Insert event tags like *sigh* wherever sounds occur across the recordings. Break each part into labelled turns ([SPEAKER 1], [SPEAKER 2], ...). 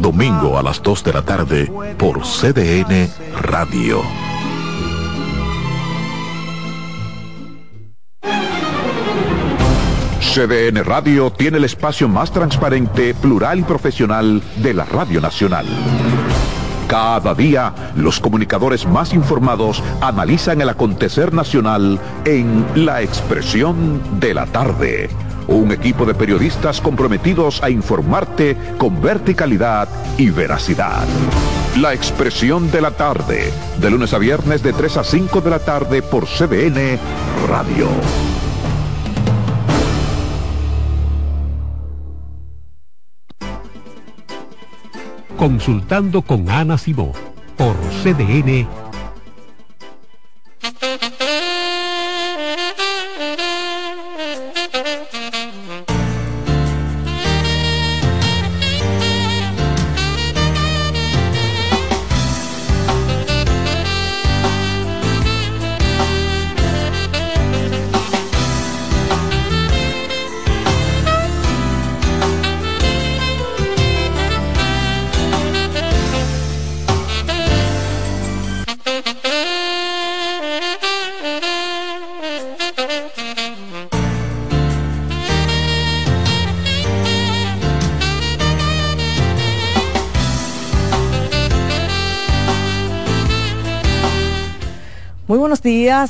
[SPEAKER 1] Domingo a las 2 de la tarde por CDN Radio. CDN Radio tiene el espacio más transparente, plural y profesional de la Radio Nacional. Cada día, los comunicadores más informados analizan el acontecer nacional en La Expresión de la Tarde. Un equipo de periodistas comprometidos a informarte con verticalidad y veracidad. La Expresión de la Tarde, de lunes a viernes de 3 a 5 de la tarde por CBN Radio.
[SPEAKER 2] Consultando con Ana Simó por CDN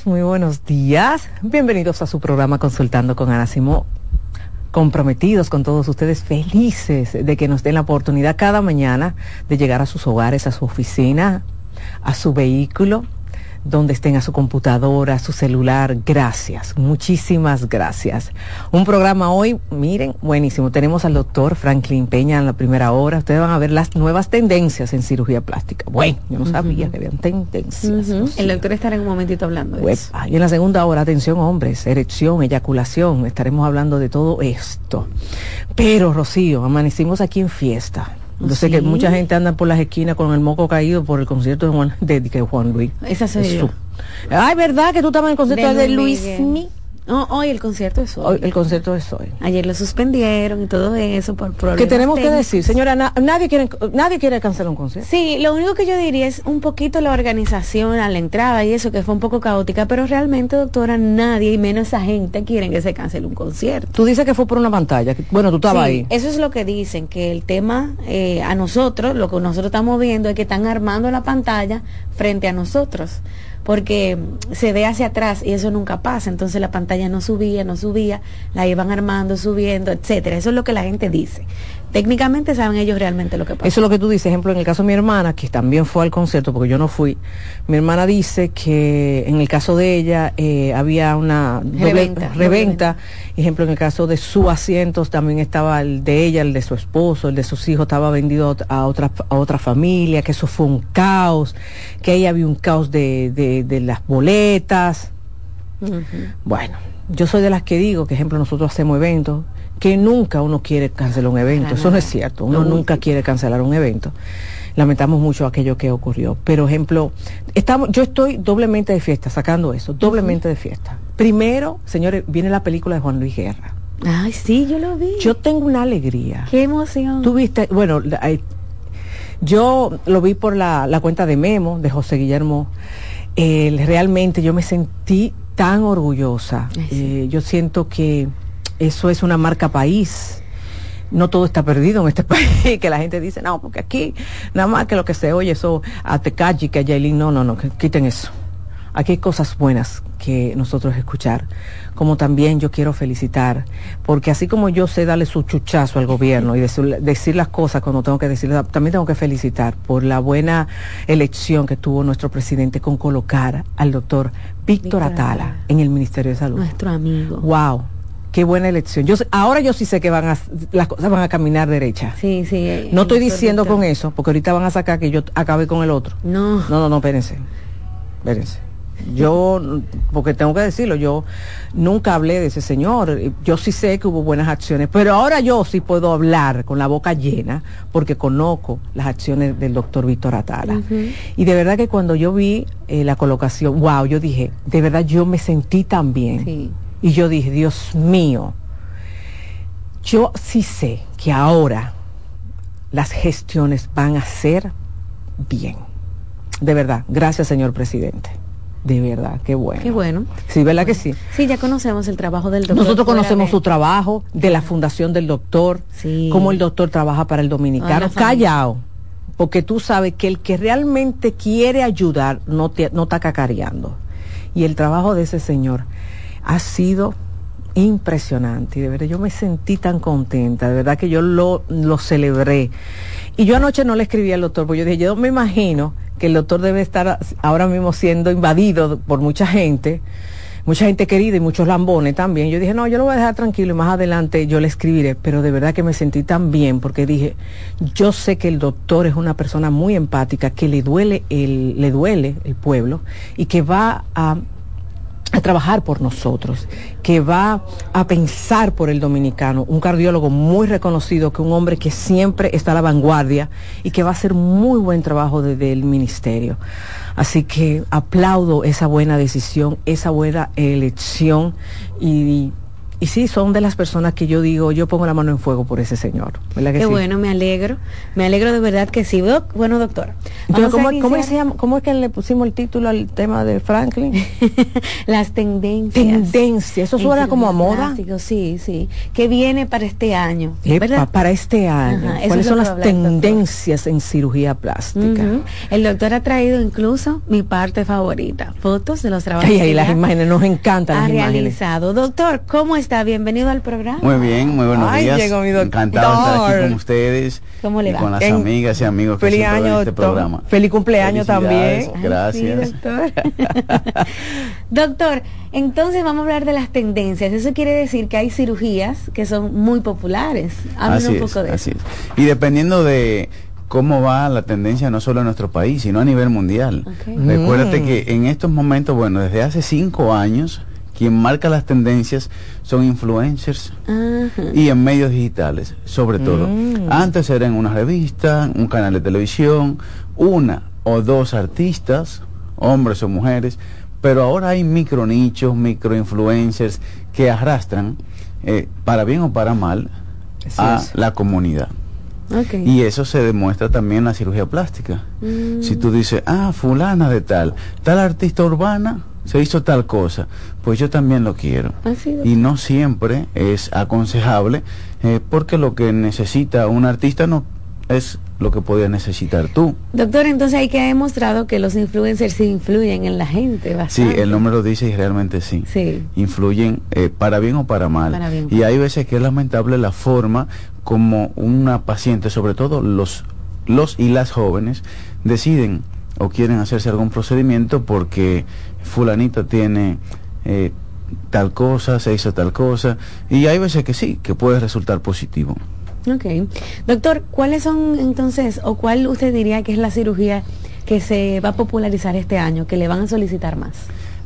[SPEAKER 3] muy buenos días. Bienvenidos a su programa Consultando con Ana Simó. Comprometidos con todos ustedes, felices de que nos den la oportunidad cada mañana de llegar a sus hogares, a su oficina, a su vehículo, donde estén a su computadora, a su celular. Gracias, muchísimas gracias. Un programa hoy, miren, buenísimo. Tenemos al doctor Franklin Peña en la primera hora. Ustedes van a ver las nuevas tendencias en cirugía plástica. Bueno, yo no sabía que habían tendencias.
[SPEAKER 4] Uh -huh. El doctor estará en un momentito hablando de eso.
[SPEAKER 3] Y en la segunda hora, atención hombres, erección, eyaculación. Estaremos hablando de todo esto. Pero, Rocío, amanecimos aquí en fiesta. Yo sé que mucha gente anda por las esquinas con el moco caído por el concierto de Juan, de, de Juan Luis.
[SPEAKER 4] Esa soy yo.
[SPEAKER 3] Ay, ¿verdad que tú estabas en el concierto de, de Luis Mi?
[SPEAKER 4] No, hoy el concierto es hoy.
[SPEAKER 3] hoy. El concierto es hoy.
[SPEAKER 4] Ayer lo suspendieron y todo eso por problemas.
[SPEAKER 3] ¿Qué tenemos
[SPEAKER 4] técnicos.
[SPEAKER 3] que decir? Señora, na nadie, quiere, nadie quiere cancelar un concierto.
[SPEAKER 4] Sí, lo único que yo diría es un poquito la organización a la entrada y eso que fue un poco caótica, pero realmente, doctora, nadie, y menos esa gente, quieren que se cancele un concierto.
[SPEAKER 3] Tú dices que fue por una pantalla. Bueno, tú estabas
[SPEAKER 4] sí,
[SPEAKER 3] ahí.
[SPEAKER 4] Eso es lo que dicen, que el tema eh, a nosotros, lo que nosotros estamos viendo es que están armando la pantalla frente a nosotros porque se ve hacia atrás y eso nunca pasa, entonces la pantalla no subía, no subía, la iban armando, subiendo, etcétera. Eso es lo que la gente dice. Técnicamente saben ellos realmente lo que pasa.
[SPEAKER 3] Eso es lo que tú dices, ejemplo, en el caso de mi hermana, que también fue al concierto, porque yo no fui, mi hermana dice que en el caso de ella eh, había una doble,
[SPEAKER 4] Reventa,
[SPEAKER 3] reventa, ejemplo, en el caso de su asiento también estaba el de ella, el de su esposo, el de sus hijos estaba vendido a otra, a otra familia, que eso fue un caos, que ahí había un caos de, de, de las boletas.
[SPEAKER 4] Uh -huh.
[SPEAKER 3] Bueno, yo soy de las que digo que, ejemplo, nosotros hacemos eventos, que nunca uno quiere cancelar un evento, eso no es cierto, uno no, nunca quiere cancelar un evento. Lamentamos mucho aquello que ocurrió, pero ejemplo, estamos, yo estoy doblemente de fiesta, sacando eso, doblemente uh -huh. de fiesta. Primero, señores, viene la película de Juan Luis Guerra.
[SPEAKER 4] Ay, sí, yo lo vi.
[SPEAKER 3] Yo tengo una alegría.
[SPEAKER 4] Qué emoción.
[SPEAKER 3] Tú viste, bueno, yo lo vi por la, la cuenta de Memo, de José Guillermo. Eh, realmente yo me sentí tan orgullosa. Ay, sí. eh, yo siento que eso es una marca país. no todo está perdido en este *laughs* país, que la gente dice, no, porque aquí nada más que lo que se oye, eso a Tecachi, que a Yailin, no, no, no, que quiten eso. Aquí hay cosas buenas que nosotros escuchar, como también yo quiero felicitar, porque así como yo sé darle su chuchazo al gobierno y decir, decir las cosas cuando tengo que decirlas, también tengo que felicitar por la buena elección que tuvo nuestro presidente con colocar al doctor Víctor Atala. en el Ministerio de Salud.
[SPEAKER 4] Nuestro amigo.
[SPEAKER 3] Wow, qué buena elección. Yo ahora yo sí sé que van a, las cosas van a caminar derecha.
[SPEAKER 4] Sí, sí. eh,
[SPEAKER 3] No estoy
[SPEAKER 4] doctor
[SPEAKER 3] diciendo con eso, porque ahorita van a sacar que yo acabe con el otro.
[SPEAKER 4] No.
[SPEAKER 3] No, no, no, espérense. Espérense. Yo, porque tengo que decirlo, yo nunca hablé de ese señor. Yo sí sé que hubo buenas acciones, pero ahora yo sí puedo hablar con la boca llena porque conozco las acciones del doctor Víctor Atala. Y de verdad que cuando yo vi eh, la colocación, wow, yo dije, de verdad yo me sentí tan bien.
[SPEAKER 4] Sí.
[SPEAKER 3] Y yo dije, Dios mío, yo sí sé que ahora las gestiones van a ser bien. De verdad, gracias señor presidente. De verdad, qué bueno.
[SPEAKER 4] Qué bueno.
[SPEAKER 3] Sí, ¿verdad que sí?
[SPEAKER 4] Sí, ya conocemos el trabajo del doctor.
[SPEAKER 3] Nosotros conocemos
[SPEAKER 4] de-
[SPEAKER 3] su trabajo, de la fundación del doctor,
[SPEAKER 4] Sí.
[SPEAKER 3] cómo el doctor trabaja para el dominicano. Callao, porque tú sabes que el que realmente quiere ayudar no, te, no está cacareando. Y el trabajo de ese señor ha sido impresionante de verdad yo me sentí tan contenta, de verdad que yo lo, lo celebré. Y yo anoche no le escribí al doctor, porque yo dije, yo me imagino que el doctor debe estar ahora mismo siendo invadido por mucha gente, mucha gente querida y muchos lambones también. Yo dije, no, yo lo voy a dejar tranquilo y más adelante yo le escribiré, pero de verdad que me sentí tan bien porque dije, yo sé que el doctor es una persona muy empática, que le duele el, le duele el pueblo y que va a a trabajar por nosotros, que va a pensar por el dominicano, un cardiólogo muy reconocido, que un hombre que siempre está a la vanguardia y que va a hacer muy buen trabajo desde el ministerio. Así que aplaudo esa buena decisión, esa buena elección y, y sí, son de las personas que yo digo, yo pongo la mano en fuego por ese señor. ¿verdad que
[SPEAKER 4] Qué
[SPEAKER 3] sí?
[SPEAKER 4] bueno, me alegro. Me alegro de verdad que sí. Bueno, doctora.
[SPEAKER 3] Entonces, ¿cómo, cómo
[SPEAKER 4] iniciar
[SPEAKER 3] es que le pusimos el título al tema de Franklin? *laughs*
[SPEAKER 4] Las tendencias.
[SPEAKER 3] Tendencia, eso
[SPEAKER 4] en
[SPEAKER 3] suena como a moda.
[SPEAKER 4] Sí, sí. Que viene para este año.
[SPEAKER 3] Epa,
[SPEAKER 4] ¿verdad?
[SPEAKER 3] para este año,
[SPEAKER 4] Ajá,
[SPEAKER 3] ¿cuáles
[SPEAKER 4] es
[SPEAKER 3] son las
[SPEAKER 4] hablar doctor.
[SPEAKER 3] tendencias en cirugía plástica?
[SPEAKER 4] El doctor ha traído incluso mi parte favorita, fotos de los trabajos
[SPEAKER 3] Ay, ay, las imágenes, nos encantan
[SPEAKER 4] ha
[SPEAKER 3] las imágenes.
[SPEAKER 4] realizado. Doctor, ¿cómo está? Bienvenido al programa.
[SPEAKER 5] Muy bien, muy buenos
[SPEAKER 3] Ay,
[SPEAKER 5] días.
[SPEAKER 3] llegó mi doctor.
[SPEAKER 5] Encantado de estar aquí con ustedes
[SPEAKER 4] ¿Cómo le
[SPEAKER 5] y
[SPEAKER 4] va?
[SPEAKER 5] con las
[SPEAKER 3] En-
[SPEAKER 5] amigas y amigos que
[SPEAKER 3] Feliz
[SPEAKER 5] siempre
[SPEAKER 3] año,
[SPEAKER 5] este programa.
[SPEAKER 3] Feliz cumpleaños también.
[SPEAKER 4] Ay,
[SPEAKER 5] Gracias.
[SPEAKER 4] sí, doctor. *laughs* *laughs* doctor, entonces vamos a hablar de las tendencias. Eso quiere decir que hay cirugías que son muy populares. Háblenos
[SPEAKER 5] Así
[SPEAKER 4] un
[SPEAKER 5] es,
[SPEAKER 4] poco de
[SPEAKER 5] así
[SPEAKER 4] eso.
[SPEAKER 5] es. Y dependiendo de cómo va la tendencia no solo en nuestro país, sino a nivel mundial.
[SPEAKER 4] Ok.
[SPEAKER 5] Recuérdate
[SPEAKER 3] Mm.
[SPEAKER 5] que en estos momentos, bueno, desde hace cinco años, quien marca las tendencias son influencers y en medios digitales, sobre todo.
[SPEAKER 3] Mm.
[SPEAKER 5] Antes era en una revista, un canal de televisión, una o dos artistas, hombres o mujeres, pero ahora hay micro nichos, micro influencers que arrastran, eh, para bien o para mal,
[SPEAKER 3] Así
[SPEAKER 5] a
[SPEAKER 3] es.
[SPEAKER 5] la comunidad. Y eso se demuestra también en la cirugía plástica.
[SPEAKER 4] Mm.
[SPEAKER 5] Si tú dices, ah, fulana de tal, tal artista urbana se hizo tal cosa, pues yo también lo quiero. Y no siempre es aconsejable, eh, porque lo que necesita un artista no es lo que podías necesitar tú.
[SPEAKER 4] Doctor, entonces hay que ha demostrado que los influencers sí influyen en la gente
[SPEAKER 5] Sí,
[SPEAKER 4] bastante.
[SPEAKER 5] el nombre lo dice y realmente sí.
[SPEAKER 4] Sí.
[SPEAKER 5] Influyen eh, para bien o para mal.
[SPEAKER 4] Para bien
[SPEAKER 5] y hay veces que es lamentable la forma como una paciente, sobre todo los, los y las jóvenes, deciden o quieren hacerse algún procedimiento porque fulanita tiene eh, tal cosa, se hizo tal cosa. Y hay veces que sí, que puede resultar positivo.
[SPEAKER 4] Ok. Doctor, ¿cuáles son entonces, o cuál usted diría que es la cirugía que se va a popularizar este año, que le van a solicitar más?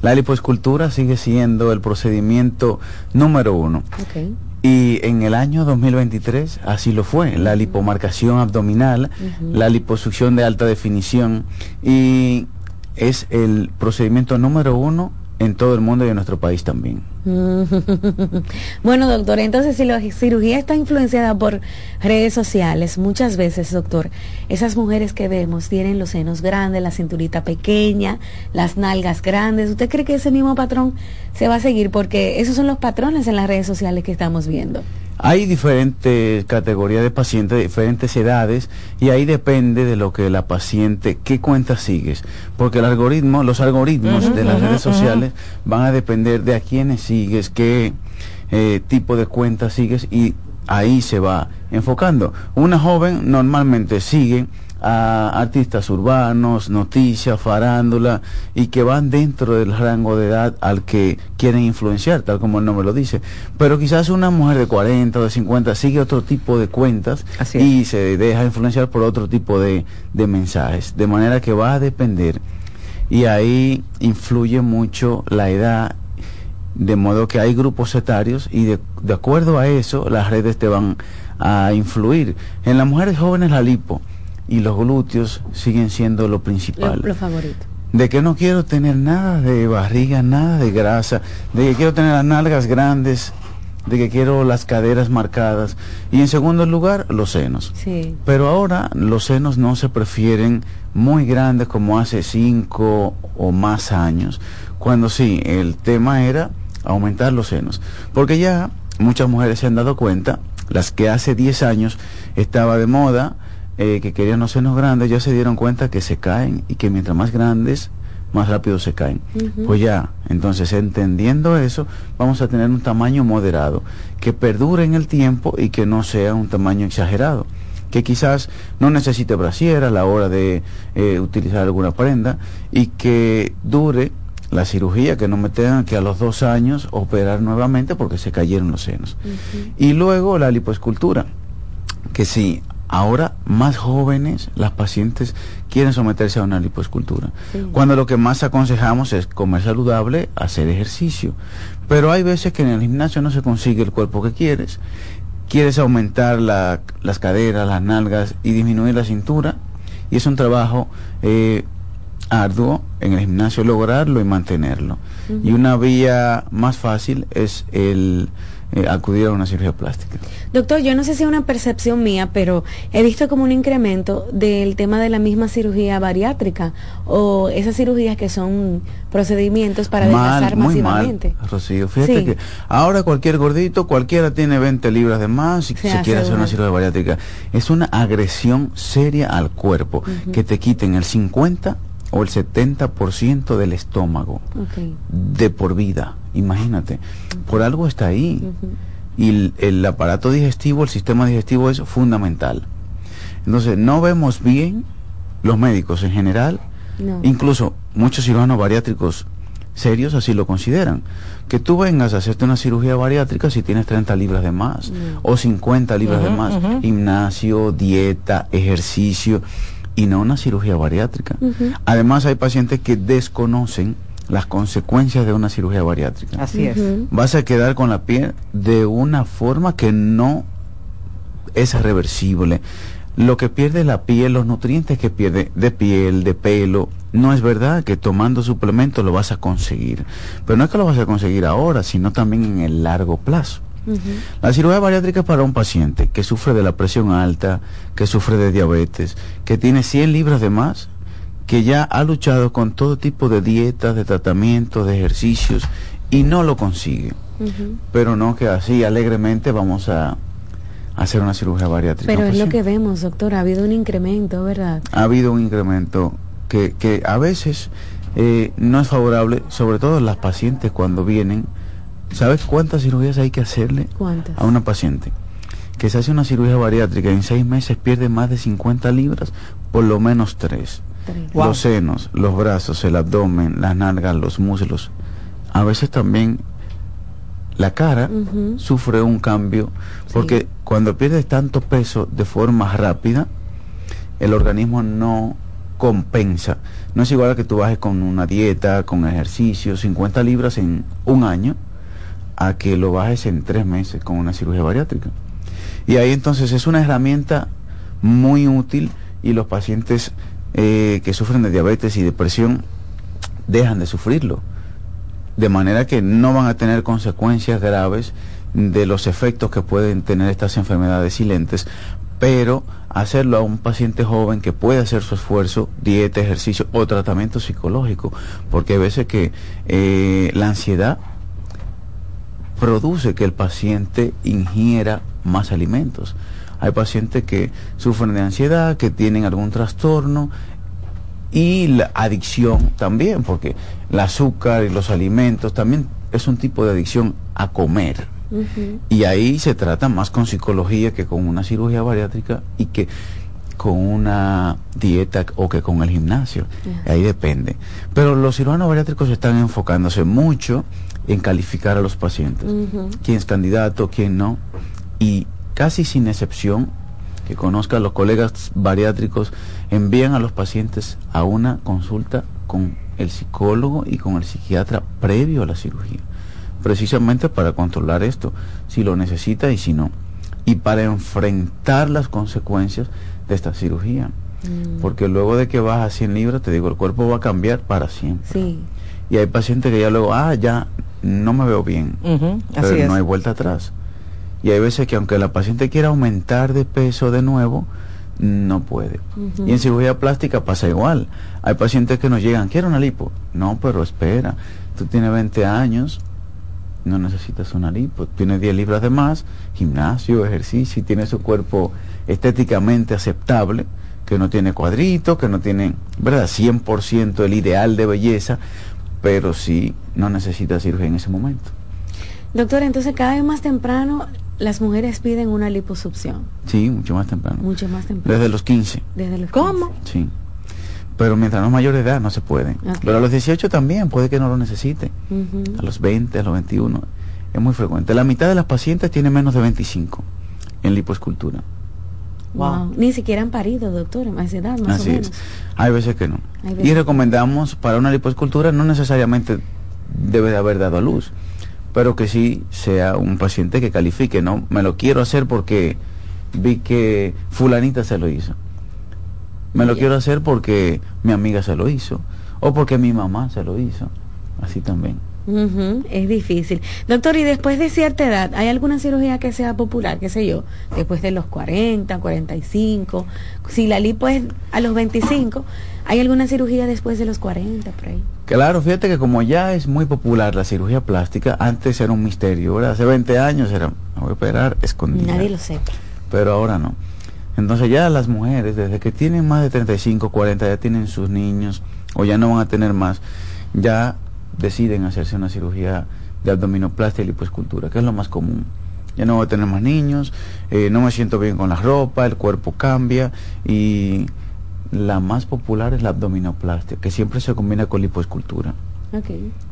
[SPEAKER 5] La lipoescultura sigue siendo el procedimiento número uno.
[SPEAKER 4] Ok.
[SPEAKER 5] Y en el año 2023 así lo fue, la lipomarcación abdominal, la liposucción de alta definición y es el procedimiento número uno en todo el mundo y en nuestro país también. *laughs*
[SPEAKER 4] bueno, doctor, entonces si la cirugía está influenciada por redes sociales, muchas veces, doctor, esas mujeres que vemos tienen los senos grandes, la cinturita pequeña, las nalgas grandes. ¿Usted cree que ese mismo patrón se va a seguir? Porque esos son los patrones en las redes sociales que estamos viendo.
[SPEAKER 5] Hay diferentes categorías de pacientes, diferentes edades, y ahí depende de lo que la paciente, qué cuenta sigues. Porque el algoritmo, los algoritmos de las redes sociales van a depender de a quiénes sigues, qué eh, tipo de cuenta sigues, y ahí se va enfocando. Una joven normalmente sigue a artistas urbanos, noticias, farándula, y que van dentro del rango de edad al que quieren influenciar, tal como el nombre lo dice. Pero quizás una mujer de 40 o de 50 sigue otro tipo de cuentas y se deja influenciar por otro tipo de, de mensajes, de manera que va a depender. Y ahí influye mucho la edad de modo que hay grupos etarios y de, de, acuerdo a eso las redes te van a influir. En las mujeres jóvenes la lipo y los glúteos siguen siendo lo principal.
[SPEAKER 4] Lo, lo favorito.
[SPEAKER 5] De que no quiero tener nada de barriga, nada de grasa, de que quiero tener las nalgas grandes, de que quiero las caderas marcadas y en segundo lugar los senos.
[SPEAKER 4] Sí.
[SPEAKER 5] Pero ahora los senos no se prefieren muy grandes como hace cinco o más años, cuando sí, el tema era aumentar los senos. Porque ya muchas mujeres se han dado cuenta, las que hace 10 años estaba de moda, eh, que querían los senos grandes, ya se dieron cuenta que se caen y que mientras más grandes, más rápido se caen. Uh -huh. Pues ya, entonces entendiendo eso, vamos a tener un tamaño moderado, que perdure en el tiempo y que no sea un tamaño exagerado que quizás no necesite brasier a la hora de eh, utilizar alguna prenda y que dure la cirugía, que no me tengan que a los dos años operar nuevamente porque se cayeron los senos. Uh -huh. Y luego la lipoescultura, que si ahora más jóvenes las pacientes quieren someterse a una lipoescultura. Sí. Cuando lo que más aconsejamos es comer saludable, hacer ejercicio. Pero hay veces que en el gimnasio no se consigue el cuerpo que quieres. Quieres aumentar la, las caderas, las nalgas y disminuir la cintura. Y es un trabajo eh, arduo en el gimnasio lograrlo y mantenerlo. Uh -huh. Y una vía más fácil es el eh, acudir a una cirugía plástica.
[SPEAKER 4] Doctor, yo no sé si es una percepción mía, pero he visto como un incremento del tema de la misma cirugía bariátrica o esas cirugías que son procedimientos para adelgazar masivamente.
[SPEAKER 5] Mal, Rocío, fíjate sí. que ahora cualquier gordito, cualquiera tiene 20 libras de más y se, se quiere hacer una cirugía bariátrica. Es una agresión seria al cuerpo, uh -huh. que te quiten el 50 o el 70% del estómago
[SPEAKER 4] okay.
[SPEAKER 5] de por vida, imagínate. Por algo está ahí. Uh -huh. Y el, el, aparato digestivo, el sistema digestivo es fundamental. Entonces, no vemos bien los médicos en general,
[SPEAKER 4] no.
[SPEAKER 5] incluso muchos cirujanos bariátricos serios así lo consideran. Que tú vengas a hacerte una cirugía bariátrica si tienes 30 libras de más no. o 50 libras uh -huh, de más. Uh -huh. Gimnasio, dieta, ejercicio y no una cirugía bariátrica. Uh -huh. Además hay pacientes que desconocen las consecuencias de una cirugía bariátrica.
[SPEAKER 3] Así es. Uh -huh.
[SPEAKER 5] Vas a quedar con la piel de una forma que no es reversible. Lo que pierde la piel, los nutrientes que pierde de piel, de pelo, no es verdad que tomando suplementos lo vas a conseguir. Pero no es que lo vas a conseguir ahora, sino también en el largo plazo. Uh -huh. La cirugía bariátrica es para un paciente que sufre de la presión alta, que sufre de diabetes, que tiene 100 libras de más, que ya ha luchado con todo tipo de dietas, de tratamientos, de ejercicios y no lo consigue. Uh -huh. Pero no que así alegremente vamos a hacer una cirugía bariátrica.
[SPEAKER 4] Pero es lo que vemos, doctor, ha habido un incremento, ¿verdad?
[SPEAKER 5] Ha habido un incremento que, que a veces eh, no es favorable, sobre todo las pacientes cuando vienen. ¿Sabes cuántas cirugías hay que hacerle
[SPEAKER 4] ¿Cuántas?
[SPEAKER 5] a una paciente? Que se hace una cirugía bariátrica y en seis meses pierde más de 50 libras, por lo menos tres.
[SPEAKER 4] Wow.
[SPEAKER 5] Los senos, los brazos, el abdomen, las nalgas, los muslos. A veces también la cara uh -huh. sufre un cambio porque sí. cuando pierdes tanto peso de forma rápida, el organismo no compensa. No es igual a que tú bajes con una dieta, con ejercicio, 50 libras en un año, a que lo bajes en tres meses con una cirugía bariátrica. Y ahí entonces es una herramienta muy útil y los pacientes eh, que sufren de diabetes y depresión dejan de sufrirlo de manera que no van a tener consecuencias graves de los efectos que pueden tener estas enfermedades silentes, pero hacerlo a un paciente joven que puede hacer su esfuerzo, dieta, ejercicio o tratamiento psicológico, porque hay veces que eh, la ansiedad produce que el paciente ingiera más alimentos. Hay pacientes que sufren de ansiedad, que tienen algún trastorno y la adicción también, porque el azúcar y los alimentos también es un tipo de adicción a comer. Y ahí se trata más con psicología que con una cirugía bariátrica y que con una dieta o que con el gimnasio. Ahí depende. Pero los cirujanos bariátricos están enfocándose mucho en calificar a los pacientes. Quién es candidato, quién no. Y casi sin excepción, que conozcan los colegas bariátricos, envían a los pacientes a una consulta con el psicólogo y con el psiquiatra previo a la cirugía, precisamente para controlar esto, si lo necesita y si no, y para enfrentar las consecuencias de esta cirugía. Mm. Porque luego de que vas a 100 libras, te digo, el cuerpo va a cambiar para siempre. Y hay pacientes que ya luego, ah, ya no me veo bien, pero no hay vuelta atrás. Y hay veces que aunque la paciente quiera aumentar de peso de nuevo, no puede. Y en cirugía plástica pasa igual. Hay pacientes que nos llegan, quiero una lipo. No, pero espera, tú tienes 20 años, no necesitas una lipo. Tienes 10 libras de más, gimnasio, ejercicio, y tienes su cuerpo estéticamente aceptable, que no tiene cuadritos, que no tiene, ¿verdad? 100% el ideal de belleza, pero sí no necesita cirugía en ese momento.
[SPEAKER 4] Doctor, entonces cada vez más temprano las mujeres piden una liposucción.
[SPEAKER 5] Sí, mucho más temprano.
[SPEAKER 4] Mucho más temprano.
[SPEAKER 5] Desde los 15.
[SPEAKER 4] Desde los
[SPEAKER 3] ¿Cómo?
[SPEAKER 5] Sí. Pero mientras no es mayor de edad no se puede. Pero a los 18 también puede que no lo necesite. A los 20, a los 21. Es muy frecuente. La mitad de las pacientes tiene menos de 25 en lipoescultura.
[SPEAKER 4] Wow. Ni siquiera han parido, doctor, a esa edad, más
[SPEAKER 5] Así
[SPEAKER 4] o menos.
[SPEAKER 5] Es. Hay veces que no. Y recomendamos para una lipoescultura no necesariamente debe de haber dado a luz pero que sí sea un paciente que califique, no me lo quiero hacer porque vi que fulanita se lo hizo. Me lo quiero hacer porque mi amiga se lo hizo o porque mi mamá se lo hizo. Así también.
[SPEAKER 4] Es difícil. Doctor, ¿y después de cierta edad, hay alguna cirugía que sea popular, qué sé yo, después de los 40, 45? Si la lipo es a los 25, ¿hay alguna cirugía después de los 40 por ahí?
[SPEAKER 5] Claro, fíjate que como ya es muy popular la cirugía plástica, antes era un misterio, ¿verdad? Hace 20 años era, voy a operar escondida.
[SPEAKER 4] Nadie lo sepa.
[SPEAKER 5] Pero ahora no. Entonces ya las mujeres, desde que tienen más de 35, 40, ya tienen sus niños o ya no van a tener más, ya deciden hacerse una cirugía de abdominoplastia y lipoescultura, que es lo más común. Ya no voy a tener más niños, eh, no me siento bien con la ropa, el cuerpo cambia y la más popular es la abdominoplastia, que siempre se combina con lipoescultura.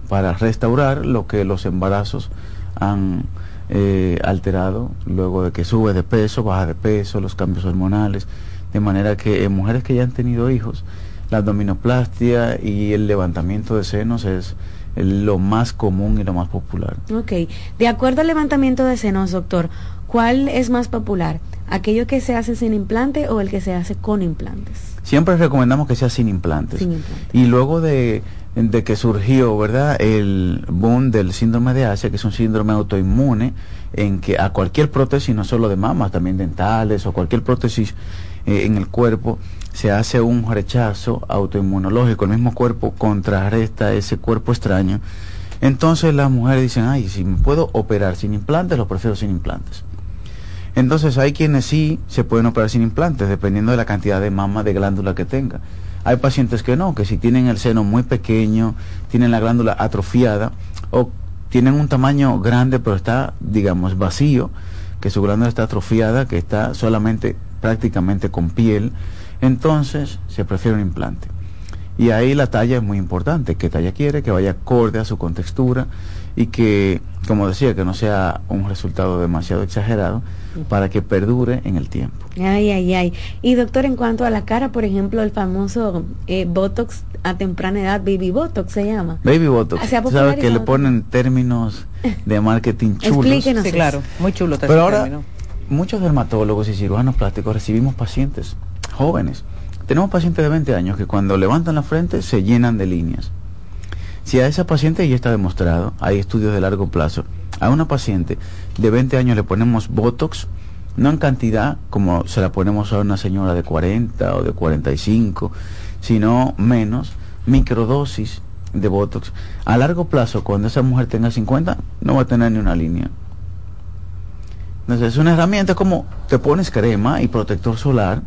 [SPEAKER 5] Para restaurar lo que los embarazos han eh, alterado luego de que sube de peso, baja de peso, los cambios hormonales. De manera que en mujeres que ya han tenido hijos, la abdominoplastia y el levantamiento de senos es lo más común y lo más popular.
[SPEAKER 4] Ok, de acuerdo al levantamiento de senos, doctor, ¿cuál es más popular? ¿Aquello que se hace sin implante o el que se hace con implantes?
[SPEAKER 5] Siempre recomendamos que sea sin implantes. Y luego de, de, que surgió, ¿verdad? El boom del síndrome de Asia, que es un síndrome autoinmune, en que a cualquier prótesis, no solo de mamas, también dentales o cualquier prótesis eh, en el cuerpo, se hace un rechazo autoinmunológico, el mismo cuerpo contrarresta ese cuerpo extraño. Entonces las mujeres dicen, ay, si me puedo operar sin implantes, lo prefiero sin implantes. Entonces hay quienes sí se pueden operar sin implantes, dependiendo de la cantidad de mama de glándula que tenga. Hay pacientes que no, que si tienen el seno muy pequeño, tienen la glándula atrofiada o tienen un tamaño grande pero está, digamos, vacío, que su glándula está atrofiada, que está solamente prácticamente con piel, entonces se prefiere un implante. Y ahí la talla es muy importante, qué talla quiere, que vaya acorde a su contextura y que, como decía, que no sea un resultado demasiado exagerado para que perdure en el tiempo.
[SPEAKER 4] Ay, ay, ay. Y doctor, en cuanto a la cara, por ejemplo, el famoso eh, Botox a temprana edad, Baby Botox se llama.
[SPEAKER 5] Baby Botox. ¿Sabes que le ponen términos de marketing chulos?
[SPEAKER 3] Explíquenos. Sí, claro, muy chulo.
[SPEAKER 5] Pero ahora, muchos dermatólogos y cirujanos plásticos recibimos pacientes jóvenes. Tenemos pacientes de 20 años que cuando levantan la frente se llenan de líneas. Si a esa paciente ya está demostrado, hay estudios de largo plazo, a una paciente de 20 años le ponemos Botox, no en cantidad como se la ponemos a una señora de 40 o de 45, sino menos, microdosis, de Botox, a largo plazo, cuando esa mujer tenga 50, no va a tener ni una línea. Entonces es una herramienta como te pones crema y protector solar,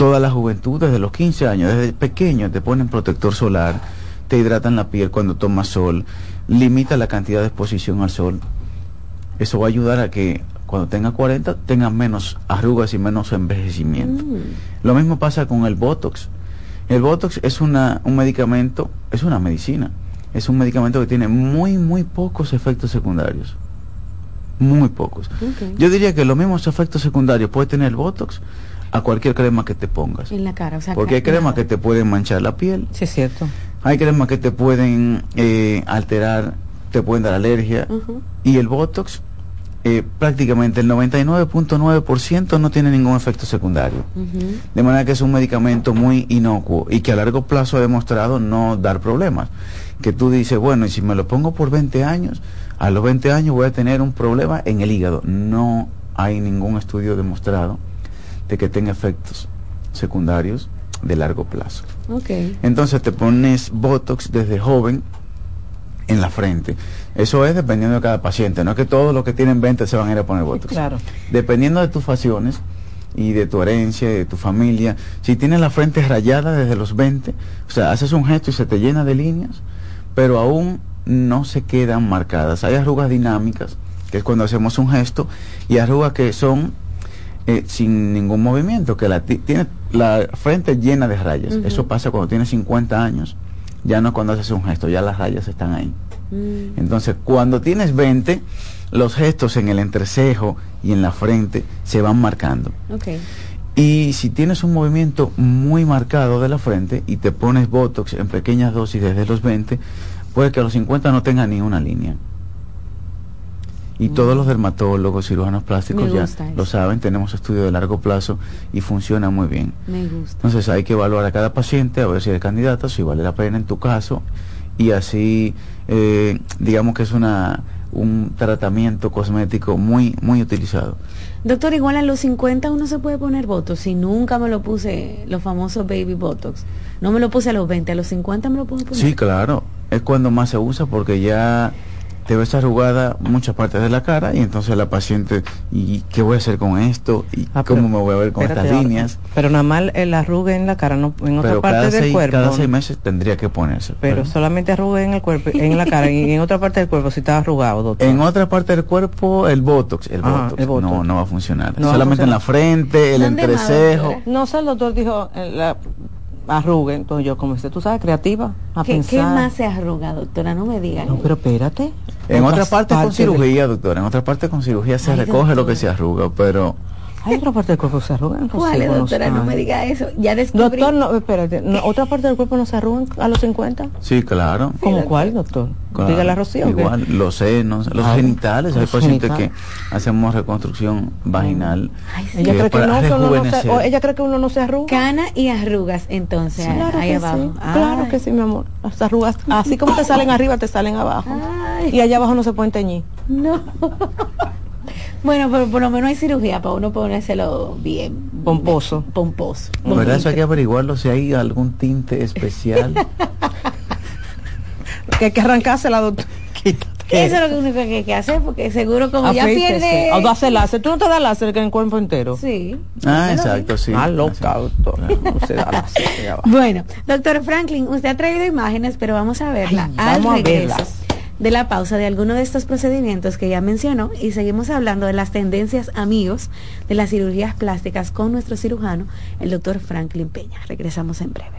[SPEAKER 5] toda la juventud, desde los 15 años, desde pequeño te ponen protector solar, te hidratan la piel cuando tomas sol, limita la cantidad de exposición al sol. Eso va a ayudar a que cuando tenga 40 tenga menos arrugas y menos envejecimiento.
[SPEAKER 4] Mm.
[SPEAKER 5] Lo mismo pasa con el Botox. El Botox es una, un medicamento, es una medicina. Es un medicamento que tiene muy, muy pocos efectos secundarios. Muy pocos. Yo diría que los mismos efectos secundarios puede tener el Botox a cualquier crema que te pongas.
[SPEAKER 4] En la cara, o sea,
[SPEAKER 5] Porque hay cremas
[SPEAKER 4] nada.
[SPEAKER 5] que te pueden manchar la piel,
[SPEAKER 3] Sí, es cierto.
[SPEAKER 5] hay cremas que te pueden eh, alterar, te pueden dar alergia. Y el Botox, eh, prácticamente el 99.9% no tiene ningún efecto secundario. De manera que es un medicamento muy inocuo y que a largo plazo ha demostrado no dar problemas. Que tú dices, bueno, y si me lo pongo por 20 años, a los 20 años voy a tener un problema en el hígado. No hay ningún estudio demostrado de que tenga efectos secundarios de largo plazo.
[SPEAKER 4] Ok.
[SPEAKER 5] Entonces te pones Botox desde joven en la frente. Eso es dependiendo de cada paciente. No es que todos los que tienen 20 se van a ir a poner Botox.
[SPEAKER 3] Claro.
[SPEAKER 5] Dependiendo de tus facciones y de tu herencia, de tu familia. Si tienes la frente rayada desde los 20, o sea, haces un gesto y se te llena de líneas, pero aún no se quedan marcadas. Hay arrugas dinámicas, que es cuando hacemos un gesto, y arrugas que son eh, sin ningún movimiento, que la ti- tiene la frente llena de rayas. Eso pasa cuando tienes 50 años, ya no cuando haces un gesto, ya las rayas están ahí.
[SPEAKER 4] Mm.
[SPEAKER 5] Entonces, cuando tienes 20, los gestos en el entrecejo y en la frente se van marcando. Y si tienes un movimiento muy marcado de la frente y te pones Botox en pequeñas dosis desde los 20, puede que a los 50 no tenga ni una línea. Y todos los dermatólogos, cirujanos plásticos ya
[SPEAKER 4] eso.
[SPEAKER 5] lo saben, tenemos estudios de largo plazo y funciona muy bien.
[SPEAKER 4] Me gusta.
[SPEAKER 5] Entonces hay que evaluar a cada paciente a ver si es candidato, si vale la pena en tu caso y así eh, digamos que es una un tratamiento cosmético muy muy utilizado.
[SPEAKER 4] Doctor, igual a los 50 uno se puede poner Botox. Si nunca me lo puse, los famosos baby Botox. No me lo puse a los 20, a los 50 me lo poner.
[SPEAKER 5] Sí, claro, es cuando más se usa porque ya te ves arrugada muchas partes de la cara y entonces la paciente, ¿y qué voy a hacer con esto? ¿Y
[SPEAKER 3] Ah,
[SPEAKER 5] cómo me voy a ver con estas
[SPEAKER 3] ahora,
[SPEAKER 5] líneas?
[SPEAKER 3] Pero nada más el arrugue en la cara, no, en otra parte del
[SPEAKER 5] seis,
[SPEAKER 3] cuerpo.
[SPEAKER 5] cada seis meses tendría que ponerse.
[SPEAKER 3] Pero solamente arrugue en el cuerpo, en la cara y en otra parte del cuerpo si está arrugado, doctor.
[SPEAKER 5] En otra parte del cuerpo, el botox, el,
[SPEAKER 3] Ah,
[SPEAKER 5] botox,
[SPEAKER 3] el Botox.
[SPEAKER 5] No, no va a funcionar.
[SPEAKER 3] No va a
[SPEAKER 5] Solamente en la frente, el
[SPEAKER 4] ¿Dónde más,
[SPEAKER 5] entrecejo.
[SPEAKER 4] doctora?
[SPEAKER 3] No sé, el doctor dijo eh, la arrugue, entonces yo como tú sabes, creativa, a
[SPEAKER 4] ¿Qué,
[SPEAKER 3] pensar.
[SPEAKER 4] qué más se arruga, doctora? No me diga.
[SPEAKER 3] No, pero espérate.
[SPEAKER 5] En otra
[SPEAKER 3] Otras
[SPEAKER 5] parte con
[SPEAKER 3] partes del-
[SPEAKER 5] cirugía, doctora. En otra parte con cirugía se
[SPEAKER 4] Ay,
[SPEAKER 5] recoge lo que se arruga, pero
[SPEAKER 3] Hay otra parte del cuerpo que se arrugan.
[SPEAKER 4] ¿Cuál doctora? No me diga eso. Ya descubrí.
[SPEAKER 3] Doctor, no, espérate, no, ¿otra parte del cuerpo no se arrugan a los 50?
[SPEAKER 5] sí, claro.
[SPEAKER 3] ¿Cómo cuál, doctor?
[SPEAKER 5] claro.
[SPEAKER 3] Dígale a Rocío.
[SPEAKER 5] Igual, los senos, los
[SPEAKER 3] Ay,
[SPEAKER 5] genitales. Hay pacientes
[SPEAKER 3] genitales.
[SPEAKER 5] que hacemos reconstrucción vaginal.
[SPEAKER 4] Ay, sí.
[SPEAKER 3] Ella cree que no, que uno no se, o ella cree que uno no se arruga.
[SPEAKER 4] Cana y arrugas, entonces,
[SPEAKER 5] Sí.
[SPEAKER 3] Claro
[SPEAKER 4] ahí abajo.
[SPEAKER 3] sí, claro que sí, mi amor. Las arrugas, así como te salen *laughs* arriba, te salen abajo.
[SPEAKER 4] Ay.
[SPEAKER 3] Y allá abajo no se pueden teñir.
[SPEAKER 4] No. *laughs* bueno, pero por lo menos hay cirugía para uno ponérselo bien.
[SPEAKER 3] Pomposo.
[SPEAKER 4] Pomposo.
[SPEAKER 5] ¿Verdad? Eso hay que averiguarlo si hay algún tinte especial. *laughs*
[SPEAKER 3] Que hay que arrancarse la doctora.
[SPEAKER 4] Eso es lo único que hay que hacer, porque seguro como ya
[SPEAKER 3] Afeítese.
[SPEAKER 4] pierde...
[SPEAKER 3] O darse láser. ¿Tú no te das láser que en el cuerpo entero?
[SPEAKER 4] Sí.
[SPEAKER 5] ah, exacto, sí.
[SPEAKER 3] Ah, loca, doctor. Da láser.
[SPEAKER 4] Bueno, doctor Franklin, usted ha traído imágenes, pero vamos a verla
[SPEAKER 3] Ay,
[SPEAKER 4] al
[SPEAKER 3] vamos a verlas.
[SPEAKER 4] De la pausa de alguno de estos procedimientos que ya mencionó y seguimos hablando de las tendencias amigos de las cirugías plásticas con nuestro cirujano, el doctor Franklin Peña. Regresamos en breve.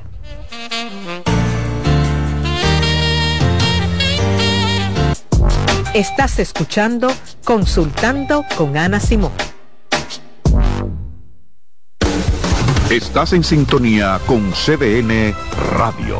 [SPEAKER 6] Estás escuchando Consultando con Ana Simón.
[SPEAKER 1] Estás en sintonía con CDN Radio.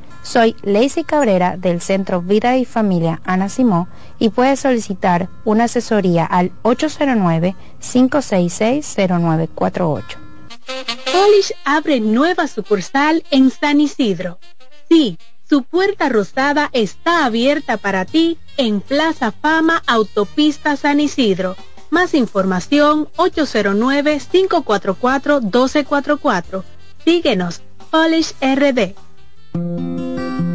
[SPEAKER 7] Soy Lacey Cabrera del Centro Vida y Familia Ana Simó y puedes solicitar una asesoría al 809-566-0948.
[SPEAKER 8] Polish abre nueva sucursal en San Isidro. Sí, su puerta rosada está abierta para ti en Plaza Fama Autopista San Isidro. Más información 809-544-1244. Síguenos, Polish RD.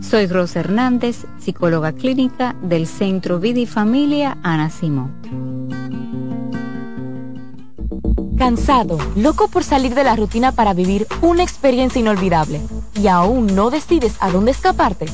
[SPEAKER 9] Soy Rosa Hernández, psicóloga clínica del Centro Vida y Familia Ana Simón.
[SPEAKER 10] Cansado, loco por salir de la rutina para vivir una experiencia inolvidable y aún no decides a dónde escaparte.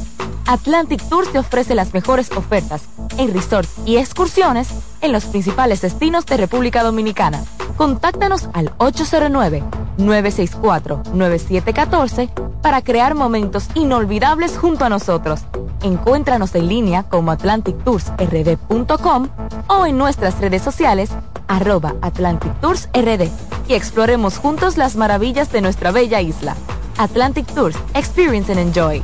[SPEAKER 10] Atlantic Tours te ofrece las mejores ofertas en resorts y excursiones en los principales destinos de República Dominicana. Contáctanos al 809-964-9714 para crear momentos inolvidables junto a nosotros. Encuéntranos en línea como atlantictoursrd.com o en nuestras redes sociales arroba Atlantic Tours RD y exploremos juntos las maravillas de nuestra bella isla. Atlantic Tours, Experience and Enjoy.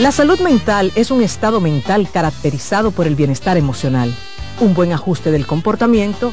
[SPEAKER 6] La salud mental es un estado mental caracterizado por el bienestar emocional, un buen ajuste del comportamiento,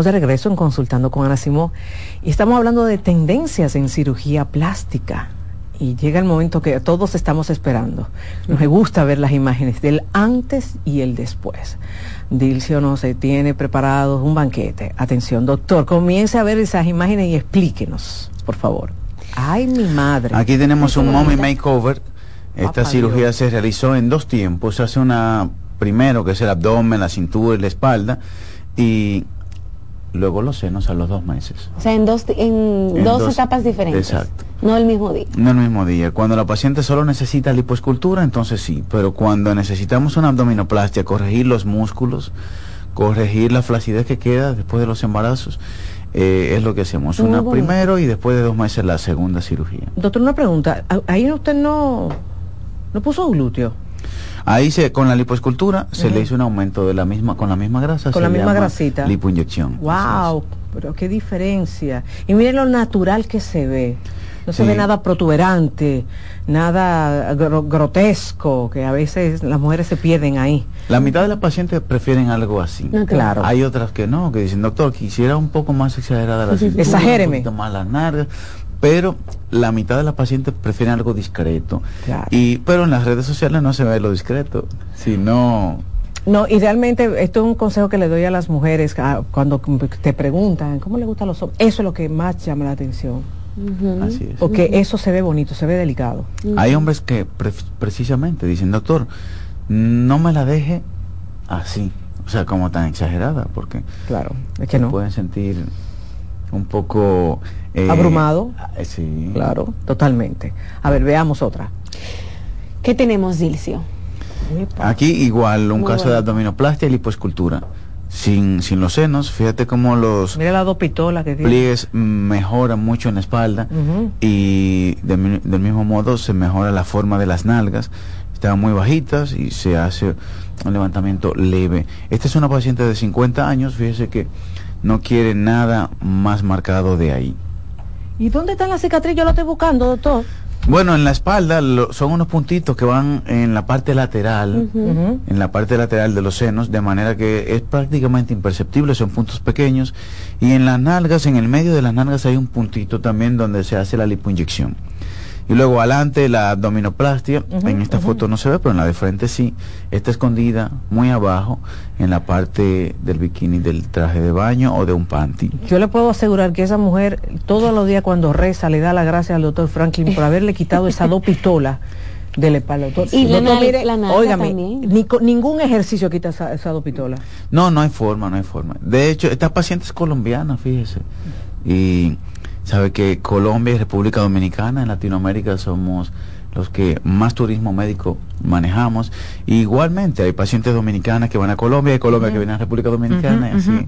[SPEAKER 6] Estamos de regreso en Consultando con Ana Simó y estamos hablando de tendencias en cirugía plástica.
[SPEAKER 3] y llega el momento que todos estamos esperando. Nos gusta ver las imágenes del antes y el después. Dilcio no se tiene preparado un banquete. Atención, doctor, comience a ver esas imágenes y explíquenos, por favor. Ay, mi madre.
[SPEAKER 5] Aquí tenemos un mommy makeover. Esta
[SPEAKER 3] Papá
[SPEAKER 5] cirugía
[SPEAKER 3] Dios.
[SPEAKER 5] se realizó en dos tiempos. Se hace una primero, que es el abdomen, la cintura y la espalda, y luego los senos a los dos meses.
[SPEAKER 4] O sea, en dos, en
[SPEAKER 5] En
[SPEAKER 4] dos,
[SPEAKER 5] dos-
[SPEAKER 4] etapas diferentes.
[SPEAKER 5] exacto.
[SPEAKER 4] No el mismo día.
[SPEAKER 5] No el mismo día. Cuando la paciente solo necesita lipoescultura, entonces sí. Pero cuando necesitamos una abdominoplastia, corregir los músculos, corregir la flacidez que queda después de los embarazos, eh, es lo que hacemos.
[SPEAKER 3] Muy
[SPEAKER 5] Una
[SPEAKER 3] bonito.
[SPEAKER 5] primero y después de dos meses la segunda cirugía.
[SPEAKER 3] Doctor, una pregunta. ¿A- Ahí usted no, no puso glúteo.
[SPEAKER 5] Ahí se, con la lipoescultura se le hizo un aumento de la misma, con la misma grasa.
[SPEAKER 3] Con
[SPEAKER 5] se
[SPEAKER 3] la misma
[SPEAKER 5] llama
[SPEAKER 3] grasita.
[SPEAKER 5] Lipoinyección.
[SPEAKER 3] Wow, pero qué diferencia. Y miren lo natural que se ve. No se
[SPEAKER 5] Sí.
[SPEAKER 3] ve nada protuberante, nada gro- grotesco, que a veces las mujeres se pierden ahí.
[SPEAKER 5] La mitad de las pacientes prefieren algo así.
[SPEAKER 3] No, claro.
[SPEAKER 5] Hay otras que no, que dicen, doctor, quisiera un poco más exagerada la *laughs* cintura,
[SPEAKER 3] Exagéreme.
[SPEAKER 5] un poquito más las nalgas. Pero la mitad de las pacientes prefieren algo discreto.
[SPEAKER 3] Claro.
[SPEAKER 5] Y, pero en las redes sociales no se ve lo discreto, sino...
[SPEAKER 3] No, y realmente esto es un consejo que le doy a las mujeres cuando te preguntan cómo le gustan los hombres. Eso es lo que más llama la atención.
[SPEAKER 5] Así es.
[SPEAKER 3] Porque eso se ve bonito, se ve delicado.
[SPEAKER 5] Hay hombres que pre- precisamente dicen, doctor, no me la deje así, o sea, como tan exagerada, porque
[SPEAKER 3] claro, es que
[SPEAKER 5] se
[SPEAKER 3] no.
[SPEAKER 5] pueden sentir un poco eh,
[SPEAKER 3] Abrumado.
[SPEAKER 5] eh, sí.
[SPEAKER 3] Claro, totalmente. A ver, veamos otra.
[SPEAKER 4] ¿Qué tenemos, Dilcio?
[SPEAKER 5] Aquí igual un
[SPEAKER 4] Muy
[SPEAKER 5] caso de abdominoplastia y lipoescultura. Sin, sin los senos, fíjate cómo los
[SPEAKER 3] Mira las dos pistolas que tiene.
[SPEAKER 5] pliegues mejoran mucho en la espalda y de del mismo modo se mejora la forma de las nalgas. Están muy bajitas y se hace un levantamiento leve. Esta es una paciente de 50 años, fíjese que no quiere nada más marcado de ahí.
[SPEAKER 3] ¿Y dónde está la cicatriz? Yo la estoy buscando, doctor.
[SPEAKER 5] Bueno, en la espalda lo- son unos puntitos que van en la parte lateral, en la parte lateral de los senos, de manera que es prácticamente imperceptible, son puntos pequeños. Y en las nalgas, en el medio de las nalgas hay un puntito también donde se hace la lipoinyección. Y luego adelante la abdominoplastia,
[SPEAKER 3] Ujú,
[SPEAKER 5] en esta foto no se ve, pero en la de frente sí, está escondida muy abajo en la parte del bikini del traje de baño o de un panty.
[SPEAKER 3] Yo le puedo asegurar que esa mujer todos los días cuando reza le da la gracia al doctor Franklin por haberle quitado esas dos pistolas del espalda. Doctor,
[SPEAKER 4] Y la
[SPEAKER 3] doctor, mire,
[SPEAKER 4] la
[SPEAKER 3] óigame,
[SPEAKER 4] también.
[SPEAKER 3] ni ningún ejercicio quita esa- esas dos pistolas.
[SPEAKER 5] No, no hay forma, no hay forma. De hecho, esta paciente es colombiana, fíjese. Y sabe que Colombia y República Dominicana en Latinoamérica somos los que más turismo médico manejamos. Y igualmente hay pacientes dominicanas que van a Colombia y Colombia que vienen a República Dominicana. y así.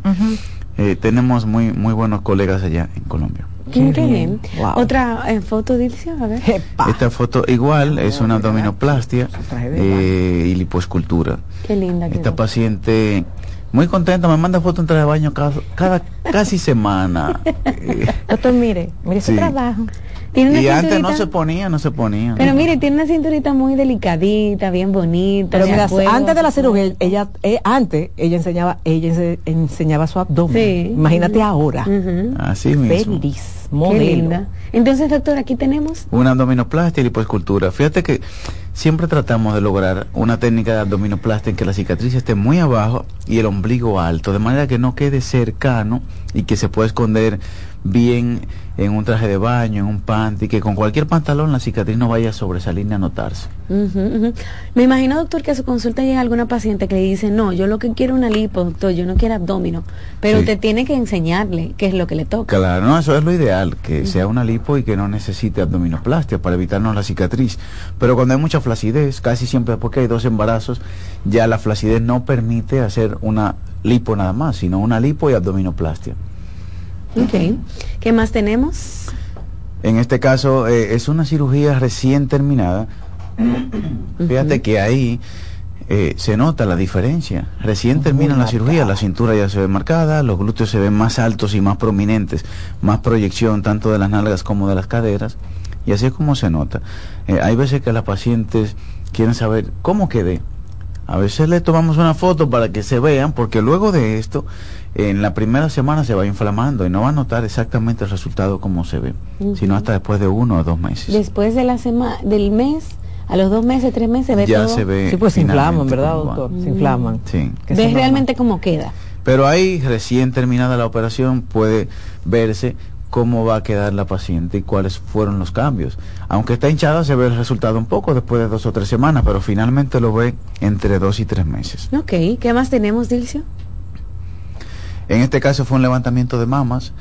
[SPEAKER 5] Eh, tenemos muy muy buenos colegas allá en Colombia.
[SPEAKER 4] Qué, bien.
[SPEAKER 3] Wow.
[SPEAKER 4] Otra eh, foto, Dilcio, a ver.
[SPEAKER 5] Esta foto igual es una abdominoplastia eh, y lipoescultura.
[SPEAKER 4] Qué linda que
[SPEAKER 5] Esta paciente muy contenta, me manda fotos en traje de baño cada, cada casi semana. *laughs*
[SPEAKER 3] Doctor, mire, mire
[SPEAKER 5] Sí.
[SPEAKER 3] trabajo.
[SPEAKER 4] Tiene una
[SPEAKER 5] y antes no se ponía, no se ponía.
[SPEAKER 4] Pero mire, tiene una cinturita muy delicadita, bien bonita.
[SPEAKER 3] Pero mira, antes de la cirugía, ella, eh, antes ella enseñaba, ella ense- enseñaba su abdomen.
[SPEAKER 4] Sí.
[SPEAKER 3] Imagínate ahora.
[SPEAKER 5] Así mismo.
[SPEAKER 3] Feliz,
[SPEAKER 4] Qué
[SPEAKER 3] modelo.
[SPEAKER 4] linda. Entonces, doctor, aquí tenemos.
[SPEAKER 5] Una abdominoplastia y lipoescultura. Fíjate que siempre tratamos de lograr una técnica de abdominoplastia en que la cicatriz esté muy abajo y el ombligo alto, de manera que no quede cercano y que se pueda esconder bien en un traje de baño, en un panty, que con cualquier pantalón la cicatriz no vaya a sobresalir ni a notarse.
[SPEAKER 4] Me imagino, doctor, que a su consulta llega alguna paciente que le dice, no, yo lo que quiero es una lipo, doctor, yo no quiero abdomino. Pero
[SPEAKER 5] Sí.
[SPEAKER 4] usted tiene que enseñarle qué es lo que le toca.
[SPEAKER 5] Claro, no, eso es lo ideal, que sea una lipo y que no necesite abdominoplastia para evitarnos la cicatriz. Pero cuando hay mucha flacidez, casi siempre porque hay dos embarazos, ya la flacidez no permite hacer una lipo nada más, sino una lipo y abdominoplastia.
[SPEAKER 4] Ok. ¿Qué más tenemos?
[SPEAKER 5] En este caso eh, es una cirugía recién terminada. Fíjate que ahí eh, se nota la diferencia. Recién termina la cirugía, la cintura ya se ve marcada, los glúteos se ven más altos y más prominentes, más proyección tanto de las nalgas como de las caderas. Y así es como se nota. Eh, hay veces que las pacientes quieren saber cómo quedé. A veces le tomamos una foto para que se vean, porque luego de esto, en la primera semana se va inflamando y no va a notar exactamente el resultado como se ve, sino hasta después de uno o dos meses.
[SPEAKER 4] Después de la semana, del mes, a los dos meses, tres meses, ve
[SPEAKER 5] ya
[SPEAKER 4] todo.
[SPEAKER 5] se ve.
[SPEAKER 3] Sí, pues se inflaman, ¿verdad, doctor? Se inflaman.
[SPEAKER 5] Sí.
[SPEAKER 3] Que se
[SPEAKER 4] Ves
[SPEAKER 3] normal.
[SPEAKER 4] realmente cómo queda.
[SPEAKER 5] Pero ahí, recién terminada la operación, puede verse cómo va a quedar la paciente y cuáles fueron los cambios. Aunque está hinchada, se ve el resultado un poco después de dos o tres semanas, pero finalmente lo ve entre dos y tres meses.
[SPEAKER 4] Ok, ¿qué más tenemos, Dilcio?
[SPEAKER 5] En este caso fue un levantamiento de mamas.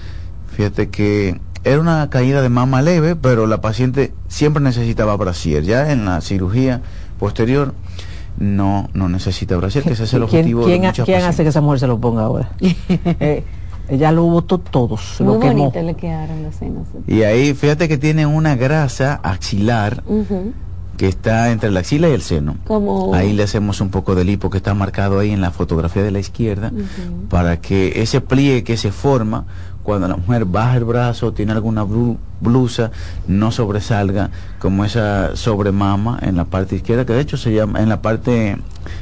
[SPEAKER 5] Fíjate que era una caída de mama leve, pero la paciente siempre necesitaba brasier. Ya en la cirugía posterior no no necesita brasier, que ese es el
[SPEAKER 3] ¿Quién,
[SPEAKER 5] objetivo
[SPEAKER 3] quién,
[SPEAKER 5] de muchas
[SPEAKER 3] quién hace que esa mujer se lo ponga ahora? *laughs* Eh, ella lo votó todos,
[SPEAKER 4] Muy
[SPEAKER 3] lo quemó.
[SPEAKER 4] le quedaron los senos.
[SPEAKER 5] Y ahí fíjate que tiene una grasa axilar. Que está entre la axila y el seno.
[SPEAKER 4] Como
[SPEAKER 5] Ahí le hacemos un poco de lipo que está marcado ahí en la fotografía de la izquierda para que ese pliegue que se forma cuando la mujer baja el brazo, tiene alguna blu- blusa, no sobresalga como esa sobremama en la parte izquierda, que de hecho se llama, en la parte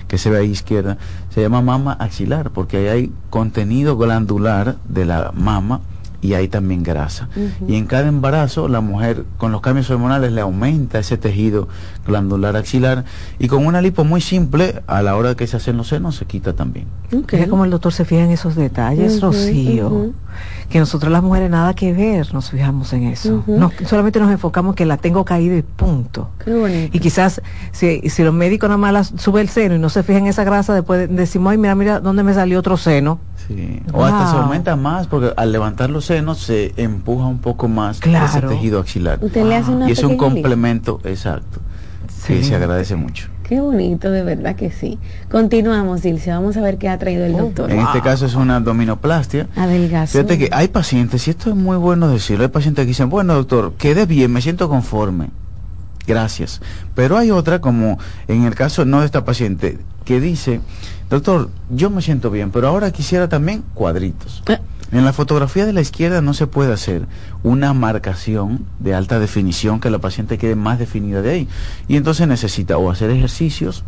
[SPEAKER 5] que se ve ahí izquierda, se llama mama axilar, porque ahí hay contenido glandular de la mama y hay también grasa. Y en cada embarazo la mujer con los cambios hormonales le aumenta ese tejido glandular axilar y con una lipo muy simple a la hora que se hacen los senos se quita también.
[SPEAKER 4] Ok.
[SPEAKER 3] Mira cómo el doctor se fija en esos detalles,
[SPEAKER 4] Ujú,
[SPEAKER 3] Rocío. Que nosotros las mujeres nada que ver, nos fijamos en eso.
[SPEAKER 4] Ujú.
[SPEAKER 3] No, solamente nos enfocamos que la tengo caída y punto.
[SPEAKER 4] Qué bonito.
[SPEAKER 3] Y quizás si, si los médicos nada más la sube el seno y no se fijan en esa grasa, después decimos, ay, mira, mira, ¿dónde me salió otro seno?
[SPEAKER 5] Sí. O hasta se aumenta más porque al levantar los senos se empuja un poco más ese tejido axilar.
[SPEAKER 4] Usted le hace una
[SPEAKER 5] Y es un complemento exacto que se agradece mucho.
[SPEAKER 4] Qué bonito, de verdad que sí. Continuamos, Dilcio. Vamos a ver qué ha traído el doctor.
[SPEAKER 5] En este caso es una abdominoplastia.
[SPEAKER 4] Adelgazo.
[SPEAKER 5] Fíjate que hay pacientes, y esto es muy bueno decirlo, hay pacientes que dicen, bueno doctor, quedé bien, me siento conforme. Gracias. Pero hay otra, como en el caso no de esta paciente, que dice, doctor, yo me siento bien, pero ahora quisiera también cuadritos.
[SPEAKER 4] Eh.
[SPEAKER 5] En la fotografía de la izquierda no se puede hacer una marcación de alta definición que la paciente quede más definida de ahí. Y entonces necesita o hacer ejercicios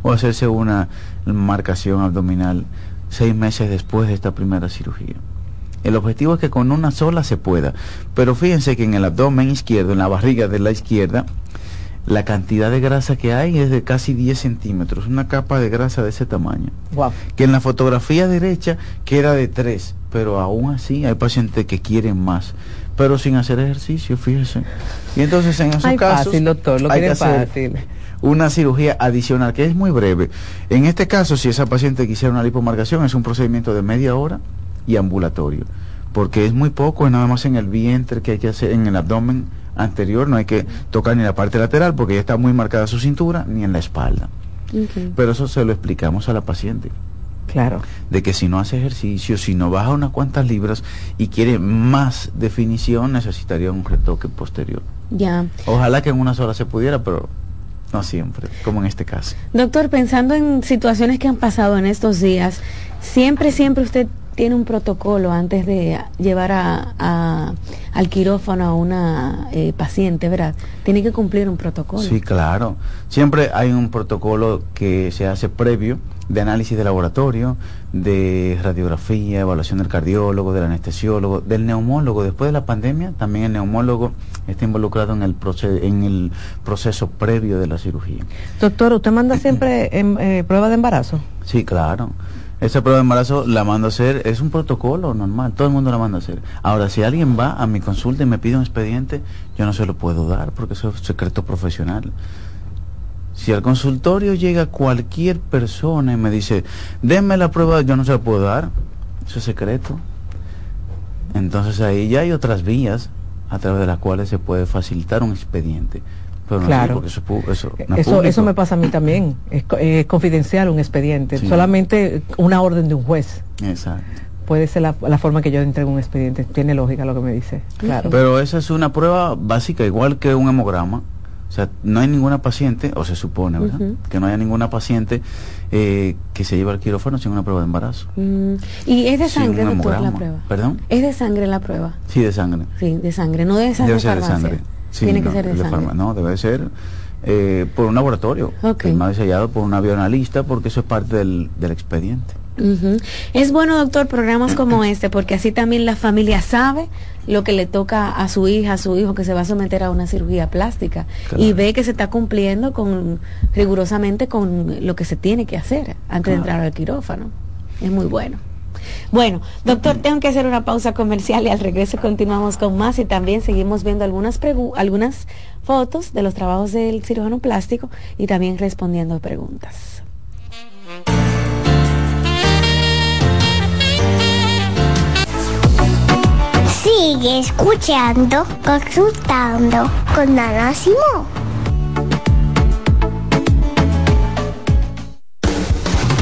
[SPEAKER 5] o hacerse una marcación abdominal seis meses después de esta primera cirugía. El objetivo es que con una sola se pueda. Pero fíjense que en el abdomen izquierdo, en la barriga de la izquierda, la cantidad de grasa que hay es de casi 10 centímetros, una capa de grasa de ese tamaño.
[SPEAKER 3] Guau.
[SPEAKER 5] Que en la fotografía derecha queda de 3, pero aún así hay pacientes que quieren más, pero sin hacer ejercicio, fíjense. Y entonces en esos
[SPEAKER 3] Ay,
[SPEAKER 5] casos
[SPEAKER 3] fácil, doctor, lo
[SPEAKER 5] hay que hacer
[SPEAKER 3] fácil.
[SPEAKER 5] una cirugía adicional que es muy breve. En este caso, si esa paciente quisiera una lipomarcación, es un procedimiento de media hora y ambulatorio, porque es muy poco, es nada más en el vientre que hay que hacer, en el abdomen anterior, no hay que tocar ni la parte lateral porque ya está muy marcada su cintura, ni en la espalda. Pero eso se lo explicamos a la paciente,
[SPEAKER 3] Claro.
[SPEAKER 5] de que si no hace ejercicio, si no baja unas cuantas libras y quiere más definición, necesitaría un retoque posterior.
[SPEAKER 4] Ya.
[SPEAKER 5] Ojalá que en una sola se pudiera, pero no siempre, como en este caso.
[SPEAKER 4] Doctor, pensando en situaciones que han pasado en estos días, siempre, siempre usted tiene un protocolo antes de llevar a, a- al quirófano a una eh, paciente, ¿verdad? Tiene que cumplir un protocolo.
[SPEAKER 5] Sí, claro. Siempre hay un protocolo que se hace previo de análisis de laboratorio, de radiografía, evaluación del cardiólogo, del anestesiólogo, del neumólogo. Después de la pandemia, también el neumólogo está involucrado en el, proce- en el proceso previo de la cirugía.
[SPEAKER 3] Doctor, ¿usted manda siempre em, eh, prueba de embarazo?
[SPEAKER 5] Sí, claro. Esa prueba de embarazo la mando a hacer, es un protocolo normal, todo el mundo la manda a hacer. Ahora, si alguien va a mi consulta y me pide un expediente, yo no se lo puedo dar porque eso es secreto profesional. Si al consultorio llega cualquier persona y me dice, denme la prueba, yo no se la puedo dar, eso es secreto. Entonces ahí ya hay otras vías a través de las cuales se puede facilitar un expediente. Pero no
[SPEAKER 3] Claro.
[SPEAKER 5] eso, es eso no es
[SPEAKER 3] Eso, eso me pasa a mí también. Es, es confidencial un expediente.
[SPEAKER 5] Sí.
[SPEAKER 3] Solamente una orden de un juez.
[SPEAKER 5] Exacto.
[SPEAKER 3] Puede ser la, la forma que yo entrego un expediente. Tiene lógica lo que me dice. Claro.
[SPEAKER 5] Pero esa es una prueba básica, igual que un hemograma. O sea, no hay ninguna paciente, o se supone, ¿verdad? Que no haya ninguna paciente eh, que se lleve al quirófano sin una prueba de embarazo.
[SPEAKER 4] Mm, ¿Y es de sangre, doctor, la prueba?
[SPEAKER 5] ¿Perdón?
[SPEAKER 4] ¿Es de sangre la prueba?
[SPEAKER 5] Sí, de sangre.
[SPEAKER 4] Sí, de sangre, no de esas
[SPEAKER 5] Debe
[SPEAKER 4] de
[SPEAKER 5] ser de sangre. Sí,
[SPEAKER 4] Tiene
[SPEAKER 5] no,
[SPEAKER 4] que ser de
[SPEAKER 5] de
[SPEAKER 4] sangre.
[SPEAKER 5] farma- No, debe ser. eh, por un laboratorio, el más sellado por una bioanalista, porque eso es parte del, del expediente.
[SPEAKER 4] Es bueno, doctor, programas como *clears throat* este, porque así también la familia sabe lo que le toca a su hija, a su hijo que se va a someter a una cirugía plástica y ve que se está cumpliendo con rigurosamente con lo que se tiene que hacer antes de entrar al quirófano. Es muy bueno. Bueno, doctor, tengo que hacer una pausa comercial y al regreso continuamos con más y también seguimos viendo algunas, algunas fotos de los trabajos del cirujano plástico y también respondiendo preguntas.
[SPEAKER 11] Sigue escuchando, consultando con Ana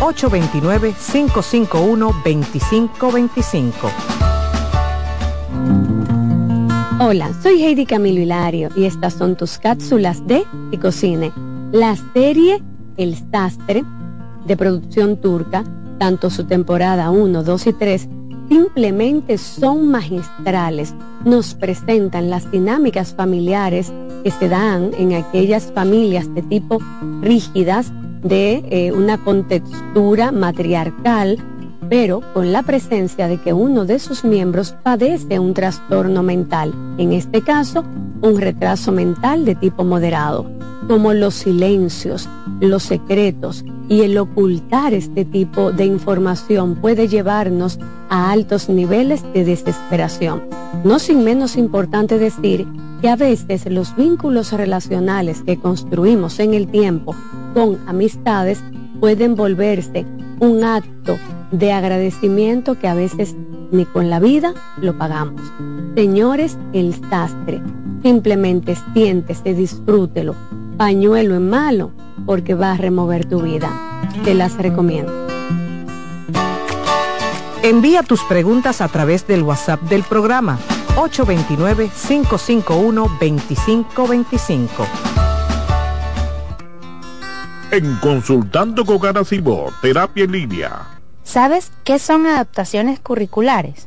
[SPEAKER 6] 829-551-2525.
[SPEAKER 12] Hola, soy Heidi Camilo Hilario y estas son tus cápsulas de Picocine. La serie El Sastre, de producción turca, tanto su temporada 1, 2 y 3, simplemente son magistrales. Nos presentan las dinámicas familiares que se dan en aquellas familias de tipo rígidas de eh, una contextura matriarcal, pero con la presencia de que uno de sus miembros padece un trastorno mental, en este caso, un retraso mental de tipo moderado, como los silencios, los secretos y el ocultar este tipo de información puede llevarnos a altos niveles de desesperación. No sin menos importante decir que a veces los vínculos relacionales que construimos en el tiempo con amistades pueden volverse un acto de agradecimiento que a veces ni con la vida lo pagamos. Señores, el sastre, simplemente siéntese, disfrútelo, pañuelo en malo, porque va a remover tu vida. Te las recomiendo.
[SPEAKER 6] Envía tus preguntas a través del WhatsApp del programa 829-551-2525.
[SPEAKER 1] En Consultando con Garacimo, Terapia en Línea.
[SPEAKER 7] ¿Sabes qué son adaptaciones curriculares?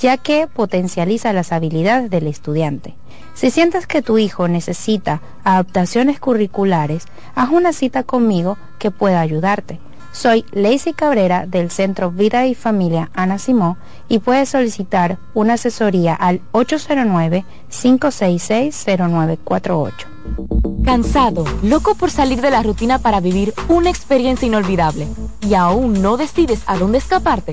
[SPEAKER 7] ya que potencializa las habilidades del estudiante. Si sientes que tu hijo necesita adaptaciones curriculares, haz una cita conmigo que pueda ayudarte. Soy Lacey Cabrera del Centro Vida y Familia Ana Simó y puedes solicitar una asesoría al 809-566-0948.
[SPEAKER 10] Cansado, loco por salir de la rutina para vivir una experiencia inolvidable y aún no decides a dónde escaparte.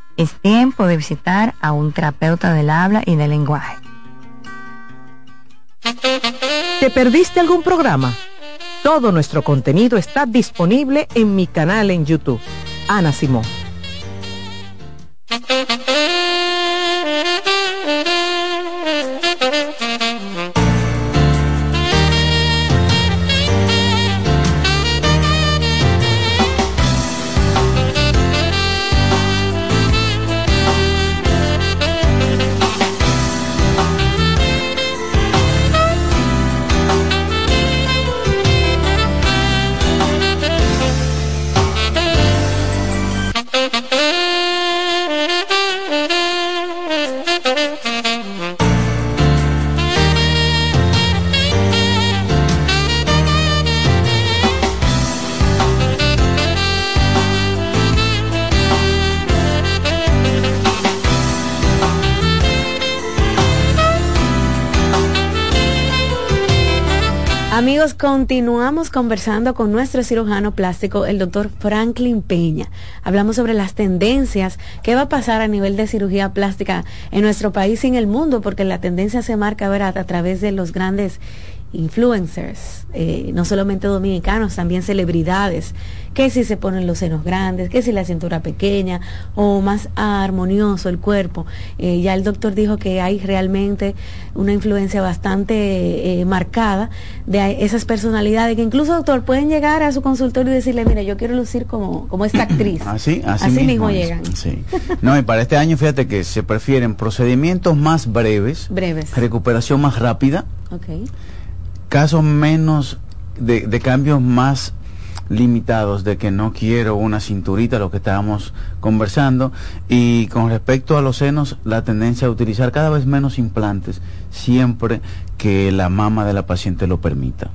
[SPEAKER 13] es tiempo de visitar a un terapeuta del habla y del lenguaje.
[SPEAKER 6] ¿Te perdiste algún programa? Todo nuestro contenido está disponible en mi canal en YouTube. Ana Simón.
[SPEAKER 4] Continuamos conversando con nuestro cirujano plástico, el doctor Franklin Peña. Hablamos sobre las tendencias, qué va a pasar a nivel de cirugía plástica en nuestro país y en el mundo, porque la tendencia se marca ¿verdad? a través de los grandes influencers, eh, no solamente dominicanos, también celebridades, que si se ponen los senos grandes, que si la cintura pequeña o más armonioso el cuerpo. Eh, ya el doctor dijo que hay realmente una influencia bastante eh, marcada de esas personalidades que incluso, doctor, pueden llegar a su consultorio y decirle, mire, yo quiero lucir como, como esta actriz. *clears throat*
[SPEAKER 5] Así, así, mismo, llegan. Sí. No, y para este año, fíjate que se prefieren procedimientos más breves,
[SPEAKER 4] breves,
[SPEAKER 5] recuperación más rápida.
[SPEAKER 4] Okay
[SPEAKER 5] casos menos de, de, cambios más limitados de que no quiero una cinturita, lo que estábamos conversando, y con respecto a los senos, la tendencia a utilizar cada vez menos implantes, siempre que la mama de la paciente lo permita.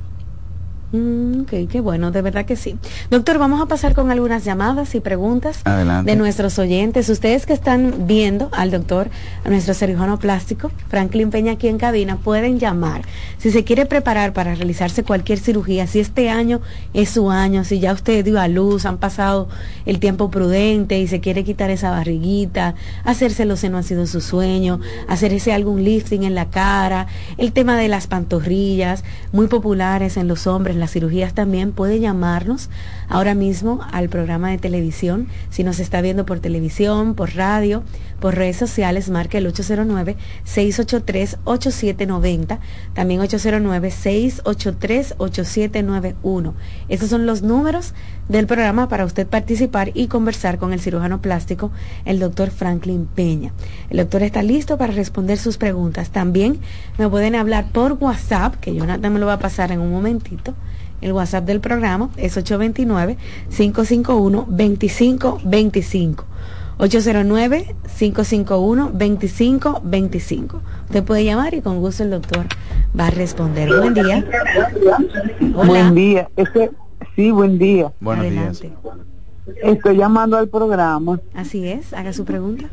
[SPEAKER 4] Mm, ok, qué bueno, de verdad que sí. Doctor, vamos a pasar con algunas llamadas y preguntas de nuestros oyentes. Ustedes que están viendo al doctor, a nuestro cirujano plástico, Franklin Peña aquí en cabina, pueden llamar. Si se quiere preparar para realizarse cualquier cirugía, si este año es su año, si ya usted dio a luz, han pasado el tiempo prudente y se quiere quitar esa barriguita, hacérselo si no ha sido su sueño, hacer ese algún lifting en la cara, el tema de las pantorrillas, muy populares en los hombres las cirugías también, puede llamarnos ahora mismo al programa de televisión. Si nos está viendo por televisión, por radio, por redes sociales, marque el 809-683-8790, también 809-683-8791. Esos son los números del programa para usted participar y conversar con el cirujano plástico, el doctor Franklin Peña. El doctor está listo para responder sus preguntas. También me pueden hablar por WhatsApp, que Jonathan me lo va a pasar en un momentito. El WhatsApp del programa es 829-551-2525. 809-551-2525. Usted puede llamar y con gusto el doctor va a responder. Buen día.
[SPEAKER 14] Buen día. Este, sí, buen día.
[SPEAKER 5] Buenos días.
[SPEAKER 14] Estoy llamando al programa.
[SPEAKER 4] Así es, haga su pregunta.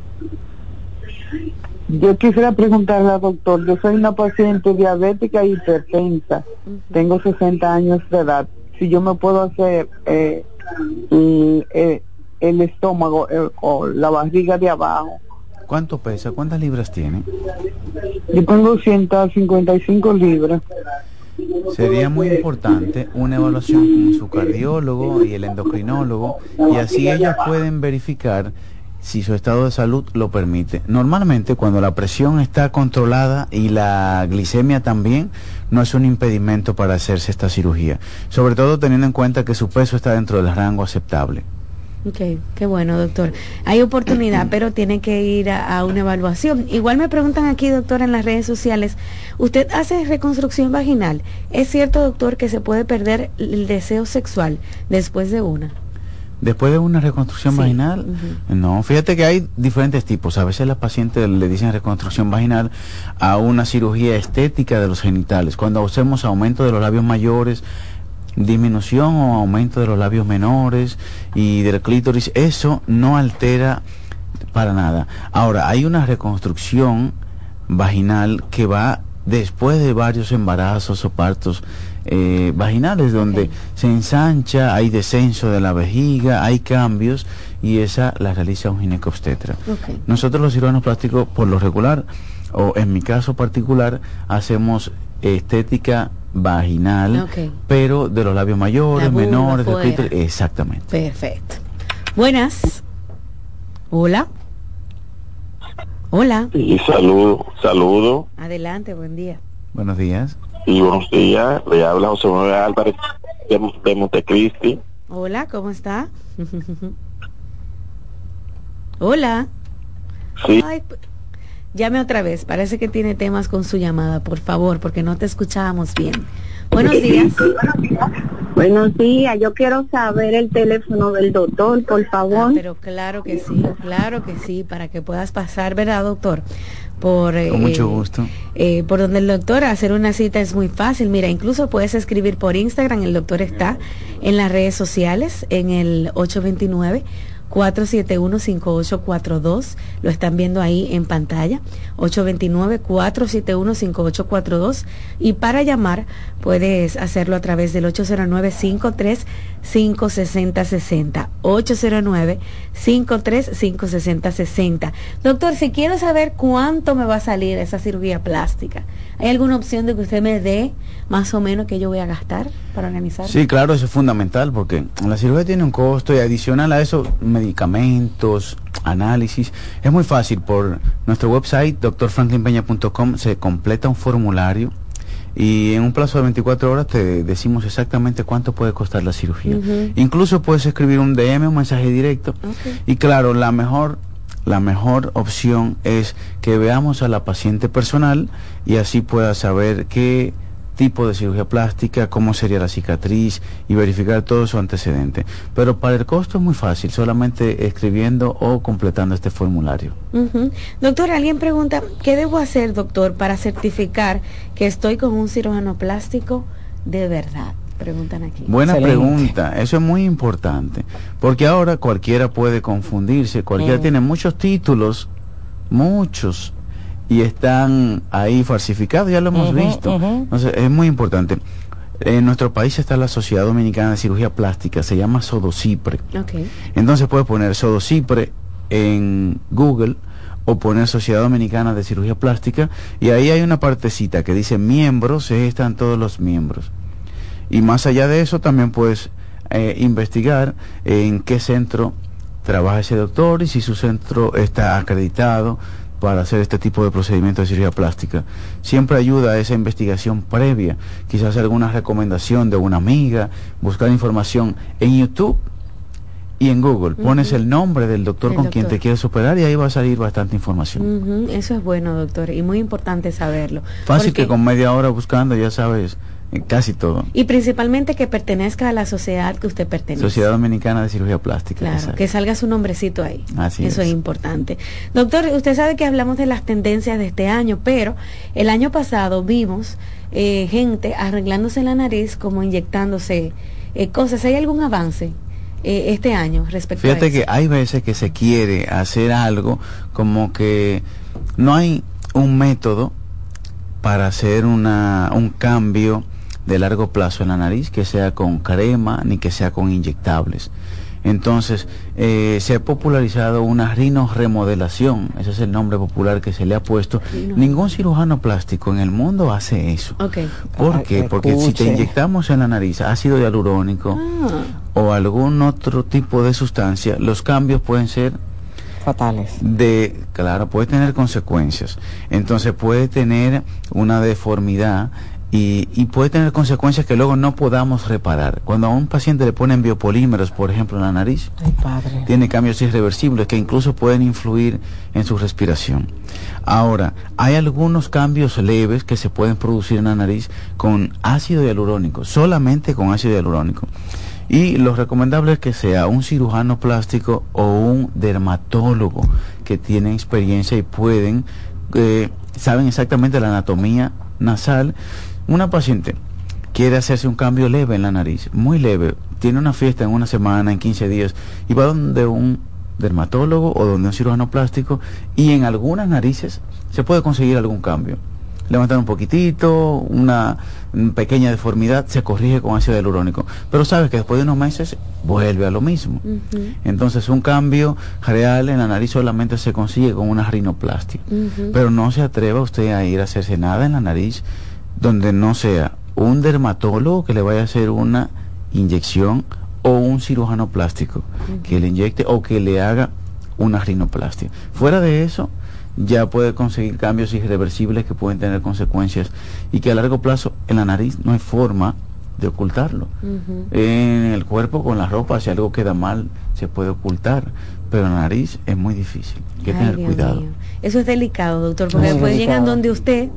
[SPEAKER 14] Yo quisiera preguntarle al doctor, yo soy una paciente diabética y hipertensa, tengo 60 años de edad, si yo me puedo hacer eh, el, el, estómago eh, o la barriga de abajo.
[SPEAKER 5] ¿Cuánto pesa? ¿Cuántas libras tiene?
[SPEAKER 14] Yo tengo 155 libras.
[SPEAKER 5] Sería muy importante una evaluación con su cardiólogo y el endocrinólogo y así ellos pueden verificar si su estado de salud lo permite. Normalmente cuando la presión está controlada y la glicemia también, no es un impedimento para hacerse esta cirugía, sobre todo teniendo en cuenta que su peso está dentro del rango aceptable.
[SPEAKER 4] Ok, qué bueno, doctor. Hay oportunidad, pero tiene que ir a, una evaluación. Igual me preguntan aquí, doctor, en las redes sociales, ¿usted hace reconstrucción vaginal? ¿Es cierto, doctor, que se puede perder el deseo sexual después de una?
[SPEAKER 5] Después de una reconstrucción vaginal, no, fíjate que hay diferentes tipos. A veces las pacientes le dicen reconstrucción vaginal a una cirugía estética de los genitales. Cuando hacemos aumento de los labios mayores, disminución o aumento de los labios menores y del clítoris, eso no altera para nada. Ahora, hay una reconstrucción vaginal que va después de varios embarazos o partos eh, vaginales donde se ensancha, hay descenso de la vejiga, hay cambios y esa la realiza un ginecobstetra. Nosotros los cirujanos plásticos por lo regular o en mi caso particular hacemos estética vaginal, pero de los labios mayores, menores, exactamente.
[SPEAKER 4] Perfecto. Buenas. Hola. Hola.
[SPEAKER 15] Y saludo, saludo.
[SPEAKER 4] Adelante, buen día.
[SPEAKER 5] Buenos días.
[SPEAKER 15] Y buenos días, le habla José Manuel Álvarez de, Montecristi.
[SPEAKER 4] Hola, ¿cómo está? *laughs* Hola.
[SPEAKER 15] Sí.
[SPEAKER 4] Llame otra vez, parece que tiene temas con su llamada, por favor, porque no te escuchábamos bien. Buenos días.
[SPEAKER 16] Buenos días, yo quiero saber el teléfono del doctor, por favor. Ah,
[SPEAKER 4] pero claro que sí, claro que sí, para que puedas pasar, ¿verdad, doctor? por
[SPEAKER 5] Con mucho eh, gusto.
[SPEAKER 4] Eh, por donde el doctor hacer una cita es muy fácil. Mira, incluso puedes escribir por Instagram, el doctor está en las redes sociales en el 829 471-5842. Lo están viendo ahí en pantalla. 829-471-5842. Y para llamar puedes hacerlo a través del 809-53-560-60. 809-53-560-60. Doctor, si quiero saber cuánto me va a salir esa cirugía plástica, ¿hay alguna opción de que usted me dé más o menos que yo voy a gastar para organizar?
[SPEAKER 5] Sí, claro, eso es fundamental porque la cirugía tiene un costo y adicional a eso, medicamentos, análisis. Es muy fácil, por nuestro website, doctorfranklinpeña.com, se completa un formulario y en un plazo de 24 horas te decimos exactamente cuánto puede costar la cirugía. Incluso puedes escribir un DM, un mensaje directo. Y claro, la mejor la mejor opción es que veamos a la paciente personal y así pueda saber qué tipo de cirugía plástica, cómo sería la cicatriz y verificar todo su antecedente. Pero para el costo es muy fácil, solamente escribiendo o completando este formulario.
[SPEAKER 4] Doctor, alguien pregunta, ¿qué debo hacer, doctor, para certificar que estoy con un cirujano plástico de verdad? Preguntan aquí.
[SPEAKER 5] Buena pregunta, eso es muy importante, porque ahora cualquiera puede confundirse, cualquiera tiene muchos títulos, muchos, y están ahí falsificados, ya lo hemos visto. Entonces, es muy importante. En nuestro país está la Sociedad Dominicana de Cirugía Plástica, se llama Sodocipre. Entonces puede poner Sodocipre en Google o poner Sociedad Dominicana de Cirugía Plástica y ahí hay una partecita que dice miembros, ahí están todos los miembros. Y más allá de eso también puedes eh, investigar en qué centro trabaja ese doctor y si su centro está acreditado para hacer este tipo de procedimiento de cirugía plástica. Siempre ayuda a esa investigación previa, quizás alguna recomendación de una amiga, buscar información en YouTube y en Google. Pones el nombre del doctor con quien te quieres operar y ahí va a salir bastante información.
[SPEAKER 4] Eso es bueno, doctor, y muy importante saberlo.
[SPEAKER 5] Fácil que con media hora buscando ya sabes casi todo.
[SPEAKER 4] Y principalmente que pertenezca a la sociedad que usted pertenece.
[SPEAKER 5] Sociedad Dominicana de Cirugía Plástica.
[SPEAKER 4] Claro, que salga su nombrecito ahí.
[SPEAKER 5] Así
[SPEAKER 4] Eso es. importante. Doctor, usted sabe que hablamos de las tendencias de este año, pero el año pasado vimos eh, gente arreglándose la nariz como inyectándose eh, cosas. ¿Hay algún avance? Eh, este año respecto
[SPEAKER 5] a eso? que hay veces que se quiere hacer algo como que no hay un método para hacer una, un cambio de largo plazo en la nariz, que sea con crema ni que sea con inyectables. Entonces, eh, se ha popularizado una rinoremodelación, ese es el nombre popular que se le ha puesto. Ningún cirujano plástico en el mundo hace eso. ¿Por qué? Porque si te inyectamos en la nariz ácido hialurónico ah. o algún otro tipo de sustancia, los cambios pueden ser
[SPEAKER 3] fatales.
[SPEAKER 5] De, claro, puede tener consecuencias. Entonces puede tener una deformidad y, puede tener consecuencias que luego no podamos reparar. Cuando a un paciente le ponen biopolímeros, por ejemplo, en la nariz, tiene cambios irreversibles que incluso pueden influir en su respiración. Ahora, hay algunos cambios leves que se pueden producir en la nariz con ácido hialurónico, solamente con ácido hialurónico. Y lo recomendable es que sea un cirujano plástico o un dermatólogo que tienen experiencia y pueden, eh, saben exactamente la anatomía nasal una paciente quiere hacerse un cambio leve en la nariz, muy leve, tiene una fiesta en una semana, en 15 días, y va donde un dermatólogo o donde un cirujano plástico y en algunas narices se puede conseguir algún cambio. Levantar un poquitito, una pequeña deformidad, se corrige con ácido hialurónico. Pero sabes que después de unos meses vuelve a lo mismo. Entonces un cambio real en la nariz solamente se consigue con una rinoplastia. Pero no se atreva usted a ir a hacerse nada en la nariz donde no sea un dermatólogo que le vaya a hacer una inyección o un cirujano plástico que le inyecte o que le haga una rinoplastia. Fuera de eso, ya puede conseguir cambios irreversibles que pueden tener consecuencias y que a largo plazo en la nariz no hay forma de ocultarlo. En el cuerpo con la ropa, si algo queda mal, se puede ocultar, pero en la nariz es muy difícil. Hay que tener cuidado.
[SPEAKER 4] Eso es delicado, doctor, porque después llegan donde usted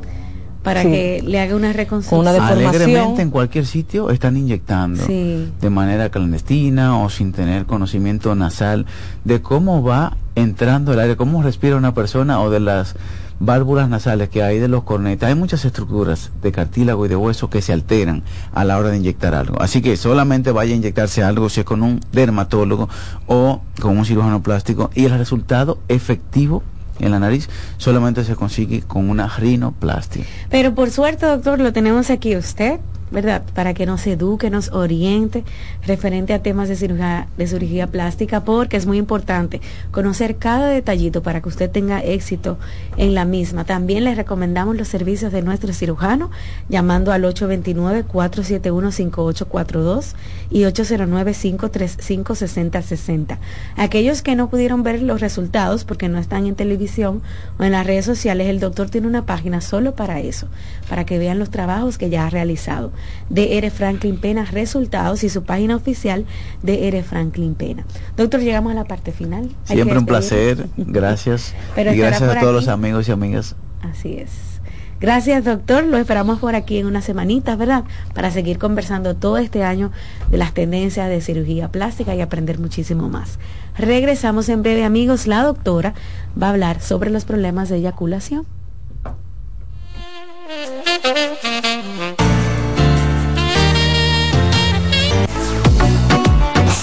[SPEAKER 4] para que le haga una reconstrucción. Una
[SPEAKER 5] Alegremente en cualquier sitio están inyectando de manera clandestina o sin tener conocimiento nasal de cómo va entrando el aire, cómo respira una persona o de las válvulas nasales que hay de los cornetas. Hay muchas estructuras de cartílago y de hueso que se alteran a la hora de inyectar algo. Así que solamente vaya a inyectarse algo si es con un dermatólogo o con un cirujano plástico y el resultado efectivo en la nariz solamente se consigue con una rinoplastia.
[SPEAKER 4] Pero por suerte, doctor, lo tenemos aquí usted ¿verdad? Para que nos eduque, nos oriente referente a temas de cirugía, plástica, porque es muy importante conocer cada detallito para que usted tenga éxito en la misma. También les recomendamos los servicios de nuestro cirujano llamando al 829-471-5842 y 809-535-6060. Aquellos que no pudieron ver los resultados porque no están en televisión o en las redes sociales, el doctor tiene una página solo para eso, para que vean los trabajos que ya ha realizado de R. Franklin Pena, resultados y su página oficial de R. Franklin Pena. Doctor, llegamos a la parte final.
[SPEAKER 5] Siempre un placer, gracias. *laughs* y gracias a todos los amigos y amigas.
[SPEAKER 4] Así es. Gracias, doctor. Lo esperamos por aquí en unas semanitas, ¿verdad? Para seguir conversando todo este año de las tendencias de cirugía plástica y aprender muchísimo más. Regresamos en breve, amigos. La doctora va a hablar sobre los problemas de eyaculación.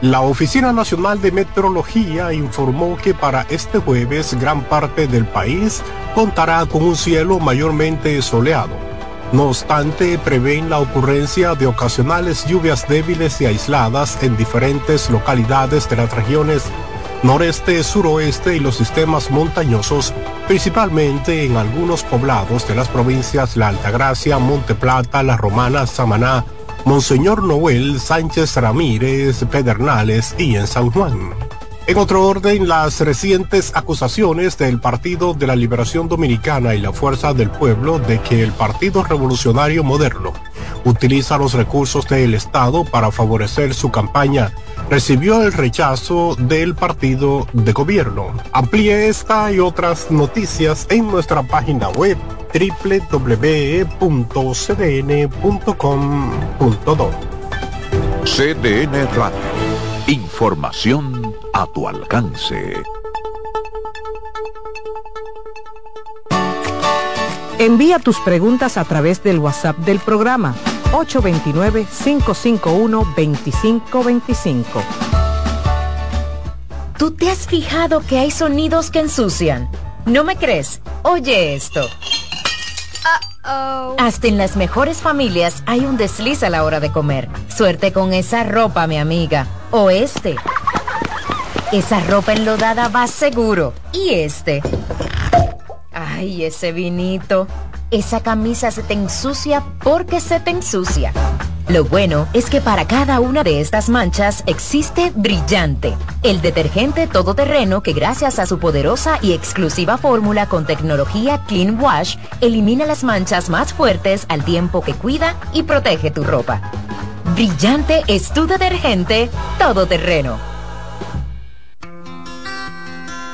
[SPEAKER 17] La Oficina Nacional de Meteorología informó que para este jueves gran parte del país contará con un cielo mayormente soleado. No obstante, prevén la ocurrencia de ocasionales lluvias débiles y aisladas en diferentes localidades de las regiones noreste, suroeste y los sistemas montañosos, principalmente en algunos poblados de las provincias La Altagracia, Monte Plata, La Romana, Samaná, Monseñor Noel Sánchez Ramírez Pedernales y en San Juan. En otro orden, las recientes acusaciones del Partido de la Liberación Dominicana y la Fuerza del Pueblo de que el Partido Revolucionario Moderno utiliza los recursos del Estado para favorecer su campaña recibió el rechazo del partido de gobierno. Amplíe esta y otras noticias en nuestra página web www.cdn.com.do.
[SPEAKER 1] CDN Radio. Información a tu alcance.
[SPEAKER 6] Envía tus preguntas a través del WhatsApp del programa 829-551-2525.
[SPEAKER 18] ¿Tú te has fijado que hay sonidos que ensucian? ¿No me crees? Oye esto. Hasta en las mejores familias hay un desliz a la hora de comer. Suerte con esa ropa, mi amiga. O este. Esa ropa enlodada va seguro. Y este. Ay, ese vinito. Esa camisa se te ensucia porque se te ensucia. Lo bueno es que para cada una de estas manchas existe Brillante, el detergente todoterreno que gracias a su poderosa y exclusiva fórmula con tecnología Clean Wash elimina las manchas más fuertes al tiempo que cuida y protege tu ropa. Brillante es tu detergente todoterreno.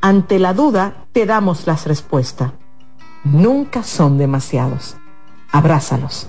[SPEAKER 6] Ante la duda, te damos las respuestas. Nunca son demasiados. Abrázalos.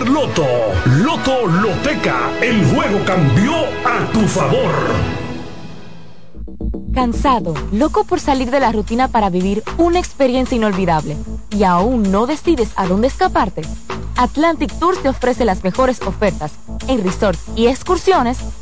[SPEAKER 19] Loto. Loto Loteca. El juego cambió a tu favor.
[SPEAKER 10] Cansado, loco por salir de la rutina para vivir una experiencia inolvidable y aún no decides a dónde escaparte. Atlantic Tours te ofrece las mejores ofertas en resorts y excursiones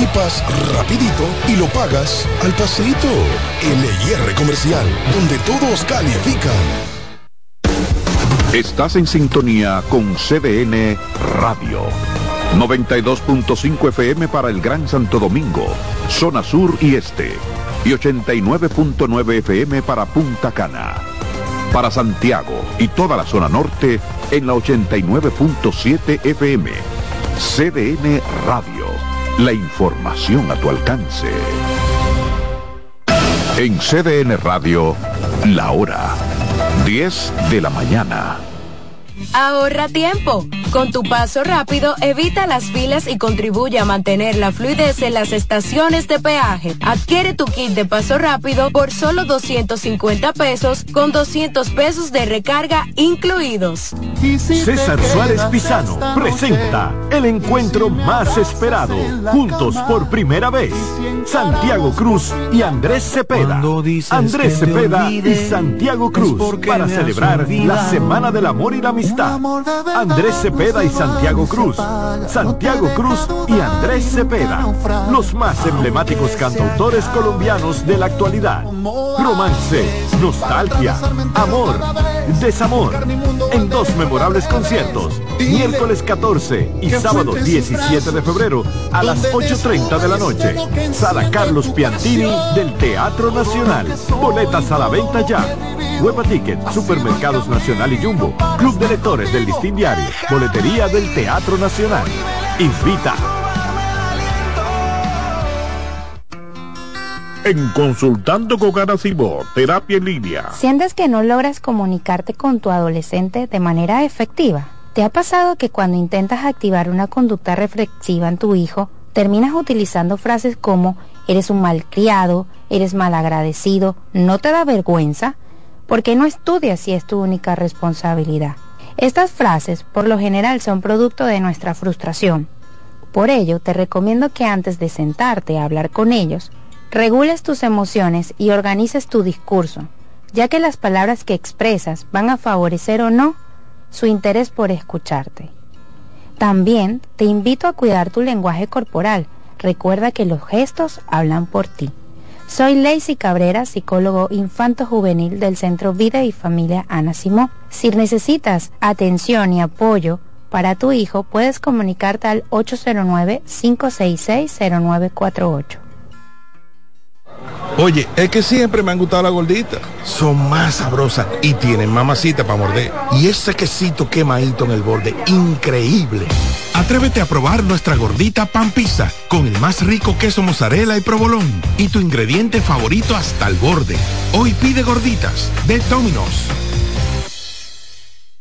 [SPEAKER 20] equipas rapidito y lo pagas al paseito. LIR Comercial, donde todos califican.
[SPEAKER 1] Estás en sintonía con CDN Radio. 92.5 FM para el Gran Santo Domingo, zona sur y este. Y 89.9 FM para Punta Cana. Para Santiago y toda la zona norte en la 89.7 FM. CDN Radio. La información a tu alcance. En CDN Radio, la hora 10 de la mañana.
[SPEAKER 21] Ahorra tiempo. Con tu paso rápido, evita las filas y contribuye a mantener la fluidez en las estaciones de peaje. Adquiere tu kit de paso rápido por solo 250 pesos con 200 pesos de recarga incluidos.
[SPEAKER 22] César Suárez Pisano presenta el encuentro más esperado, juntos por primera vez, Santiago Cruz y Andrés Cepeda. Andrés Cepeda y Santiago Cruz para celebrar la Semana del Amor y la Amistad. Andrés Cepeda y Santiago Cruz. Santiago Cruz y Andrés Cepeda. Los más emblemáticos cantautores colombianos de la actualidad. Romance, nostalgia, amor, desamor. En dos memorables conciertos. Miércoles 14 y sábado 17 de febrero a las 8.30 de la noche. Sala Carlos Piantini del Teatro Nacional. Boletas a la venta ya. Hueva Ticket, Supermercados Nacional y Jumbo, Club de Del Diario, Boletería del Teatro Nacional. Invita.
[SPEAKER 19] En Consultando con Garacimo, Terapia en Línea.
[SPEAKER 7] ¿Sientes que no logras comunicarte con tu adolescente de manera efectiva? ¿Te ha pasado que cuando intentas activar una conducta reflexiva en tu hijo, terminas utilizando frases como eres un malcriado, eres malagradecido, no te da vergüenza? ¿Por qué no estudias si es tu única responsabilidad? Estas frases por lo general son producto de nuestra frustración. Por ello, te recomiendo que antes de sentarte a hablar con ellos, regules tus emociones y organices tu discurso. ya que las palabras que expresas van a favorecer o no su interés por escucharte. También te invito a cuidar tu lenguaje corporal. Recuerda que los gestos hablan por ti. Soy Lacey Cabrera, psicólogo infanto-juvenil del Centro Vida y Familia Ana Simó. Si necesitas atención y apoyo para tu hijo, puedes comunicarte al 809-566-0948.
[SPEAKER 23] Oye, es que siempre me han gustado las gorditas. Son más sabrosas y tienen mamacita para morder. Y ese quesito quemadito en el borde, increíble.
[SPEAKER 24] Atrévete a probar nuestra gordita pan pizza con el más rico queso mozzarella y provolón y tu ingrediente favorito hasta el borde. Hoy pide gorditas de Domino's.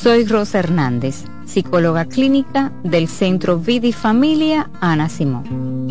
[SPEAKER 9] Soy Rosa Hernández, psicóloga clínica del Centro Vida y Familia Ana Simón.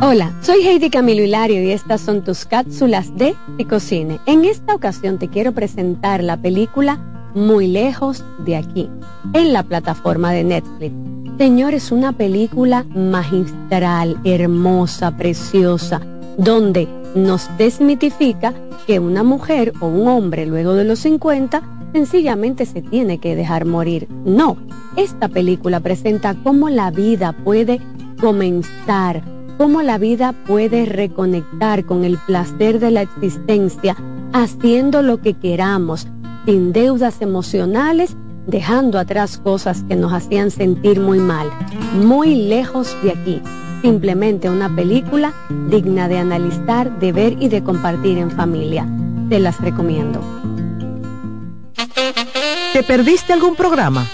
[SPEAKER 12] Hola, soy Heidi Camilo Hilario y estas son tus cápsulas de Picocine. En esta ocasión te quiero presentar la película Muy lejos de aquí, en la plataforma de Netflix. Señores, una película magistral, hermosa, preciosa, donde nos desmitifica que una mujer o un hombre luego de los 50 sencillamente se tiene que dejar morir. No, esta película presenta cómo la vida puede comenzar cómo la vida puede reconectar con el placer de la existencia haciendo lo que queramos, sin deudas emocionales, dejando atrás cosas que nos hacían sentir muy mal, muy lejos de aquí. Simplemente una película digna de analizar, de ver y de compartir en familia. Te las recomiendo.
[SPEAKER 6] ¿Te perdiste algún programa?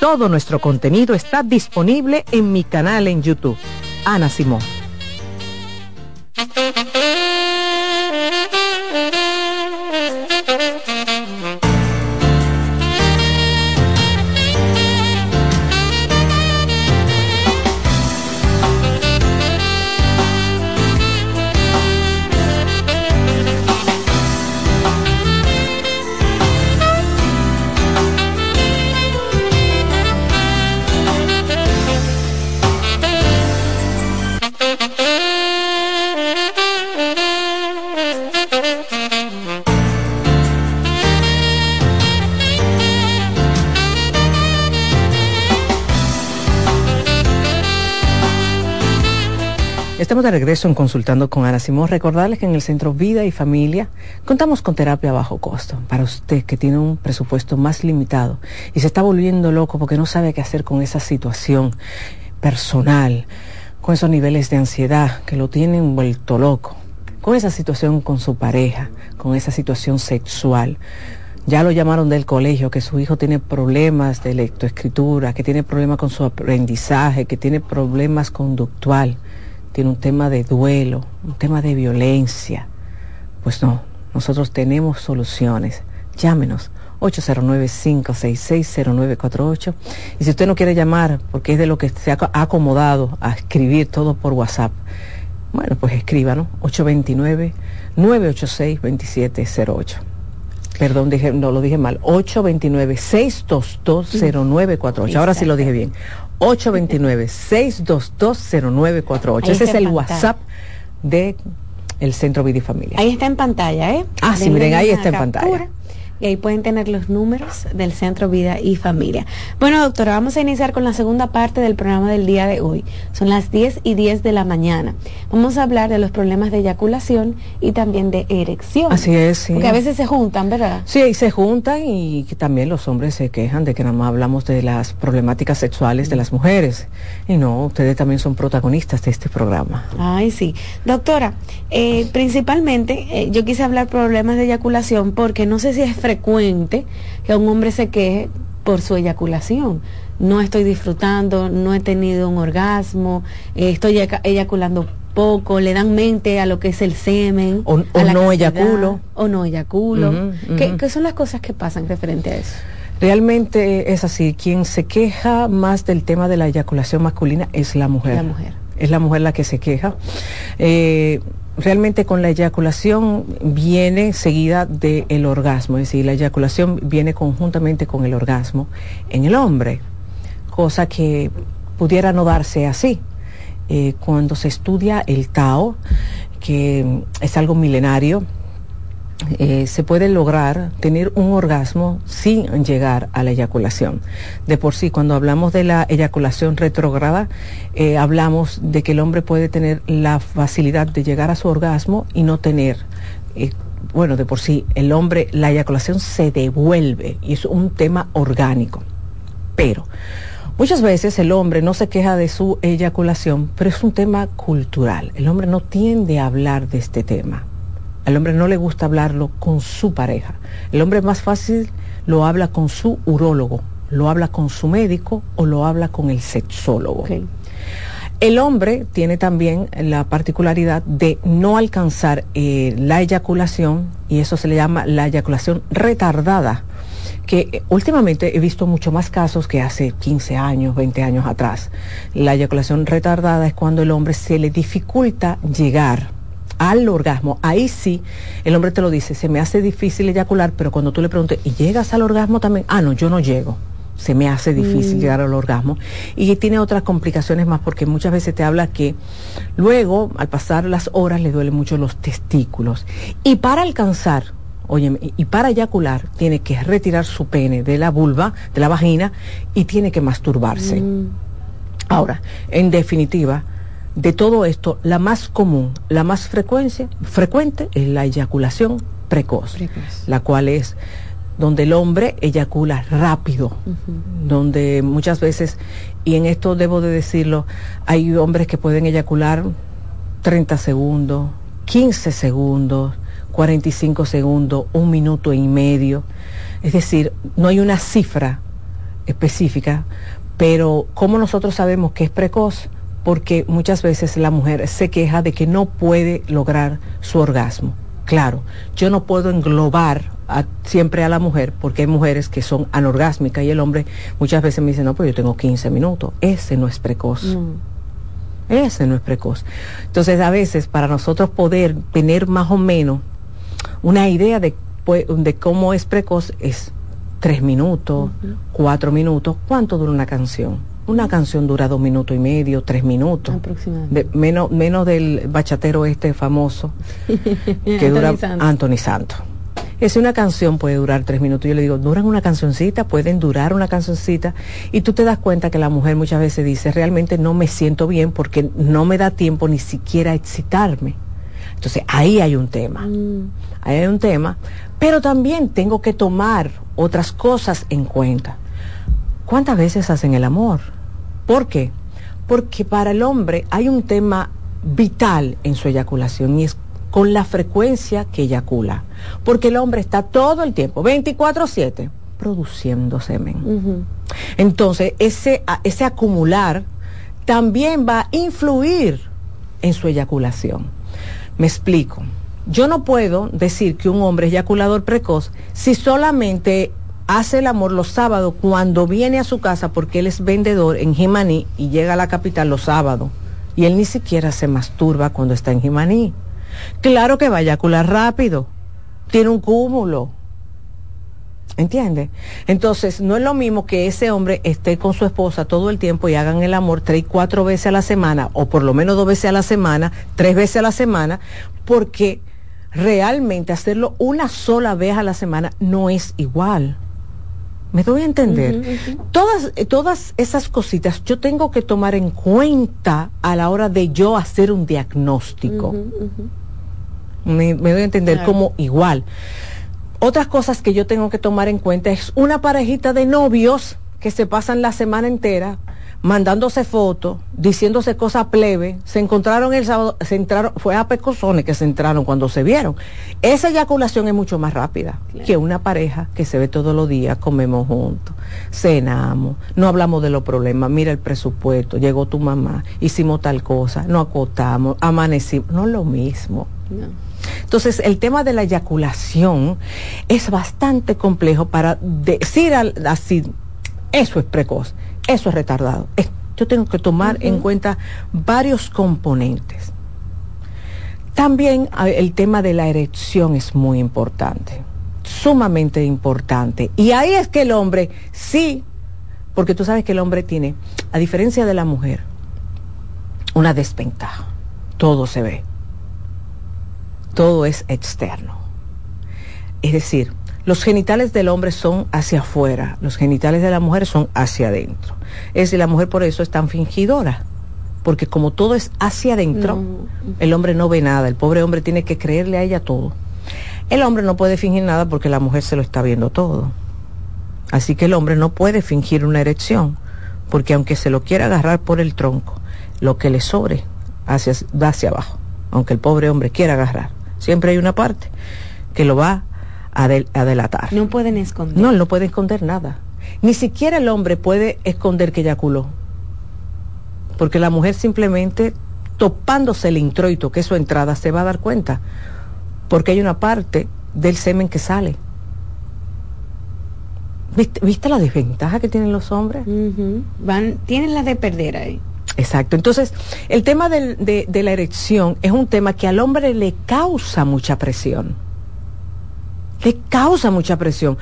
[SPEAKER 6] Todo nuestro contenido está disponible en mi canal en YouTube Ana Simón. De regreso en Consultando con Ana Simón. Recordarles que en el Centro Vida y Familia contamos con terapia a bajo costo para usted que tiene un presupuesto más limitado y se está volviendo loco porque no sabe qué hacer con esa situación personal, con esos niveles de ansiedad que lo tienen vuelto loco, con esa situación con su pareja, con esa situación sexual.
[SPEAKER 3] ya lo llamaron del colegio, que su hijo tiene problemas de lectoescritura, que tiene problemas con su aprendizaje, que tiene problemas conductual, tiene un tema de duelo, un tema de violencia. Pues no, nosotros tenemos soluciones. Llámenos 809-566-0948. Y si usted no quiere llamar, porque es de lo que se ha acomodado a escribir todo por WhatsApp, bueno, pues escríbanos 829-986-2708. Perdón, dije, no lo dije mal. 829-622-0948. Ahora sí lo dije bien. 829-622-0948. Ese es el WhatsApp de el Centro Vida y Familia.
[SPEAKER 4] Ahí está en pantalla, ¿eh?
[SPEAKER 3] Ah, sí, miren, ahí está en pantalla
[SPEAKER 4] y ahí pueden tener los números del Centro Vida y Familia. Bueno, doctora, vamos a iniciar con la segunda parte del programa del día de hoy. Son las 10 y 10 de la mañana. Vamos a hablar de los problemas de eyaculación y también de erección.
[SPEAKER 3] Así es, sí.
[SPEAKER 4] Porque a veces se juntan, ¿verdad?
[SPEAKER 3] Sí, ahí se juntan y también los hombres se quejan de que nada más hablamos de las problemáticas sexuales de las mujeres. Y no, ustedes también son protagonistas de este programa.
[SPEAKER 4] Ay, sí. Doctora, eh, principalmente eh, yo quise hablar problemas de eyaculación porque no sé si es frecuente que un hombre se queje por su eyaculación. No estoy disfrutando, no he tenido un orgasmo, eh, estoy eyaculando poco, le dan mente a lo que es el semen.
[SPEAKER 3] O, no eyaculo.
[SPEAKER 4] O no eyaculo. ¿Qué, son las cosas que pasan referente a eso?
[SPEAKER 3] Realmente es así. Quien se queja más del tema de la eyaculación masculina es la mujer.
[SPEAKER 4] La mujer.
[SPEAKER 3] Es la mujer la que se queja. Eh, realmente con la eyaculación viene seguida del orgasmo, es decir, la eyaculación viene conjuntamente con el orgasmo en el hombre, cosa que pudiera no darse así. Eh, cuando se estudia el Tao, que es algo milenario, eh, se puede lograr tener un orgasmo sin llegar a la eyaculación. De por sí, cuando hablamos de la eyaculación retrógrada, eh, hablamos de que el hombre puede tener la facilidad de llegar a su orgasmo y no tener, eh, bueno, de por sí, el hombre, la eyaculación se devuelve y es un tema orgánico. Pero Muchas veces el hombre no se queja de su eyaculación, pero es un tema cultural. El hombre no tiende a hablar de este tema. Al hombre no le gusta hablarlo con su pareja. El hombre más fácil lo habla con su urólogo, lo habla con su médico o lo habla con el sexólogo. El hombre tiene también la particularidad de no alcanzar eh, la eyaculación y eso se le llama la eyaculación retardada que eh, últimamente he visto mucho más casos que hace 15 años, 20 años atrás. La eyaculación retardada es cuando el hombre se le dificulta llegar al orgasmo, ahí sí, el hombre te lo dice, se me hace difícil eyacular, pero cuando tú le preguntes, ¿y llegas al orgasmo también? Ah, no, yo no llego. Se me hace difícil mm. llegar al orgasmo. Y tiene otras complicaciones más porque muchas veces te habla que luego, al pasar las horas, le duelen mucho los testículos. Y para alcanzar, oye, y para eyacular, tiene que retirar su pene de la vulva, de la vagina, y tiene que masturbarse. Mm. Ahora, en definitiva, de todo esto, la más común, la más frecuencia, frecuente es la eyaculación precoz, la cual es donde el hombre eyacula rápido, donde muchas veces, y en esto debo de decirlo, hay hombres que pueden eyacular 30 segundos, 15 segundos, 45 segundos, un minuto y medio. Es decir, no hay una cifra específica, pero como nosotros sabemos que es precoz, porque muchas veces la mujer se queja de que no puede lograr su orgasmo. Claro, yo no puedo englobar siempre a la mujer porque hay mujeres que son anorgásmicas y el hombre muchas veces me dice, no, pues yo tengo 15 minutos. Ese no es precoz. Ese no es precoz. Entonces, a veces, para nosotros poder tener más o menos una idea de, de cómo es precoz, es tres minutos, cuatro minutos. ¿Cuánto dura una canción? Una canción dura dos minutos y medio, tres minutos.
[SPEAKER 4] Aproximadamente.
[SPEAKER 3] menos, menos del bachatero este famoso *laughs* que dura Anthony Santos. Es una canción puede durar tres minutos. Yo le digo, duran una cancioncita, pueden durar una cancioncita. Y tú te das cuenta que la mujer muchas veces dice, realmente no me siento bien porque no me da tiempo ni siquiera excitarme. Entonces ahí hay un tema. Mm. Ahí hay un tema. Pero también tengo que tomar otras cosas en cuenta. ¿Cuántas veces hacen el amor? ¿Por qué? Porque para el hombre hay un tema vital en su eyaculación y es con la frecuencia que eyacula. Porque el hombre está todo el tiempo, 24/7, produciendo semen. Entonces, ese, ese acumular también va a influir en su eyaculación. Me explico. Yo no puedo decir que un hombre es eyaculador precoz si solamente hace el amor los sábados cuando viene a su casa porque él es vendedor en Jimaní y llega a la capital los sábados. Y él ni siquiera se masturba cuando está en Jimaní. Claro que va a eyacular rápido. Tiene un cúmulo. ¿Entiende? Entonces, no es lo mismo que ese hombre esté con su esposa todo el tiempo y hagan el amor tres cuatro veces a la semana, o por lo menos dos veces a la semana, tres veces a la semana, porque realmente hacerlo una sola vez a la semana no es igual. ¿Me doy a entender? Todas, eh, todas esas cositas yo tengo que tomar en cuenta a la hora de yo hacer un diagnóstico. me, doy a entender como igual. Otras cosas que yo tengo que tomar en cuenta es una parejita de novios que se pasan la semana entera mandándose fotos, diciéndose cosas plebe, se encontraron el sábado, se entraron, fue a pecosones que se entraron cuando se vieron. Esa eyaculación es mucho más rápida que una pareja que se ve todos los días, comemos juntos, cenamos, no hablamos de los problemas, mira el presupuesto, llegó tu mamá, hicimos tal cosa, no acotamos, amanecimos, no es lo mismo. Entonces, el tema de la eyaculación es bastante complejo para decir así, eso es precoz eso es retardado. yo tengo que tomar en cuenta varios componentes. También el tema de la erección es muy importante, sumamente importante. Y ahí es que el hombre sí, porque tú sabes que el hombre tiene, a diferencia de la mujer, una desventaja. Todo se ve. Todo es externo. Es decir, los genitales del hombre son hacia afuera, los genitales de la mujer son hacia adentro. Es decir, la mujer por eso es tan fingidora, porque como todo es hacia adentro, el hombre no ve nada, el pobre hombre tiene que creerle a ella todo. El hombre no puede fingir nada porque la mujer se lo está viendo todo. Así que el hombre no puede fingir una erección, porque aunque se lo quiera agarrar por el tronco, lo que le sobre hacia, va hacia abajo, aunque el pobre hombre quiera agarrar. Siempre hay una parte que lo va a, delatar.
[SPEAKER 4] No pueden esconder.
[SPEAKER 3] No, no puede esconder nada. Ni siquiera el hombre puede esconder que eyaculó. Porque la mujer simplemente topándose el introito, que es su entrada, se va a dar cuenta. Porque hay una parte del semen que sale. ¿Viste, la desventaja que tienen los hombres?
[SPEAKER 4] Van, tienen la de perder ahí.
[SPEAKER 3] Exacto. Entonces, el tema de la erección es un tema que al hombre le causa mucha presión le causa mucha presión.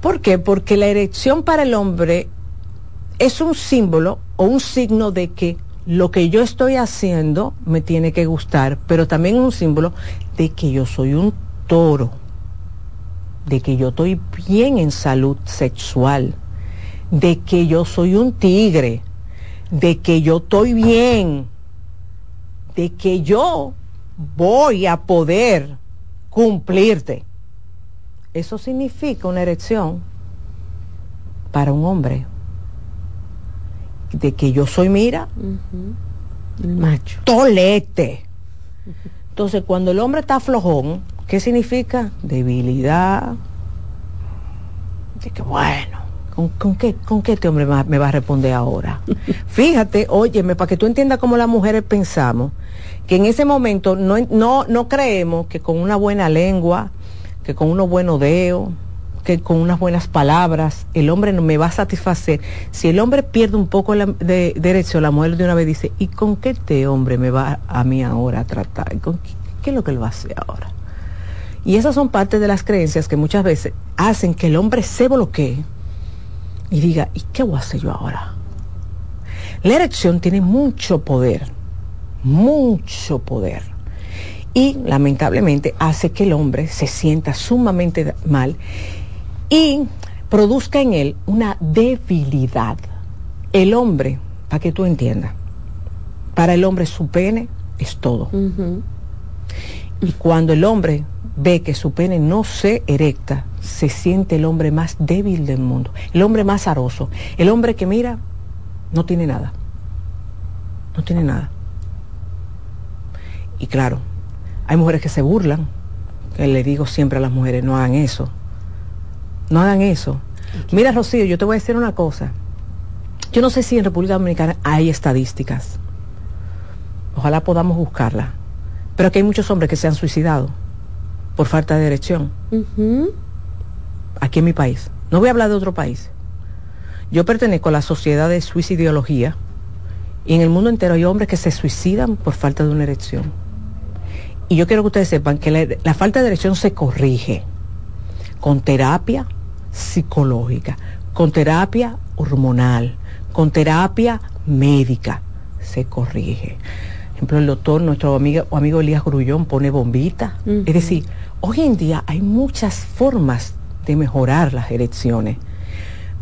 [SPEAKER 3] ¿Por qué? Porque la erección para el hombre es un símbolo o un signo de que lo que yo estoy haciendo me tiene que gustar, pero también un símbolo de que yo soy un toro, de que yo estoy bien en salud sexual, de que yo soy un tigre, de que yo estoy bien, de que yo voy a poder cumplirte. Eso significa una erección para un hombre. De que yo soy, mira, macho, tolete. Entonces, cuando el hombre está flojón, ¿qué significa? Debilidad. De que bueno, ¿con, qué, ¿con qué este hombre me va a responder ahora? *laughs* Fíjate, óyeme, para que tú entiendas cómo las mujeres pensamos, que en ese momento no, no, no creemos que con una buena lengua, que con unos buenos dedos, que con unas buenas palabras, el hombre no me va a satisfacer. Si el hombre pierde un poco de, de, derecho, la mujer de una vez dice, ¿y con qué este hombre me va a mí ahora a tratar? ¿Con qué, es lo que él va a hacer ahora? Y esas son parte de las creencias que muchas veces hacen que el hombre se bloquee y diga, ¿y qué voy a hacer yo ahora? La erección tiene mucho poder, mucho poder y lamentablemente hace que el hombre se sienta sumamente mal y produzca en él una debilidad. El hombre, para que tú entiendas, para el hombre su pene es todo. Y cuando el hombre ve que su pene no se erecta, se siente el hombre más débil del mundo, el hombre más aroso, el hombre que mira, no tiene nada. No tiene nada. Y claro, Hay mujeres que se burlan, que le digo siempre a las mujeres, no hagan eso. No hagan eso. Mira, Rocío, yo te voy a decir una cosa. Yo no sé si en República Dominicana hay estadísticas. Ojalá podamos buscarla. Pero aquí hay muchos hombres que se han suicidado por falta de erección. Aquí en mi país. No voy a hablar de otro país. Yo pertenezco a la Sociedad de Suicidiología y en el mundo entero hay hombres que se suicidan por falta de una erección. Y yo quiero que ustedes sepan que la, la falta de erección se corrige con terapia psicológica, con terapia hormonal, con terapia médica. Se corrige. Por ejemplo, el doctor, nuestro amigo, amigo Elías Grullón, pone bombita. Es decir, hoy en día hay muchas formas de mejorar las erecciones.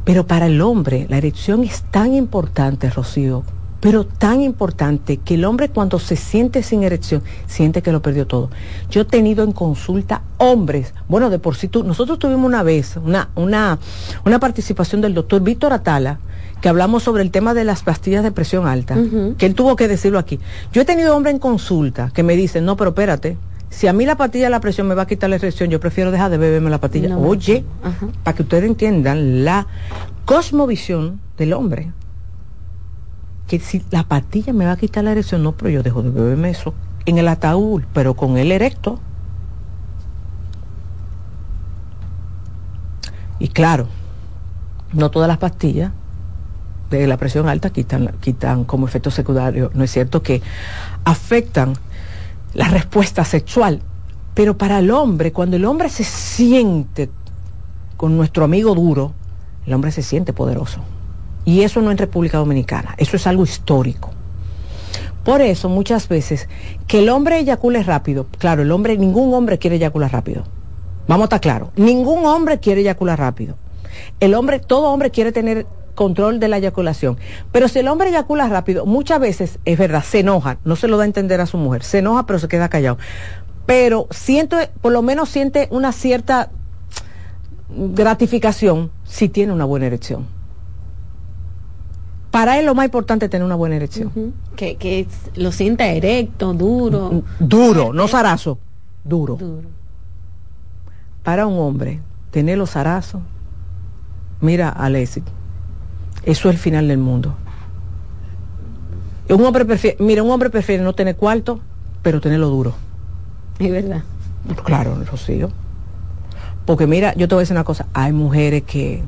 [SPEAKER 3] Pero para el hombre la erección es tan importante, Rocío, pero tan importante que el hombre cuando se siente sin erección siente que lo perdió todo. Yo he tenido en consulta hombres, bueno, de por sí tú, nosotros tuvimos una vez una, una, una participación del doctor Víctor Atala, que hablamos sobre el tema de las pastillas de presión alta, que él tuvo que decirlo aquí. Yo he tenido hombres en consulta que me dicen, no, pero espérate, si a mí la pastilla de la presión me va a quitar la erección, yo prefiero dejar de beberme la pastilla. Oye, para que ustedes entiendan la cosmovisión del hombre. Que si la pastilla me va a quitar la erección, no, pero yo dejo de beberme eso en el ataúd, pero con el erecto. Y claro, no todas las pastillas de la presión alta quitan, quitan como efecto secundario, no es cierto que afectan la respuesta sexual. Pero para el hombre, cuando el hombre se siente con nuestro amigo duro, el hombre se siente poderoso. Y eso no en República Dominicana, eso es algo histórico. Por eso muchas veces que el hombre eyacule rápido, claro, el hombre, ningún hombre quiere eyacular rápido. Vamos a estar claros, ningún hombre quiere eyacular rápido. El hombre, todo hombre quiere tener control de la eyaculación. Pero si el hombre eyacula rápido, muchas veces, es verdad, se enoja, no se lo da a entender a su mujer, se enoja pero se queda callado. Pero siento, por lo menos siente una cierta gratificación si tiene una buena erección. Para él lo más importante es tener una buena erección.
[SPEAKER 4] que, que lo sienta erecto, duro.
[SPEAKER 3] Duro, no zarazo, duro. Para un hombre, tener los zarazos, mira Alexis, eso es el final del mundo. Un hombre prefiere, mira, un hombre prefiere no tener cuarto, pero tenerlo duro.
[SPEAKER 4] Es verdad.
[SPEAKER 3] Claro, Rocío. Porque mira, yo te voy a decir una cosa, hay mujeres que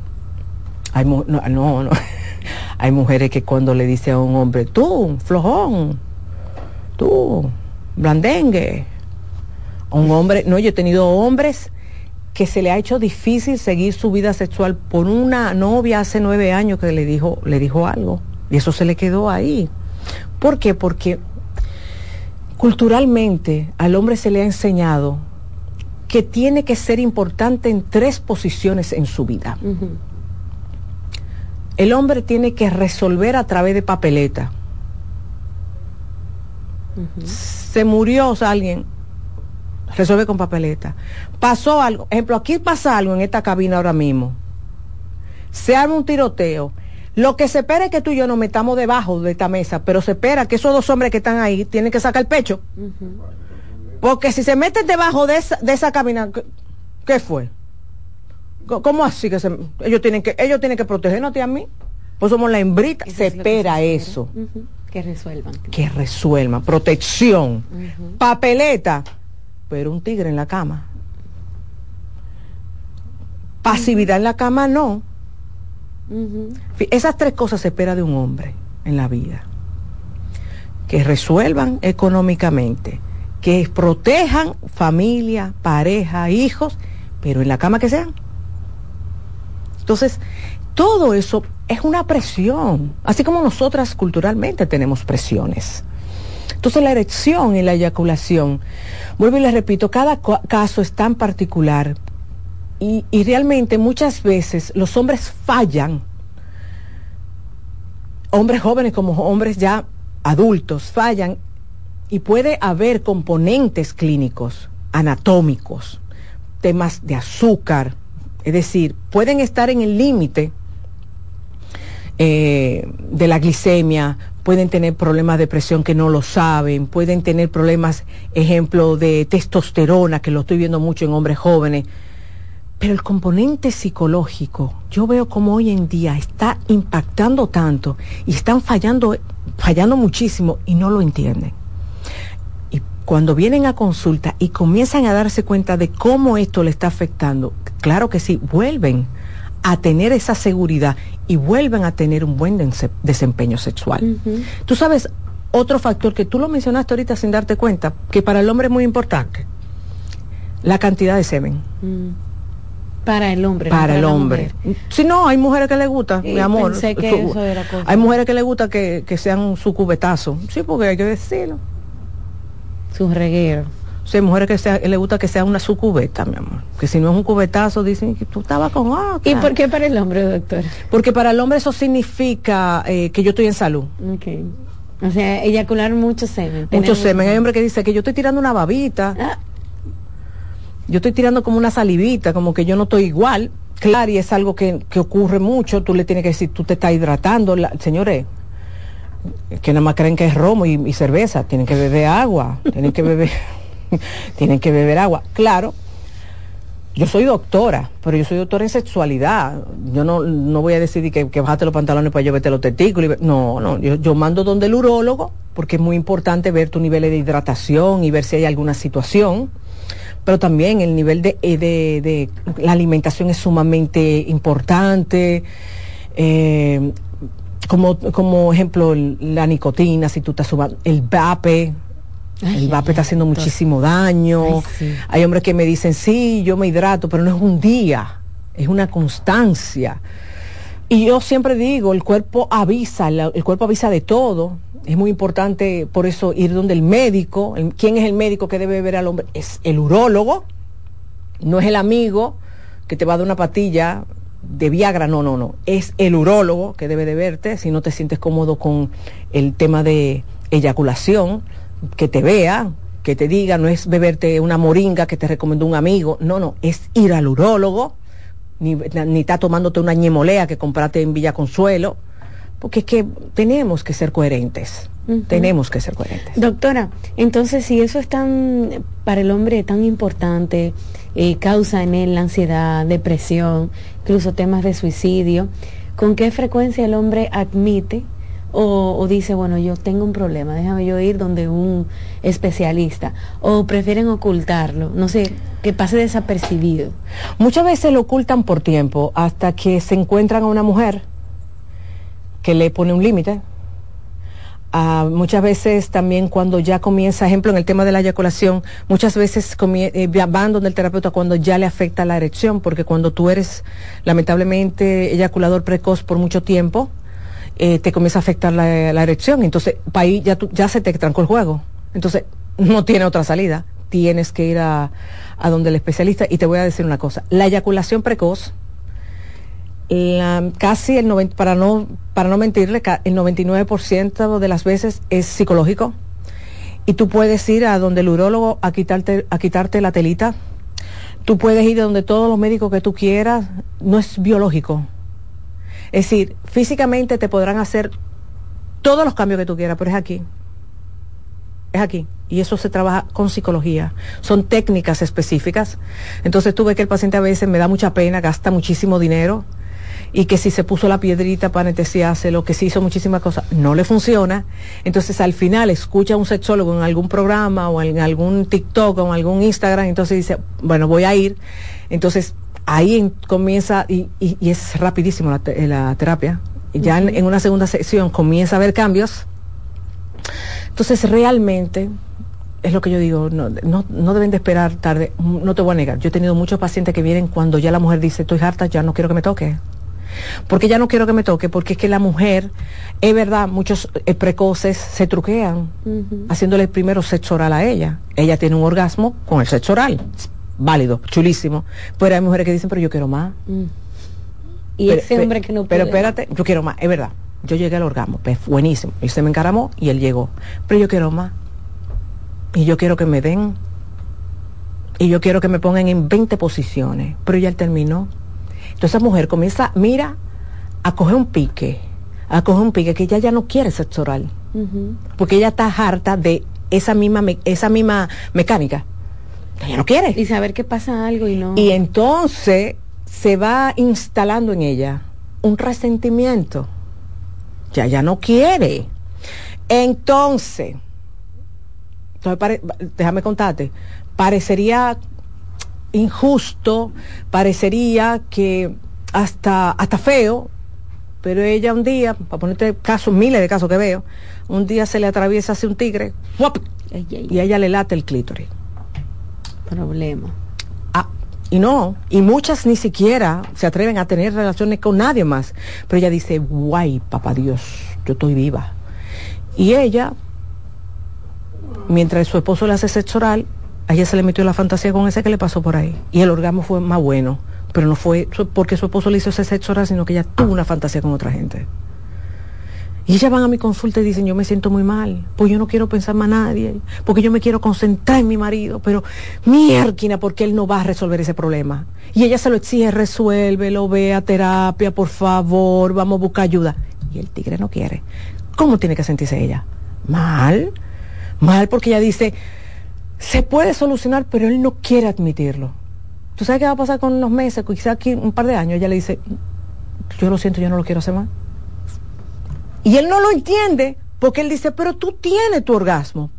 [SPEAKER 3] hay no, no, no. *laughs* hay mujeres que cuando le dice a un hombre, tú, flojón, tú, blandengue, un hombre, no, yo he tenido hombres que se le ha hecho difícil seguir su vida sexual por una novia hace nueve años que le dijo, le dijo algo. Y eso se le quedó ahí. ¿Por qué? Porque culturalmente al hombre se le ha enseñado que tiene que ser importante en tres posiciones en su vida. El hombre tiene que resolver a través de papeleta. Se murió o sea, alguien, resuelve con papeleta. Pasó algo, ejemplo, aquí pasa algo en esta cabina ahora mismo. Se arma un tiroteo. Lo que se espera es que tú y yo nos metamos debajo de esta mesa, pero se espera que esos dos hombres que están ahí tienen que sacar el pecho. Porque si se meten debajo de esa, de esa cabina, ¿qué, fue? ¿Cómo así que se, ellos tienen que ellos tienen que protegernos a mí? Pues somos la hembrita, se espera eso.
[SPEAKER 4] Que resuelvan.
[SPEAKER 3] Que resuelvan. Protección. Papeleta pero un tigre en la cama. Pasividad en la cama no. Esas tres cosas se espera de un hombre en la vida. Que resuelvan económicamente, que protejan familia, pareja, hijos, pero en la cama que sean. Entonces, todo eso es una presión, así como nosotras culturalmente tenemos presiones. Entonces la erección y la eyaculación, vuelvo y les repito, cada caso es tan particular y, y realmente muchas veces los hombres fallan, hombres jóvenes como hombres ya adultos fallan y puede haber componentes clínicos, anatómicos, temas de azúcar, es decir, pueden estar en el límite eh, de la glicemia, pueden tener problemas de presión que no lo saben, pueden tener problemas, ejemplo, de testosterona, que lo estoy viendo mucho en hombres jóvenes. Pero el componente psicológico, yo veo como hoy en día está impactando tanto y están fallando, fallando muchísimo y no lo entienden. Cuando vienen a consulta y comienzan a darse cuenta de cómo esto le está afectando, claro que sí, vuelven a tener esa seguridad y vuelven a tener un buen desempeño sexual. Tú sabes, otro factor que tú lo mencionaste ahorita sin darte cuenta, que para el hombre es muy importante, la cantidad de semen.
[SPEAKER 4] Mm. Para el hombre.
[SPEAKER 3] Para, el hombre. Si no, hay mujeres que le gusta, mi amor. hay mujeres que le gusta que, sean su cubetazo. Sí, porque hay que decirlo.
[SPEAKER 4] Su reguero.
[SPEAKER 3] Sí, hay mujeres que sea, le gusta que sea una su cubeta, mi amor. Que si no es un cubetazo, dicen que tú estabas con otra.
[SPEAKER 4] ¿Y por qué para el hombre, doctor?
[SPEAKER 3] Porque para el hombre eso significa eh, que yo estoy en salud.
[SPEAKER 4] Okay. O sea, eyacular mucho semen.
[SPEAKER 3] Mucho semen. Hay hombre que dice que yo estoy tirando una babita. Ah yo estoy tirando como una salivita, como que yo no estoy igual. Claro, y es algo que, ocurre mucho, tú le tienes que decir, tú te estás hidratando, señores, que nada más creen que es romo y, cerveza, tienen que beber agua, tienen que beber, *laughs* tienen que beber agua. Claro, yo soy doctora, pero yo soy doctora en sexualidad. Yo no, no voy a decir que, que bajate los pantalones para yo verte los testículos. No, no, yo, yo mando donde el urólogo, porque es muy importante ver tu nivel de hidratación y ver si hay alguna situación pero también el nivel de, eh, de, de la alimentación es sumamente importante. Eh, como, como ejemplo, la nicotina, si tú estás subando, el vape, el vape está haciendo muchísimo daño. Hay hombres que me dicen, sí, yo me hidrato, pero no es un día, es una constancia. Y yo siempre digo, el cuerpo avisa, el cuerpo avisa de todo es muy importante por eso ir donde el médico, ¿quién es el médico que debe ver al hombre? Es el urólogo, no es el amigo que te va a dar una patilla de Viagra, no, no, no, es el urólogo que debe de verte si no te sientes cómodo con el tema de eyaculación, que te vea, que te diga, no es beberte una moringa que te recomendó un amigo, no, no, es ir al urólogo, ni, ni está tomándote una ñemolea que compraste en Villa Consuelo, porque es que tenemos que ser coherentes. Tenemos que ser coherentes.
[SPEAKER 4] Doctora, entonces si eso es tan, para el hombre tan importante, eh, causa en él la ansiedad, depresión, incluso temas de suicidio, ¿con qué frecuencia el hombre admite o, dice, bueno, yo tengo un problema, déjame yo ir donde un especialista, o prefieren ocultarlo, no sé, que pase desapercibido.
[SPEAKER 3] Muchas veces lo ocultan por tiempo, hasta que se encuentran a una mujer que le pone un límite. Ah, muchas veces también cuando ya comienza, ejemplo, en el tema de la eyaculación, muchas veces eh, van donde el terapeuta cuando ya le afecta la erección, porque cuando tú eres lamentablemente eyaculador precoz por mucho tiempo, eh, te comienza a afectar la, erección. Entonces, para ahí ya, ya se te trancó el juego. Entonces, no tiene otra salida. Tienes que ir a, a donde el especialista. Y te voy a decir una cosa, la eyaculación precoz, casi el 90, para no para no mentirle, el 99% de las veces es psicológico. Y tú puedes ir a donde el urólogo a quitarte a quitarte la telita. Tú puedes ir a donde todos los médicos que tú quieras, no es biológico. Es decir, físicamente te podrán hacer todos los cambios que tú quieras, pero es aquí. Es aquí. Y eso se trabaja con psicología. Son técnicas específicas. Entonces tú ves que el paciente a veces me da mucha pena, gasta muchísimo dinero y que si se puso la piedrita para lo que se hizo muchísimas cosas, no le funciona. Entonces al final escucha a un sexólogo en algún programa o en algún TikTok o en algún Instagram, entonces dice, bueno, voy a ir. Entonces ahí comienza, y, es rapidísimo la, la terapia, ya en, una segunda sesión comienza a haber cambios. Entonces realmente es lo que yo digo, no, no, no, deben de esperar tarde, no te voy a negar, yo he tenido muchos pacientes que vienen cuando ya la mujer dice, estoy harta, ya no quiero que me toque, porque ya no quiero que me toque, porque es que la mujer, es verdad, muchos eh, precoces se truquean haciéndole primero sexo oral a ella. Ella tiene un orgasmo con el sexo oral. Válido, chulísimo. Pero hay mujeres que dicen, pero yo quiero más. Mm.
[SPEAKER 4] Y ese hombre que no
[SPEAKER 3] puede. Pero espérate, yo quiero más, es verdad. Yo llegué al orgasmo, pues buenísimo. Él se me encaramó y él llegó. Pero yo quiero más. Y yo quiero que me den. Y yo quiero que me pongan en 20 posiciones. Pero ya él terminó. Entonces esa mujer comienza, mira, a coger un pique, a coger un pique que ella ya no quiere sexo oral. Porque ella está harta de esa misma, me- esa misma mecánica. Ella no quiere.
[SPEAKER 4] Y saber que pasa algo y no.
[SPEAKER 3] Y entonces se va instalando en ella un resentimiento. Ya ya no quiere. Entonces, entonces pare- déjame contarte, parecería injusto, parecería que hasta, hasta feo, pero ella un día, para ponerte casos, miles de casos que veo, un día se le atraviesa así un tigre, y a ella le late el clítoris.
[SPEAKER 4] Problema.
[SPEAKER 3] Ah, y no, y muchas ni siquiera se atreven a tener relaciones con nadie más. Pero ella dice, guay, papá Dios, yo estoy viva. Y ella, mientras su esposo le hace sexo oral, a ella se le metió la fantasía con ese que le pasó por ahí. Y el orgasmo fue más bueno, pero no fue porque su esposo le hizo ese sexo oral, sino que ella tuvo una fantasía con otra gente. Y ellas van a mi consulta y dicen, yo me siento muy mal, pues yo no quiero pensar más a nadie, porque yo me quiero concentrar en mi marido, pero mierquina, porque él no va a resolver ese problema. Y ella se lo exige, resuelve, lo ve a terapia, por favor, vamos a buscar ayuda. Y el tigre no quiere. ¿Cómo tiene que sentirse ella? Mal, mal porque ella dice, se puede solucionar, pero él no quiere admitirlo. ¿Tú sabes qué va a pasar con unos meses, quizás aquí un par de años? Ella le dice, yo lo siento, yo no lo quiero hacer más. Y él no lo entiende porque él dice, pero tú tienes tu orgasmo.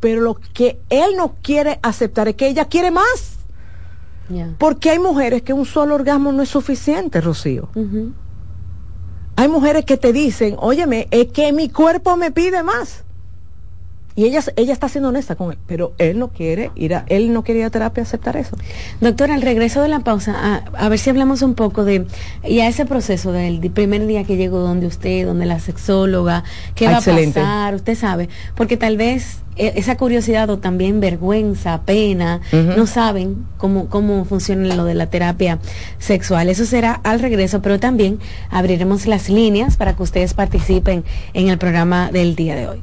[SPEAKER 3] Pero lo que él no quiere aceptar es que ella quiere más. Porque hay mujeres que un solo orgasmo no es suficiente, Rocío. Hay mujeres que te dicen, óyeme, es que mi cuerpo me pide más. Y ella, ella está siendo honesta con él, pero él no quiere ir a, él no quería terapia aceptar eso.
[SPEAKER 4] Doctora, al regreso de la pausa, a, a ver si hablamos un poco de ya ese proceso del primer día que llegó donde usted, donde la sexóloga, qué va
[SPEAKER 3] Excelente.
[SPEAKER 4] a pasar, usted sabe, porque tal vez eh, esa curiosidad o también vergüenza, pena, no saben cómo, cómo funciona lo de la terapia sexual. Eso será al regreso, pero también abriremos las líneas para que ustedes participen en el programa del día de hoy.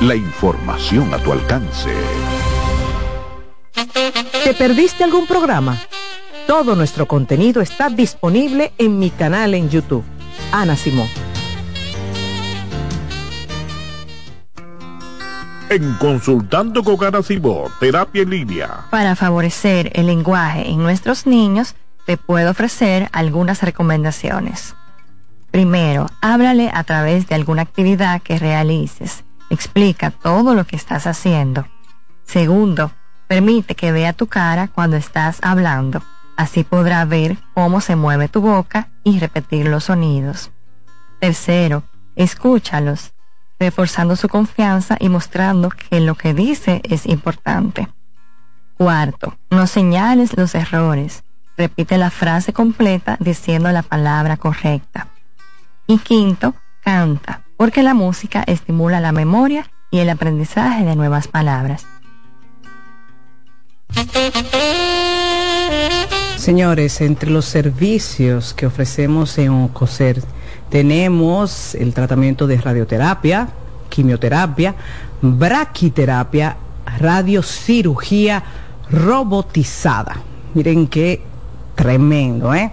[SPEAKER 1] La información a tu alcance.
[SPEAKER 25] ¿Te perdiste algún programa? Todo nuestro contenido está disponible en mi canal en YouTube. Ana Simón.
[SPEAKER 24] En Consultando con Ana Simón, terapia en línea.
[SPEAKER 13] Para favorecer el lenguaje en nuestros niños, te puedo ofrecer algunas recomendaciones. Primero, háblale a través de alguna actividad que realices. Explica todo lo que estás haciendo. Segundo, permite que vea tu cara cuando estás hablando. Así podrá ver cómo se mueve tu boca y repetir los sonidos. Tercero, escúchalos, reforzando su confianza y mostrando que lo que dice es importante. Cuarto, no señales los errores. Repite la frase completa diciendo la palabra correcta. Y quinto, canta, porque la música estimula la memoria y el aprendizaje de nuevas palabras.
[SPEAKER 3] Señores, entre los servicios que ofrecemos en OCOSER tenemos el tratamiento de radioterapia, quimioterapia, braquiterapia, radiocirugía robotizada. Miren qué tremendo, ¿eh?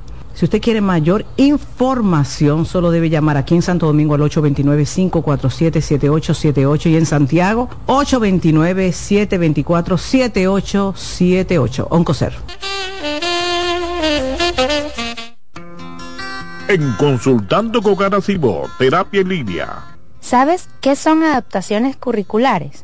[SPEAKER 3] Si usted quiere mayor información, solo debe llamar aquí en Santo Domingo al 829-547-7878 y en Santiago 829-724-7878. Oncocer.
[SPEAKER 24] en Consultando con Garacimo, Terapia en Línea.
[SPEAKER 7] ¿Sabes qué son adaptaciones curriculares?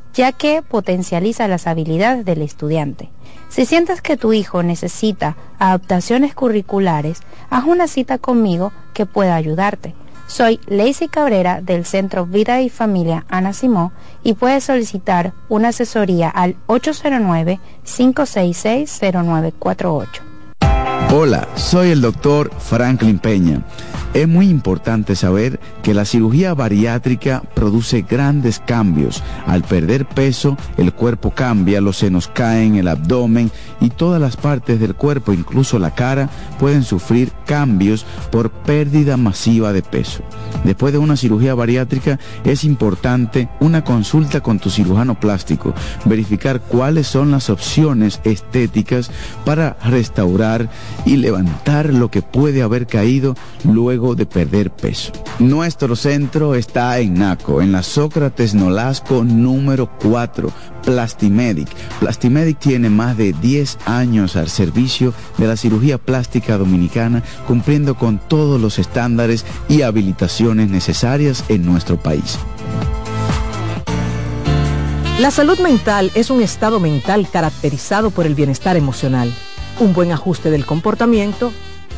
[SPEAKER 7] ya que potencializa las habilidades del estudiante. Si sientes que tu hijo necesita adaptaciones curriculares, haz una cita conmigo que pueda ayudarte. Soy Lacey Cabrera del Centro Vida y Familia Ana Simó y puedes solicitar una asesoría al 809-566-0948.
[SPEAKER 5] Hola, soy el doctor Franklin Peña. Es muy importante saber que la cirugía bariátrica produce grandes cambios. Al perder peso, el cuerpo cambia, los senos caen, el abdomen y todas las partes del cuerpo, incluso la cara, pueden sufrir cambios por pérdida masiva de peso. Después de una cirugía bariátrica es importante una consulta con tu cirujano plástico, verificar cuáles son las opciones estéticas para restaurar y levantar lo que puede haber caído luego de perder peso. Nuestro centro está en Naco, en la Sócrates Nolasco número 4, Plastimedic. Plastimedic tiene más de 10 años al servicio de la cirugía plástica dominicana, cumpliendo con todos los estándares y habilitaciones necesarias en nuestro país.
[SPEAKER 6] La salud mental es un estado mental caracterizado por el bienestar emocional, un buen ajuste del comportamiento,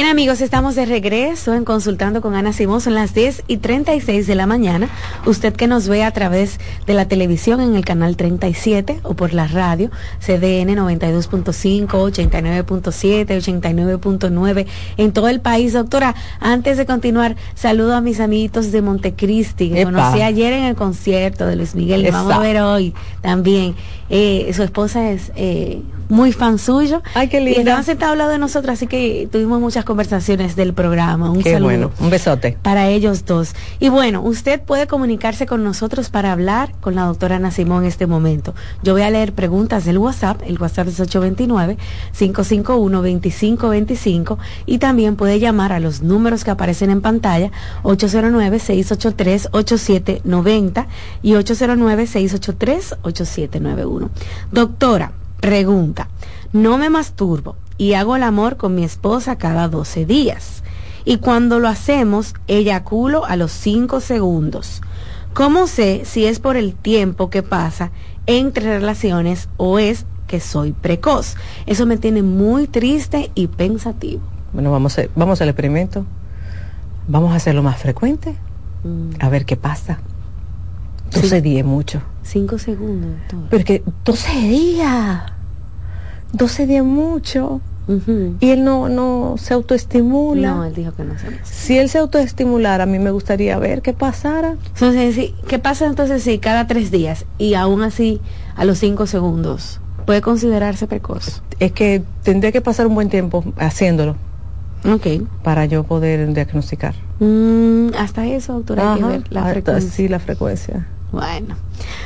[SPEAKER 4] Bien amigos, estamos de regreso en Consultando con Ana Simón. Son las 10 y 36 de la mañana. Usted que nos ve a través de la televisión en el canal 37 o por la radio, CDN 92.5, 89.7, 89.9 en todo el país. Doctora, antes de continuar, saludo a mis amiguitos de Montecristi, que conocí ayer en el concierto de Luis Miguel. Le vamos a ver hoy también. Eh, su esposa es eh, muy fan suyo.
[SPEAKER 3] Ay, qué lindo.
[SPEAKER 4] Y estaban sentados al lado de nosotros, así que tuvimos muchas conversaciones del programa. Un
[SPEAKER 3] Qué
[SPEAKER 4] saludo.
[SPEAKER 3] bueno, un besote.
[SPEAKER 4] Para ellos dos. Y bueno, usted puede comunicarse con nosotros para hablar con la doctora Ana Simón en este momento. Yo voy a leer preguntas del WhatsApp. El WhatsApp es 829-551-2525 y también puede llamar a los números que aparecen en pantalla 809-683-8790 y 809-683-8791. Doctora, pregunta, no me masturbo y hago el amor con mi esposa cada 12 días. Y cuando lo hacemos, eyaculo a los 5 segundos. ¿Cómo sé si es por el tiempo que pasa entre relaciones o es que soy precoz? Eso me tiene muy triste y pensativo.
[SPEAKER 3] Bueno, vamos a, vamos al experimento. Vamos a hacerlo más frecuente. A ver qué pasa. 12 días mucho.
[SPEAKER 4] 5 segundos.
[SPEAKER 3] Pero que 12 días. 12 días mucho. Y él no, no se autoestimula.
[SPEAKER 4] No, él dijo que no se.
[SPEAKER 3] Si él se autoestimulara, a mí me gustaría ver qué pasara.
[SPEAKER 4] Entonces, sí, ¿qué pasa entonces si cada tres días y aún así a los cinco segundos puede considerarse precoz?
[SPEAKER 3] Es que tendría que pasar un buen tiempo haciéndolo.
[SPEAKER 4] Ok.
[SPEAKER 3] Para yo poder diagnosticar.
[SPEAKER 4] Mm, hasta eso, doctora, hay que ver la
[SPEAKER 3] hasta-
[SPEAKER 4] frecuencia.
[SPEAKER 3] Sí, la frecuencia.
[SPEAKER 4] Bueno,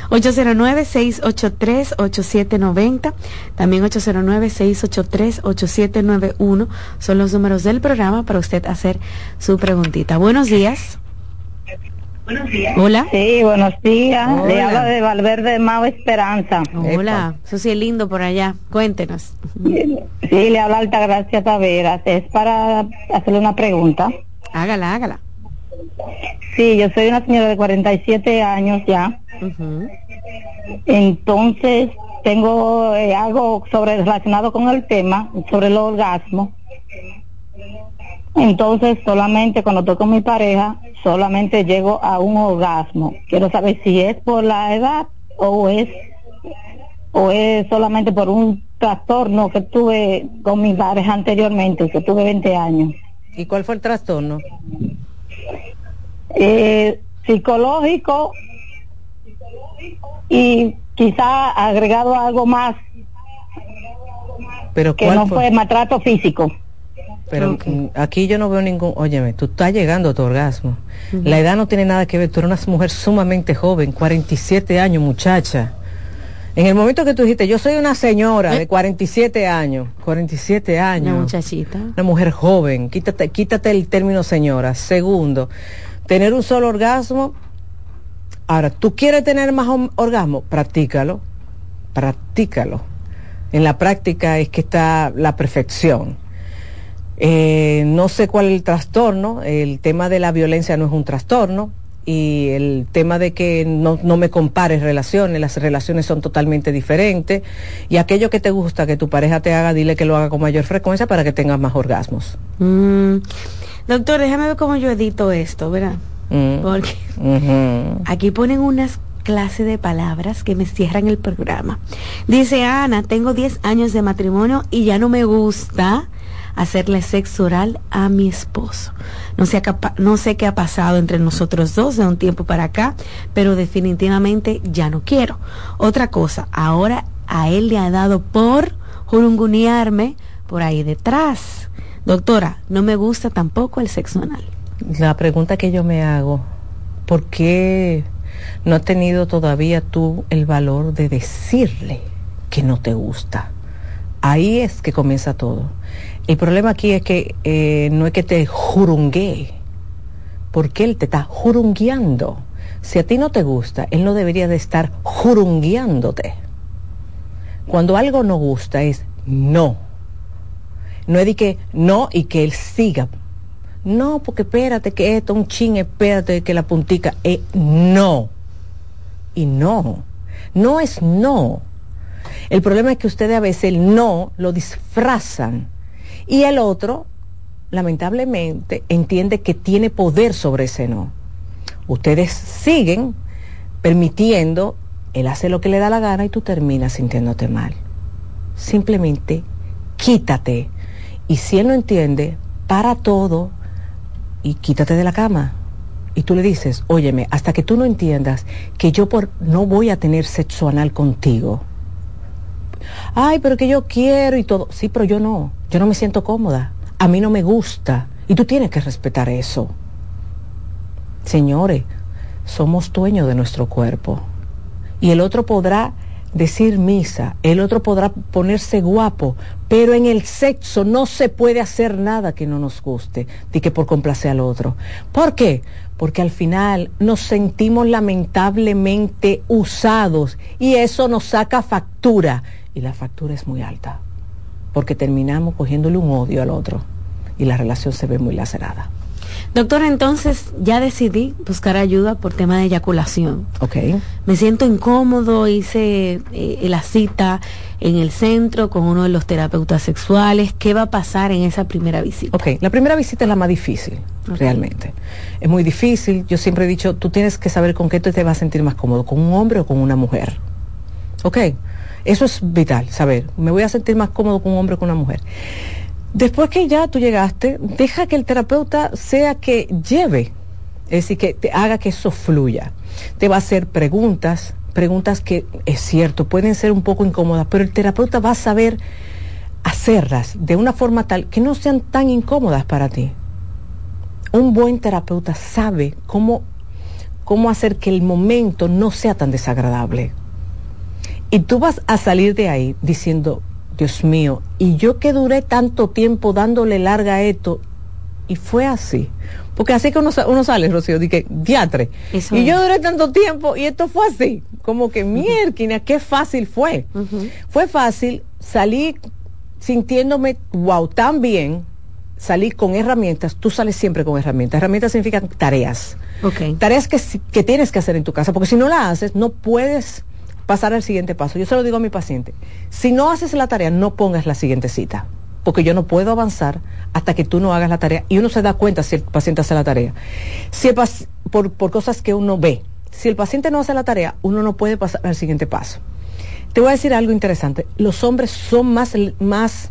[SPEAKER 4] 809-683-8790, también 809-683-8791 son los números del programa para usted hacer su preguntita. Buenos días.
[SPEAKER 26] Buenos días.
[SPEAKER 4] Hola.
[SPEAKER 26] Sí, buenos días. Le habla de Valverde Mao Esperanza.
[SPEAKER 4] Hola, eso sí es lindo por allá. Cuéntenos.
[SPEAKER 26] Sí, le habla Altagracia Taveras. Es para hacerle una pregunta.
[SPEAKER 4] Hágala, hágala.
[SPEAKER 26] Sí, yo soy una señora de 47 años ya. Entonces, tengo eh, algo sobre relacionado con el tema, sobre el orgasmo. Entonces, solamente cuando estoy con mi pareja, solamente llego a un orgasmo. Quiero saber si es por la edad o es o es solamente por un trastorno que tuve con mi pareja anteriormente, que tuve 20 años.
[SPEAKER 3] ¿Y cuál fue el trastorno?
[SPEAKER 26] Eh, psicológico y quizá agregado algo más
[SPEAKER 3] pero
[SPEAKER 26] que
[SPEAKER 3] ¿cuál
[SPEAKER 26] no fue maltrato físico.
[SPEAKER 3] Pero mm, aquí yo no veo ningún, óyeme, tú estás llegando a tu orgasmo. La edad no tiene nada que ver, tú eres una mujer sumamente joven, 47 años, muchacha. En el momento que tú dijiste, yo soy una señora de 47 años, 47 años.
[SPEAKER 4] Una muchachita.
[SPEAKER 3] Una mujer joven, quítate, quítate el término señora. Segundo, tener un solo orgasmo. Ahora, ¿tú quieres tener más orgasmo? Practícalo, practícalo. En la práctica es que está la perfección. Eh, no sé cuál es el trastorno, el tema de la violencia no es un trastorno y el tema de que no, no me compares relaciones, las relaciones son totalmente diferentes y aquello que te gusta que tu pareja te haga, dile que lo haga con mayor frecuencia para que tengas más orgasmos.
[SPEAKER 4] Mm. Doctor, déjame ver cómo yo edito esto, ¿verdad?
[SPEAKER 3] Mm.
[SPEAKER 4] Porque aquí ponen unas clases de palabras que me cierran el programa. Dice Ana, tengo 10 años de matrimonio y ya no me gusta hacerle sexo oral a mi esposo. No sé, no sé qué ha pasado entre nosotros dos de un tiempo para acá, pero definitivamente ya no quiero. Otra cosa, ahora a él le ha dado por jurungunearme por ahí detrás. Doctora, no me gusta tampoco el sexo anal.
[SPEAKER 3] La pregunta que yo me hago, ¿por qué no has tenido todavía tú el valor de decirle que no te gusta? Ahí es que comienza todo. El problema aquí es que eh, no es que te jurungue, porque él te está jurungueando. Si a ti no te gusta, él no debería de estar jurungueándote. Cuando algo no gusta es no. No es de que no y que él siga. No, porque espérate que esto, un chin, espérate que la puntica. Eh, no. Y no. No es no. El problema es que ustedes a veces el no lo disfrazan. Y el otro, lamentablemente, entiende que tiene poder sobre ese no. Ustedes siguen permitiendo, él hace lo que le da la gana y tú terminas sintiéndote mal. Simplemente quítate. Y si él no entiende, para todo y quítate de la cama. Y tú le dices, óyeme, hasta que tú no entiendas que yo por, no voy a tener sexo anal contigo. Ay, pero que yo quiero y todo. Sí, pero yo no. Yo no me siento cómoda. A mí no me gusta. Y tú tienes que respetar eso. Señores, somos dueños de nuestro cuerpo. Y el otro podrá decir misa, el otro podrá ponerse guapo, pero en el sexo no se puede hacer nada que no nos guste, de que por complacer al otro. ¿Por qué? Porque al final nos sentimos lamentablemente usados y eso nos saca factura y la factura es muy alta, porque terminamos cogiéndole un odio al otro y la relación se ve muy lacerada.
[SPEAKER 4] Doctora, entonces ya decidí buscar ayuda por tema de eyaculación.
[SPEAKER 3] ¿Ok?
[SPEAKER 4] Me siento incómodo, hice eh, la cita en el centro con uno de los terapeutas sexuales. ¿Qué va a pasar en esa primera visita?
[SPEAKER 3] Ok, la primera visita es la más difícil, realmente. Es muy difícil. Yo siempre he dicho, tú tienes que saber con qué tú te vas a sentir más cómodo, con un hombre o con una mujer. Ok, eso es vital, saber. Me voy a sentir más cómodo con un hombre o con una mujer. Después que ya tú llegaste, deja que el terapeuta sea que lleve, es decir, que te haga que eso fluya. Te va a hacer preguntas, preguntas que es cierto, pueden ser un poco incómodas, pero el terapeuta va a saber hacerlas de una forma tal que no sean tan incómodas para ti. Un buen terapeuta sabe cómo, cómo hacer que el momento no sea tan desagradable. Y tú vas a salir de ahí diciendo, Dios mío, y yo que duré tanto tiempo dándole larga a esto, y fue así. Porque así que uno, uno sale, Rocío, que diatre.
[SPEAKER 4] Eso
[SPEAKER 3] y yo duré tanto tiempo y esto fue así. Como que mierda, qué fácil fue. Fue fácil, salí sintiéndome, wow, tan bien, salí con herramientas, tú sales siempre con herramientas. Herramientas significan tareas. Tareas que, que tienes que hacer en tu casa, porque si no la haces, no puedes pasar al siguiente paso. Yo se lo digo a mi paciente, si no haces la tarea, no pongas la siguiente cita. porque yo no puedo avanzar hasta que tú no hagas la tarea. Y uno se da cuenta si el paciente hace la tarea. Si el por, por cosas que uno ve. Si el paciente no hace la tarea, uno no puede pasar al siguiente paso. Te voy a decir algo interesante. Los hombres son más, más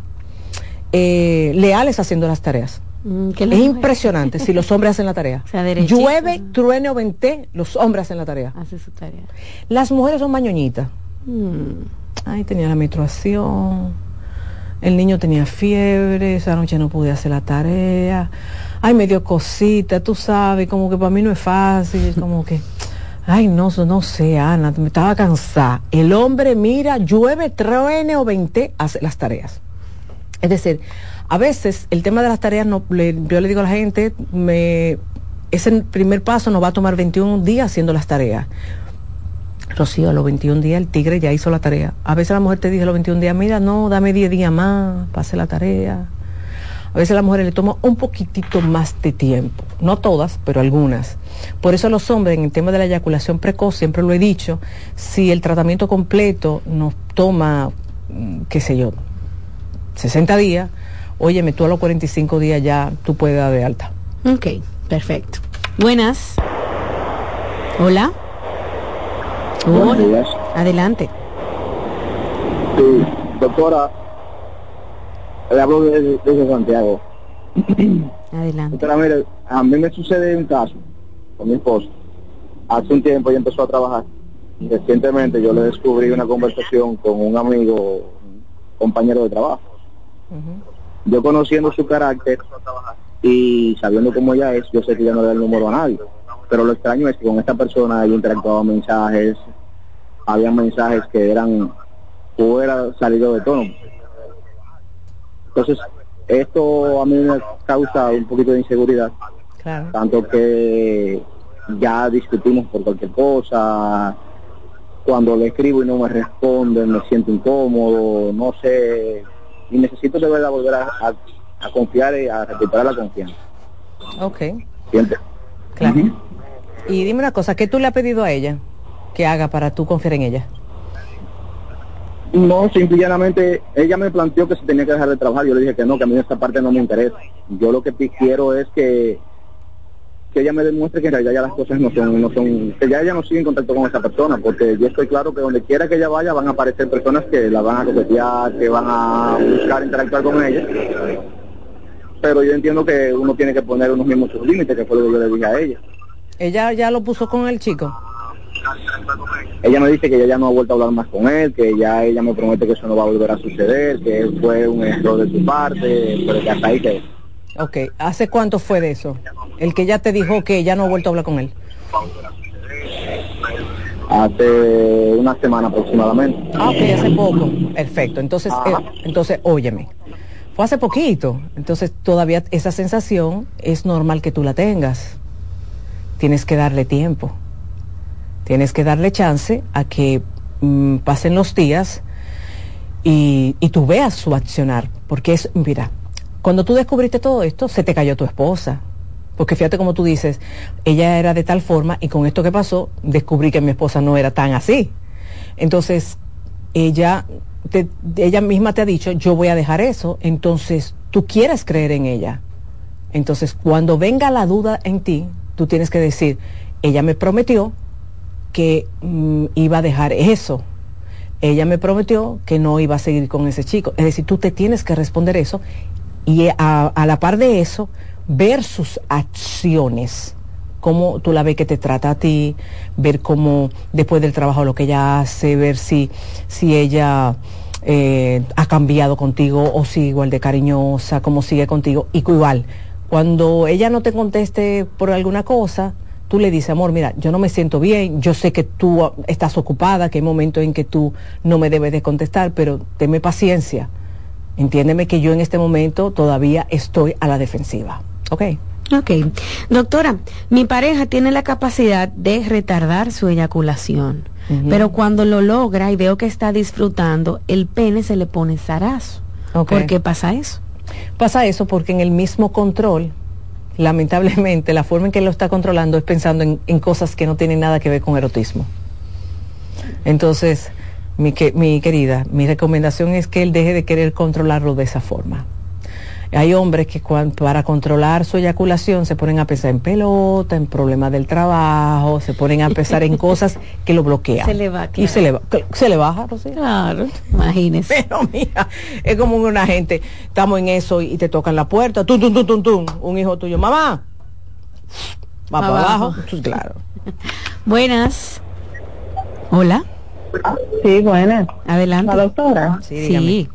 [SPEAKER 3] eh, leales haciendo las tareas.
[SPEAKER 4] Mm,
[SPEAKER 3] Es impresionante si los hombres hacen la tarea. *laughs*
[SPEAKER 4] sea.
[SPEAKER 3] Llueve, truene o vente, los hombres hacen la tarea.
[SPEAKER 4] Hace su tarea.
[SPEAKER 3] Las mujeres son mañoñitas.
[SPEAKER 4] Mm.
[SPEAKER 3] Ay, tenía la menstruación. El niño tenía fiebre, esa noche no pude hacer la tarea. Ay, me dio cosita, tú sabes, como que para mí no es fácil, como que, *laughs* ay, no, no sé, Ana, me estaba cansada. El hombre mira, llueve, truene o vente, hace las tareas. Es decir, a veces el tema de las tareas, yo le digo a la gente, me, ese primer paso nos va a tomar 21 días haciendo las tareas. Rocío, a los 21 días el tigre ya hizo la tarea. A veces la mujer te dice a los 21 días, mira, no, dame 10 días más, pase la tarea. A veces a las mujeres le toma un poquitito más de tiempo. No todas, pero algunas. Por eso los hombres, en el tema de la eyaculación precoz, siempre lo he dicho, si el tratamiento completo nos toma, mm, qué sé yo, 60 días, óyeme, tú a los 45 días ya tú puedes dar de alta.
[SPEAKER 4] Ok, perfecto. Buenas. Hola.
[SPEAKER 27] Buenos días.
[SPEAKER 4] Adelante.
[SPEAKER 27] Sí, doctora, le hablo desde, desde Santiago. *clears throat*
[SPEAKER 4] Adelante.
[SPEAKER 27] Doctora, mire, a mí me sucede un caso con mi esposo. Hace un tiempo ella empezó a trabajar. Recientemente yo le descubrí una conversación con un amigo, un compañero de trabajo. Yo conociendo su carácter y sabiendo cómo ella es, yo sé que ella no le da el número a nadie. Pero lo extraño es que con esta persona ella interactuaba mensajes, había mensajes que eran fuera salido de tono. Entonces, esto a mí me causa un poquito de inseguridad,
[SPEAKER 3] Claro.
[SPEAKER 27] tanto que ya discutimos por cualquier cosa, cuando le escribo y no me responden, me siento incómodo, no sé, y necesito de verdad volver a, a- a confiar y a recuperar la confianza.
[SPEAKER 3] Ok.
[SPEAKER 27] ¿Siente?
[SPEAKER 3] Claro. Y dime una cosa, ¿qué tú le has pedido a ella que haga para tú confiar en ella?
[SPEAKER 27] No, simple y llanamente, ella me planteó que se tenía que dejar de trabajar, yo le dije que no, que a mí esta parte no me interesa. Yo lo que quiero es que que ella me demuestre que en realidad ya las cosas no son, no son, que ya ella no sigue en contacto con esa persona, porque yo estoy claro que donde quiera que ella vaya van a aparecer personas que la van a coquetear, que van a buscar interactuar con ella. Pero yo entiendo que uno tiene que poner unos mismos sus límites, que fue lo que yo le dije a ella.
[SPEAKER 3] Ella ya lo puso con el chico.
[SPEAKER 27] Ella me dice que ella ya no ha vuelto a hablar más con él, que ya ella me promete que eso no va a volver a suceder, que fue un error de su parte, pero que hasta ahí que
[SPEAKER 3] Ok, ¿hace cuánto fue de eso? El que ya te dijo que ya no ha vuelto a hablar con él.
[SPEAKER 27] hace una semana aproximadamente.
[SPEAKER 3] Ah, ok, hace poco. Perfecto. Entonces, eh, entonces, óyeme. Fue hace poquito. Entonces, todavía esa sensación es normal que tú la tengas. Tienes que darle tiempo. Tienes que darle chance a que mm, pasen los días y, y tú veas su accionar. Porque es, mira, cuando tú descubriste todo esto, se te cayó tu esposa. Porque fíjate como tú dices, ella era de tal forma y con esto que pasó, descubrí que mi esposa no era tan así. Entonces, ella, te- ella misma te ha dicho, yo voy a dejar eso, entonces tú quieres creer en ella. Entonces, cuando venga la duda en ti, tú tienes que decir, ella me prometió que mm, iba a dejar eso. Ella me prometió que no iba a seguir con ese chico. Es decir, tú te tienes que responder eso y a, a la par de eso, ver sus acciones, cómo tú la ves que te trata a ti, ver cómo después del trabajo lo que ella hace, ver si, si ella eh, ha cambiado contigo o sigue igual de cariñosa, cómo sigue contigo. Y igual, cuando ella no te conteste por alguna cosa, tú le dices, amor, mira, yo no me siento bien, yo sé que tú ah, estás ocupada, que hay momentos en que tú no me debes de contestar, pero tenme paciencia. Entiéndeme que yo en este momento todavía estoy a la defensiva. ¿Ok?
[SPEAKER 4] Ok. Doctora, mi pareja tiene la capacidad de retardar su eyaculación, pero cuando lo logra y veo que está disfrutando, el pene se le pone zarazo.
[SPEAKER 3] Ok.
[SPEAKER 4] ¿Por qué pasa eso?
[SPEAKER 3] Pasa eso porque en el mismo control, lamentablemente, la forma en que lo está controlando es pensando en, en cosas que no tienen nada que ver con erotismo. Entonces, mi, que, mi querida, mi recomendación es que él deje de querer controlarlo de esa forma. Hay hombres que para controlar su eyaculación se ponen a pensar en pelota, en problemas del trabajo, se ponen a pensar en cosas que lo bloquean.
[SPEAKER 4] Se le va,
[SPEAKER 3] Y
[SPEAKER 4] claro.
[SPEAKER 3] se le, va- se le baja, Rocío.
[SPEAKER 4] Claro, imagínese.
[SPEAKER 3] Pero mira, es como una gente, estamos en eso y te tocan la puerta, tum, tum, tum, tum, tum, un hijo tuyo, mamá, va para
[SPEAKER 4] Abajo.
[SPEAKER 3] claro. *laughs*
[SPEAKER 4] Buenas. Hola.
[SPEAKER 28] Sí, buenas.
[SPEAKER 4] Adelante.
[SPEAKER 28] La doctora.
[SPEAKER 4] Sí.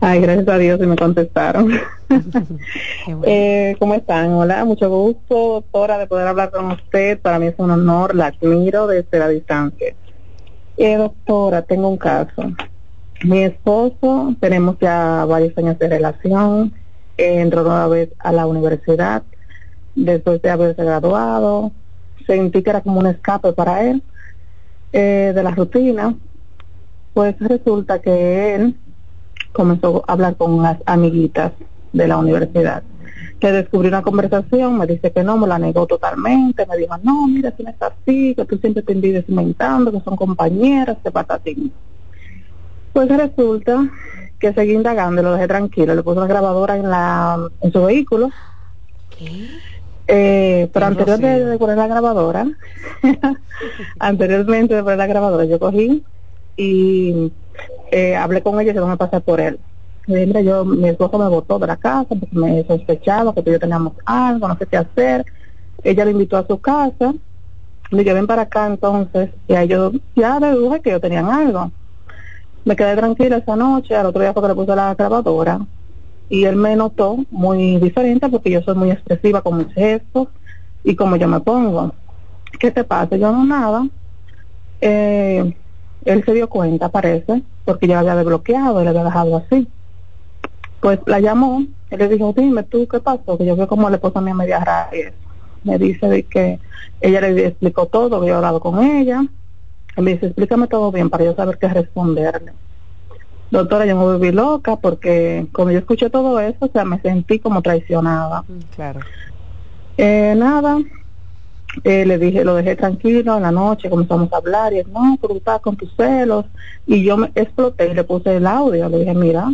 [SPEAKER 28] Ay, gracias a Dios que me contestaron. *laughs* *laughs* eh, ¿Cómo están? Hola, mucho gusto, doctora, de poder hablar con usted. Para mí es un honor, la admiro desde la distancia. Eh, doctora, tengo un caso. Mi esposo, tenemos ya varios años de relación, eh, entró una vez a la universidad, después de haberse graduado, sentí que era como un escape para él eh, de la rutina, pues resulta que él comenzó a hablar con unas amiguitas de la universidad. Que descubrí una conversación, me dice que no, me la negó totalmente, me dijo, no, mira, si no es así, que tú siempre te vives inventando, que son compañeras, que patatín. Pues resulta que seguí indagando, lo dejé tranquilo, le puse una grabadora en la en su vehículo. Eh, pero
[SPEAKER 3] Qué
[SPEAKER 28] anterior de, poner la grabadora, *laughs* anteriormente de poner la grabadora, yo cogí y eh, hablé con ella y se van a pasar por él. Mira, yo, mi esposo me botó de la casa porque me sospechaba que tú y yo teníamos algo, no sé qué hacer. Ella le invitó a su casa, le dije, ven para acá entonces, y ahí yo ya deduje que ellos tenían algo. Me quedé tranquila esa noche, al otro día fue que le puse la grabadora y él me notó muy diferente porque yo soy muy expresiva con mis gestos y como yo me pongo. ¿Qué te pasa? Yo no nada. Eh, él se dio cuenta, parece, porque yo la había desbloqueado le había dejado así. Pues la llamó, él le dijo, dime tú qué pasó, que yo veo como le puso a mi media rara. Me dice de que ella le explicó todo, que he hablado con ella. Él me dice, explícame todo bien para yo saber qué responderle. Doctora, yo me volví loca porque cuando yo escuché todo eso, o sea, me sentí como traicionada.
[SPEAKER 3] Claro.
[SPEAKER 28] Eh, nada, eh, le dije, lo dejé tranquilo en la noche, comenzamos a hablar y él, no, pero estás con tus celos. Y yo me exploté y le puse el audio, le dije, mira,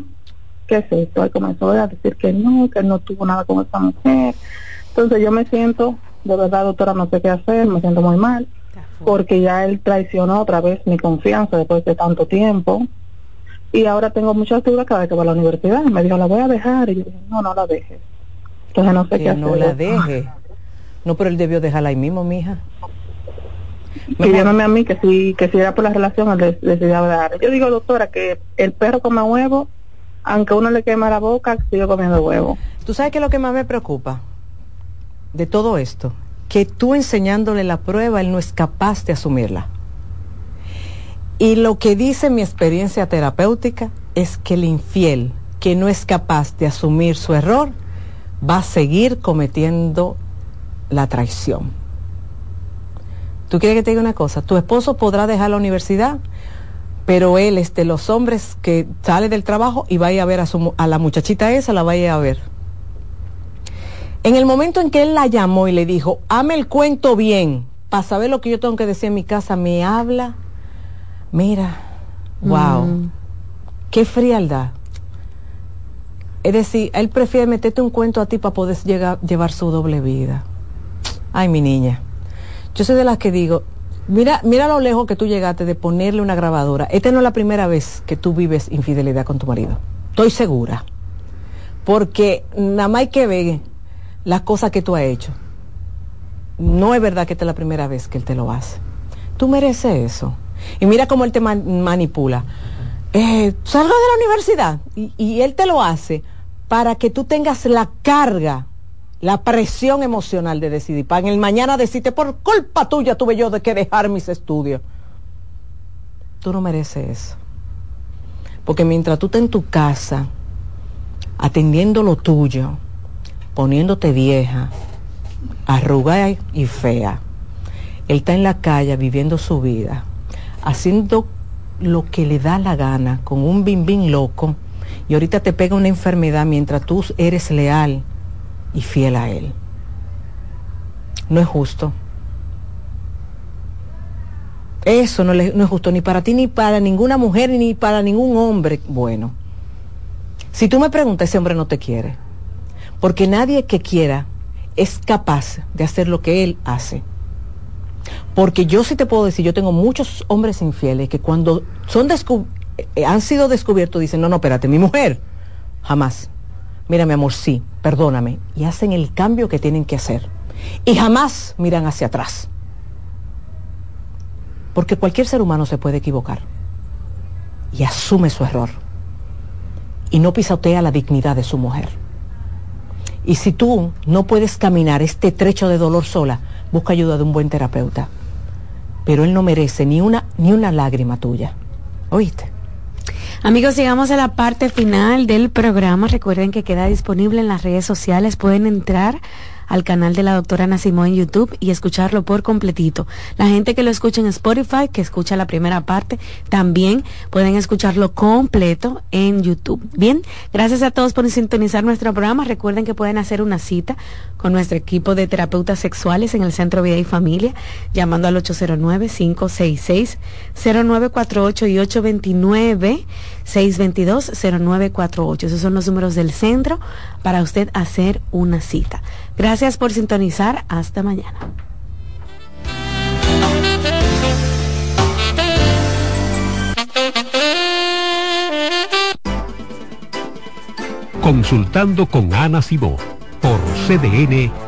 [SPEAKER 28] ¿qué es esto? Él comenzó a decir que no, que él no tuvo nada con esa mujer. Entonces yo me siento, de verdad, doctora, no sé qué hacer, me siento muy mal, porque ya él traicionó otra vez mi confianza después de tanto tiempo. Y ahora tengo muchas dudas cada vez que voy a la universidad. Me dijo, la voy a dejar. Y yo dije, no, no la dejes. Entonces no sé qué
[SPEAKER 3] Que
[SPEAKER 28] hacer.
[SPEAKER 3] no la deje. No, pero él debió dejarla ahí mismo, mija.
[SPEAKER 28] que llámame a mí que si que si era por la relación él de- decidió dar yo digo doctora que el perro come huevo aunque uno le quema la boca sigue comiendo huevo
[SPEAKER 3] ¿Tú sabes qué es lo que más me preocupa de todo esto? Que tú enseñándole la prueba, él no es capaz de asumirla. Y lo que dice mi experiencia terapéutica es que el infiel que no es capaz de asumir su error va a seguir cometiendo la traición. ¿Tú quieres que te diga una cosa? Tu esposo podrá dejar la universidad, pero él es de los hombres que sale del trabajo y vaya a ver a, su, a la muchachita esa, la vaya a ver. En el momento en que él la llamó y le dijo, hame el cuento bien, para saber lo que yo tengo que decir en mi casa, me habla, mira, wow,
[SPEAKER 4] Mm.
[SPEAKER 3] qué frialdad. Es decir, él prefiere meterte un cuento a ti para poder llegar, llevar su doble vida. Ay, mi niña. Yo soy de las que digo, mira, mira lo lejos que tú llegaste de ponerle una grabadora. Esta no es la primera vez que tú vives infidelidad con tu marido. Estoy segura. Porque nada más hay que ver las cosas que tú has hecho. No es verdad que esta es la primera vez que él te lo hace. Tú mereces eso. Y mira cómo él te man- manipula. Eh, salga de la universidad y, y él te lo hace para que tú tengas la carga, la presión emocional de decidir. Para en el mañana decirte, por culpa tuya tuve yo de que dejar mis estudios. Tú no mereces eso. Porque mientras tú estás en tu casa, atendiendo lo tuyo, poniéndote vieja, arrugada y fea, él está en la calle viviendo su vida, haciendo lo que le da la gana, con un bim bim loco, y ahorita te pega una enfermedad mientras tú eres leal y fiel a él. No es justo. Eso no, no es justo ni para ti, ni para ninguna mujer, ni para ningún hombre. Bueno, Si tú me preguntas, ese hombre no te quiere. Porque nadie que quiera es capaz de hacer lo que él hace. Porque yo sí te puedo decir, yo tengo muchos hombres infieles que cuando son eh, han sido descubiertos dicen, no, no, espérate, mi mujer, jamás. Mira, mi amor, sí, perdóname. Y hacen el cambio que tienen que hacer. Y jamás miran hacia atrás. Porque cualquier ser humano se puede equivocar. Y asume su error. Y no pisotea la dignidad de su mujer. Y si tú no puedes caminar este trecho de dolor sola, busca ayuda de un buen terapeuta. Pero él no merece ni una, ni una lágrima tuya. ¿Oíste?
[SPEAKER 4] Amigos, llegamos a la parte final del programa. Recuerden que queda disponible en las redes sociales. Pueden entrar al canal de la doctora Nacimo en YouTube y escucharlo por completito. La gente que lo escucha en Spotify, que escucha la primera parte, también pueden escucharlo completo en YouTube. Bien, gracias a todos por sintonizar nuestro programa. Recuerden que pueden hacer una cita con nuestro equipo de terapeutas sexuales en el Centro Vida y Familia, llamando al 809-566-0948 y 829-622-0948. Esos son los números del centro para usted hacer una cita. Gracias por sintonizar. Hasta mañana.
[SPEAKER 22] Consultando con Ana Simó por CDN.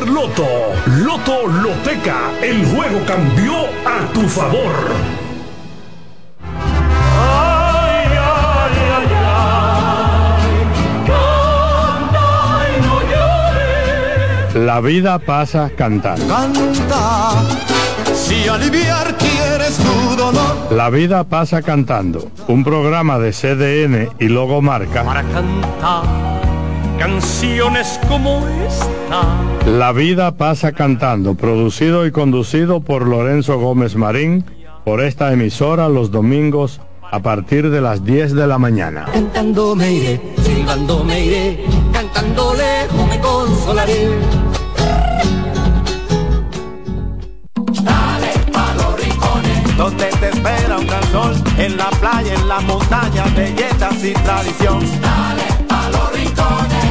[SPEAKER 19] Loto. Loto Loteca. El juego cambió a tu favor.
[SPEAKER 29] La vida pasa cantando.
[SPEAKER 30] Canta, si aliviar quieres tu dolor.
[SPEAKER 29] La vida pasa cantando. Un programa de CDN y Logo Marca.
[SPEAKER 30] Para cantar canciones como esta.
[SPEAKER 29] La vida pasa cantando, producido y conducido por Lorenzo Gómez Marín, por esta emisora los domingos a partir de las 10 de la mañana.
[SPEAKER 30] Cantando me iré, silbando me iré, cantando lejos me consolaré. Dale pa' los rincones, donde te espera un gran sol, en la playa, en la montaña, belletas y tradición. Dale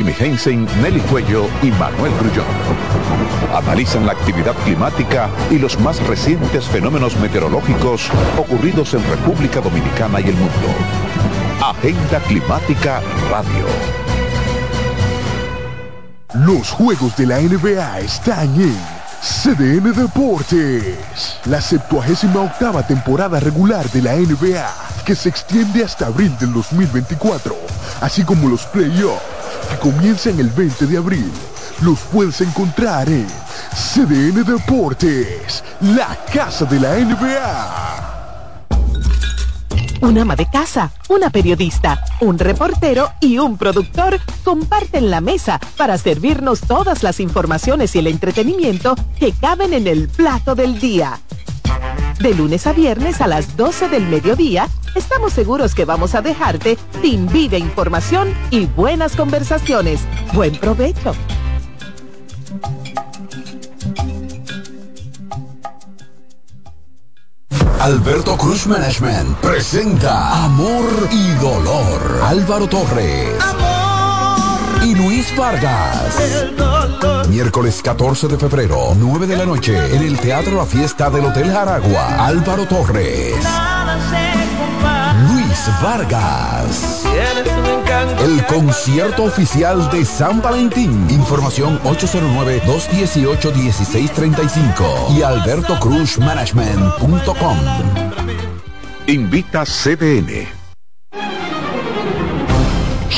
[SPEAKER 1] Jimmy Hensen, Nelly Cuello y Manuel Grullón. Analizan la actividad climática y los más recientes fenómenos meteorológicos ocurridos en República Dominicana y el mundo. Agenda Climática Radio.
[SPEAKER 31] Los juegos de la NBA están en CDN Deportes. La 78 octava temporada regular de la NBA, que se extiende hasta abril del 2024, así como los playoffs, que comienzan el 20 de abril. Los puedes encontrar en CDN Deportes, la casa de la NBA.
[SPEAKER 6] Un ama de casa, una periodista, un reportero y un productor comparten la mesa para servirnos todas las informaciones y el entretenimiento que caben en el plato del día. De lunes a viernes a las 12 del mediodía, estamos seguros que vamos a dejarte sin vida, información y buenas conversaciones. Buen provecho.
[SPEAKER 22] Alberto Cruz Management presenta Amor y Dolor. Álvaro Torres.
[SPEAKER 30] Amor
[SPEAKER 22] y Luis Vargas.
[SPEAKER 30] El dolor
[SPEAKER 32] miércoles 14 de febrero, 9 de la noche, en el Teatro La Fiesta del Hotel Jaragua. Álvaro Torres. Luis Vargas. El concierto oficial de San Valentín. Información 809-218-1635 y albertocruzmanagement.com.
[SPEAKER 1] Invita CDN.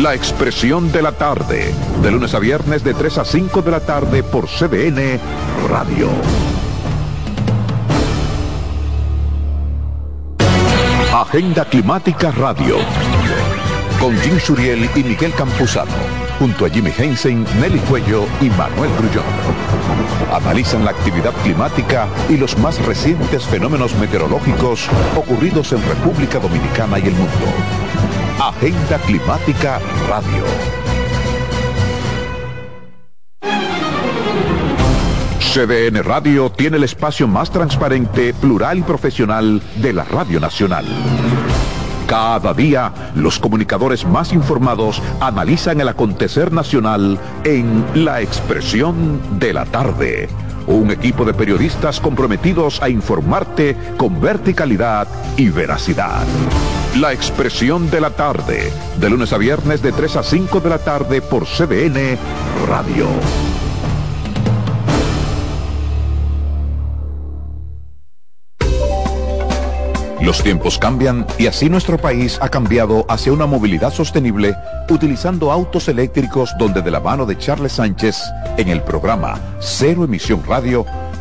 [SPEAKER 1] La Expresión de la Tarde, de lunes a viernes de 3 a 5 de la tarde por CDN Radio. Agenda Climática Radio. Con Jim Suriel y Miguel Campuzano. Junto a Jimmy Hensen, Nelly Cuello y Manuel Grullón. Analizan la actividad climática y los más recientes fenómenos meteorológicos ocurridos en República Dominicana y el mundo. Agenda Climática Radio. CDN Radio tiene el espacio más transparente, plural y profesional de la Radio Nacional. Cada día, los comunicadores más informados analizan el acontecer nacional en La Expresión de la Tarde. Un equipo de periodistas comprometidos a informarte con verticalidad y veracidad. La Expresión de la Tarde, de lunes a viernes de 3 a 5 de la tarde por CDN Radio. Los tiempos cambian y así nuestro país ha cambiado hacia una movilidad sostenible utilizando autos eléctricos donde de la mano de Charles Sánchez en el programa Cero Emisión Radio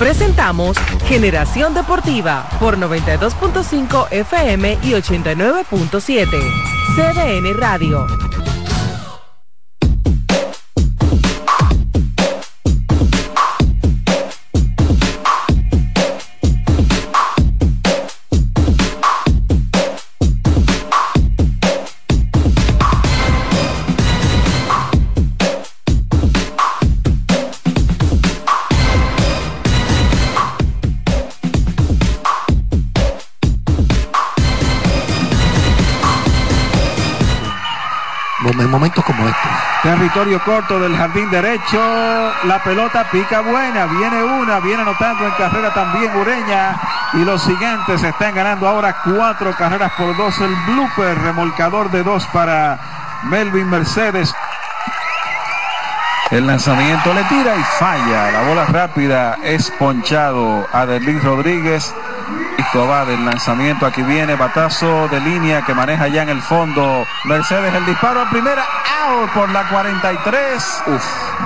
[SPEAKER 33] Presentamos Generación Deportiva por 92.5 FM y 89.7. CDN Radio.
[SPEAKER 34] Territorio corto del jardín derecho. La pelota pica buena. Viene una. Viene anotando en carrera también Ureña. Y los siguientes están ganando ahora cuatro carreras por dos. El blooper remolcador de dos para Melvin Mercedes. El lanzamiento le tira y falla. La bola rápida es ponchado a Derlín Rodríguez. Va del lanzamiento. Aquí viene batazo de línea que maneja ya en el fondo. Mercedes el disparo a primera. Out por la 43.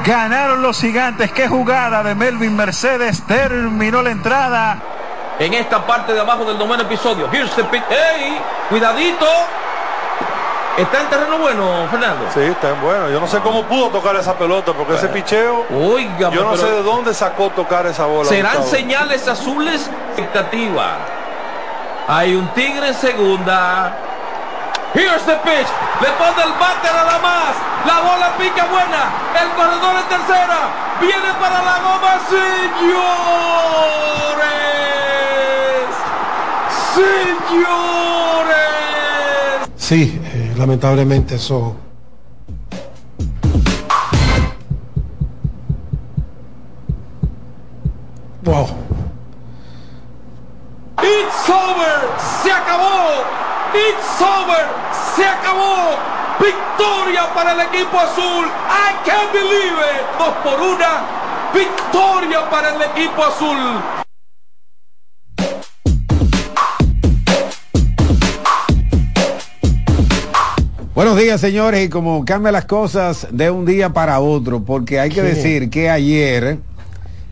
[SPEAKER 34] Ganaron los gigantes. Qué jugada de Melvin Mercedes. Terminó la entrada.
[SPEAKER 35] En esta parte de abajo del noveno episodio. Here's the pitch. ¡Ey! Cuidadito. ¿Está en terreno bueno, Fernando?
[SPEAKER 36] Sí, está en bueno. Yo no sé cómo pudo tocar esa pelota, porque ese picheo.
[SPEAKER 35] Oiga,
[SPEAKER 36] yo no sé de dónde sacó tocar esa bola.
[SPEAKER 35] Serán señales azules expectativa. Hay un tigre en segunda. Here's the pitch. Le pone el bate nada más. La bola pica buena. El corredor en tercera. Viene para la goma, señores. Señores.
[SPEAKER 37] Sí, lamentablemente eso Wow.
[SPEAKER 35] It's over. Se acabó. It's over. Se acabó. Victoria para el equipo azul. I can't believe it. Dos por una. Victoria para el equipo azul.
[SPEAKER 38] Buenos días, señores, y como cambian las cosas de un día para otro, porque hay que decir que ayer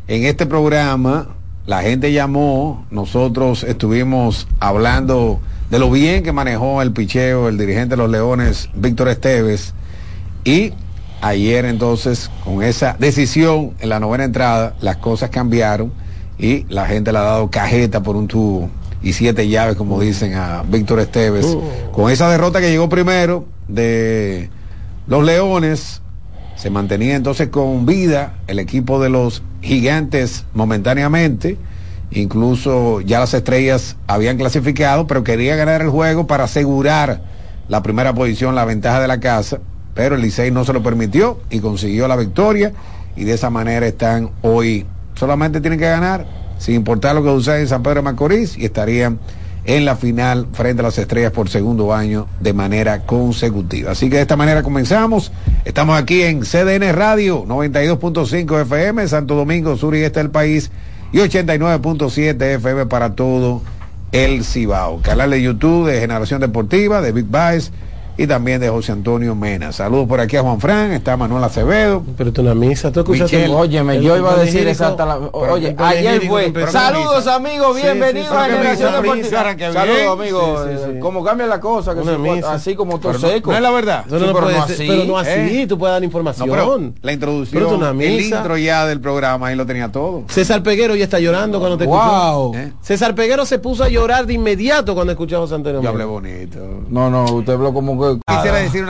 [SPEAKER 38] en este programa la gente llamó, nosotros estuvimos hablando de lo bien que manejó el picheo el dirigente de los Leones, Víctor Esteves, y ayer entonces con esa decisión en la novena entrada, las cosas cambiaron y la gente le ha dado cajeta por un tubo y siete llaves, como dicen a Víctor Esteves, con esa derrota que llegó primero de los Leones, se mantenía entonces con vida el equipo de los gigantes momentáneamente. Incluso ya las estrellas habían clasificado, pero quería ganar el juego para asegurar la primera posición, la ventaja de la casa. Pero el Licey no se lo permitió y consiguió la victoria. Y de esa manera están hoy. Solamente tienen que ganar, sin importar lo que suceda en San Pedro de Macorís, y estarían en la final frente a las estrellas por segundo año de manera consecutiva. Así que de esta manera comenzamos. Estamos aquí en CDN Radio 92.5 FM, Santo Domingo, sur y este del país, y 89.7 FM para todo el Cibao. Canal de YouTube de Generación Deportiva, de Big Baez y también de José Antonio Mena. Saludos por aquí a Juan Fran, está Manuel Acevedo.
[SPEAKER 37] Pero tú una misa, tú escuchaste.
[SPEAKER 39] Óyeme,
[SPEAKER 37] El-
[SPEAKER 39] yo
[SPEAKER 37] el
[SPEAKER 39] iba a decir exacta la... Oye,
[SPEAKER 37] el
[SPEAKER 39] ayer fue. Saludos amigos,
[SPEAKER 37] Sí, sí,
[SPEAKER 39] bienvenidos
[SPEAKER 37] sí,
[SPEAKER 39] a Generación
[SPEAKER 37] misa,
[SPEAKER 39] Deportiva. Saludos amigos,
[SPEAKER 37] Sí, sí, sí.
[SPEAKER 39] eh, como cambia la cosa, que así como todo
[SPEAKER 38] Pero
[SPEAKER 39] seco.
[SPEAKER 38] no es la verdad.
[SPEAKER 37] No
[SPEAKER 39] pero no así,
[SPEAKER 37] pero no así,
[SPEAKER 39] ¿eh?
[SPEAKER 37] tú puedes dar información.
[SPEAKER 38] No, pero la introducción,
[SPEAKER 37] Pero una
[SPEAKER 38] el
[SPEAKER 37] misa.
[SPEAKER 38] intro ya del programa, ahí lo tenía todo.
[SPEAKER 37] César Peguero ya está llorando cuando te
[SPEAKER 39] Wow.
[SPEAKER 37] escuchó.
[SPEAKER 38] ¿Eh?
[SPEAKER 37] César Peguero se puso a llorar de inmediato cuando escuchó a José Antonio
[SPEAKER 38] Yo hablé
[SPEAKER 37] Mena.
[SPEAKER 38] bonito.
[SPEAKER 39] No, no, usted habló como
[SPEAKER 38] Quisiera decir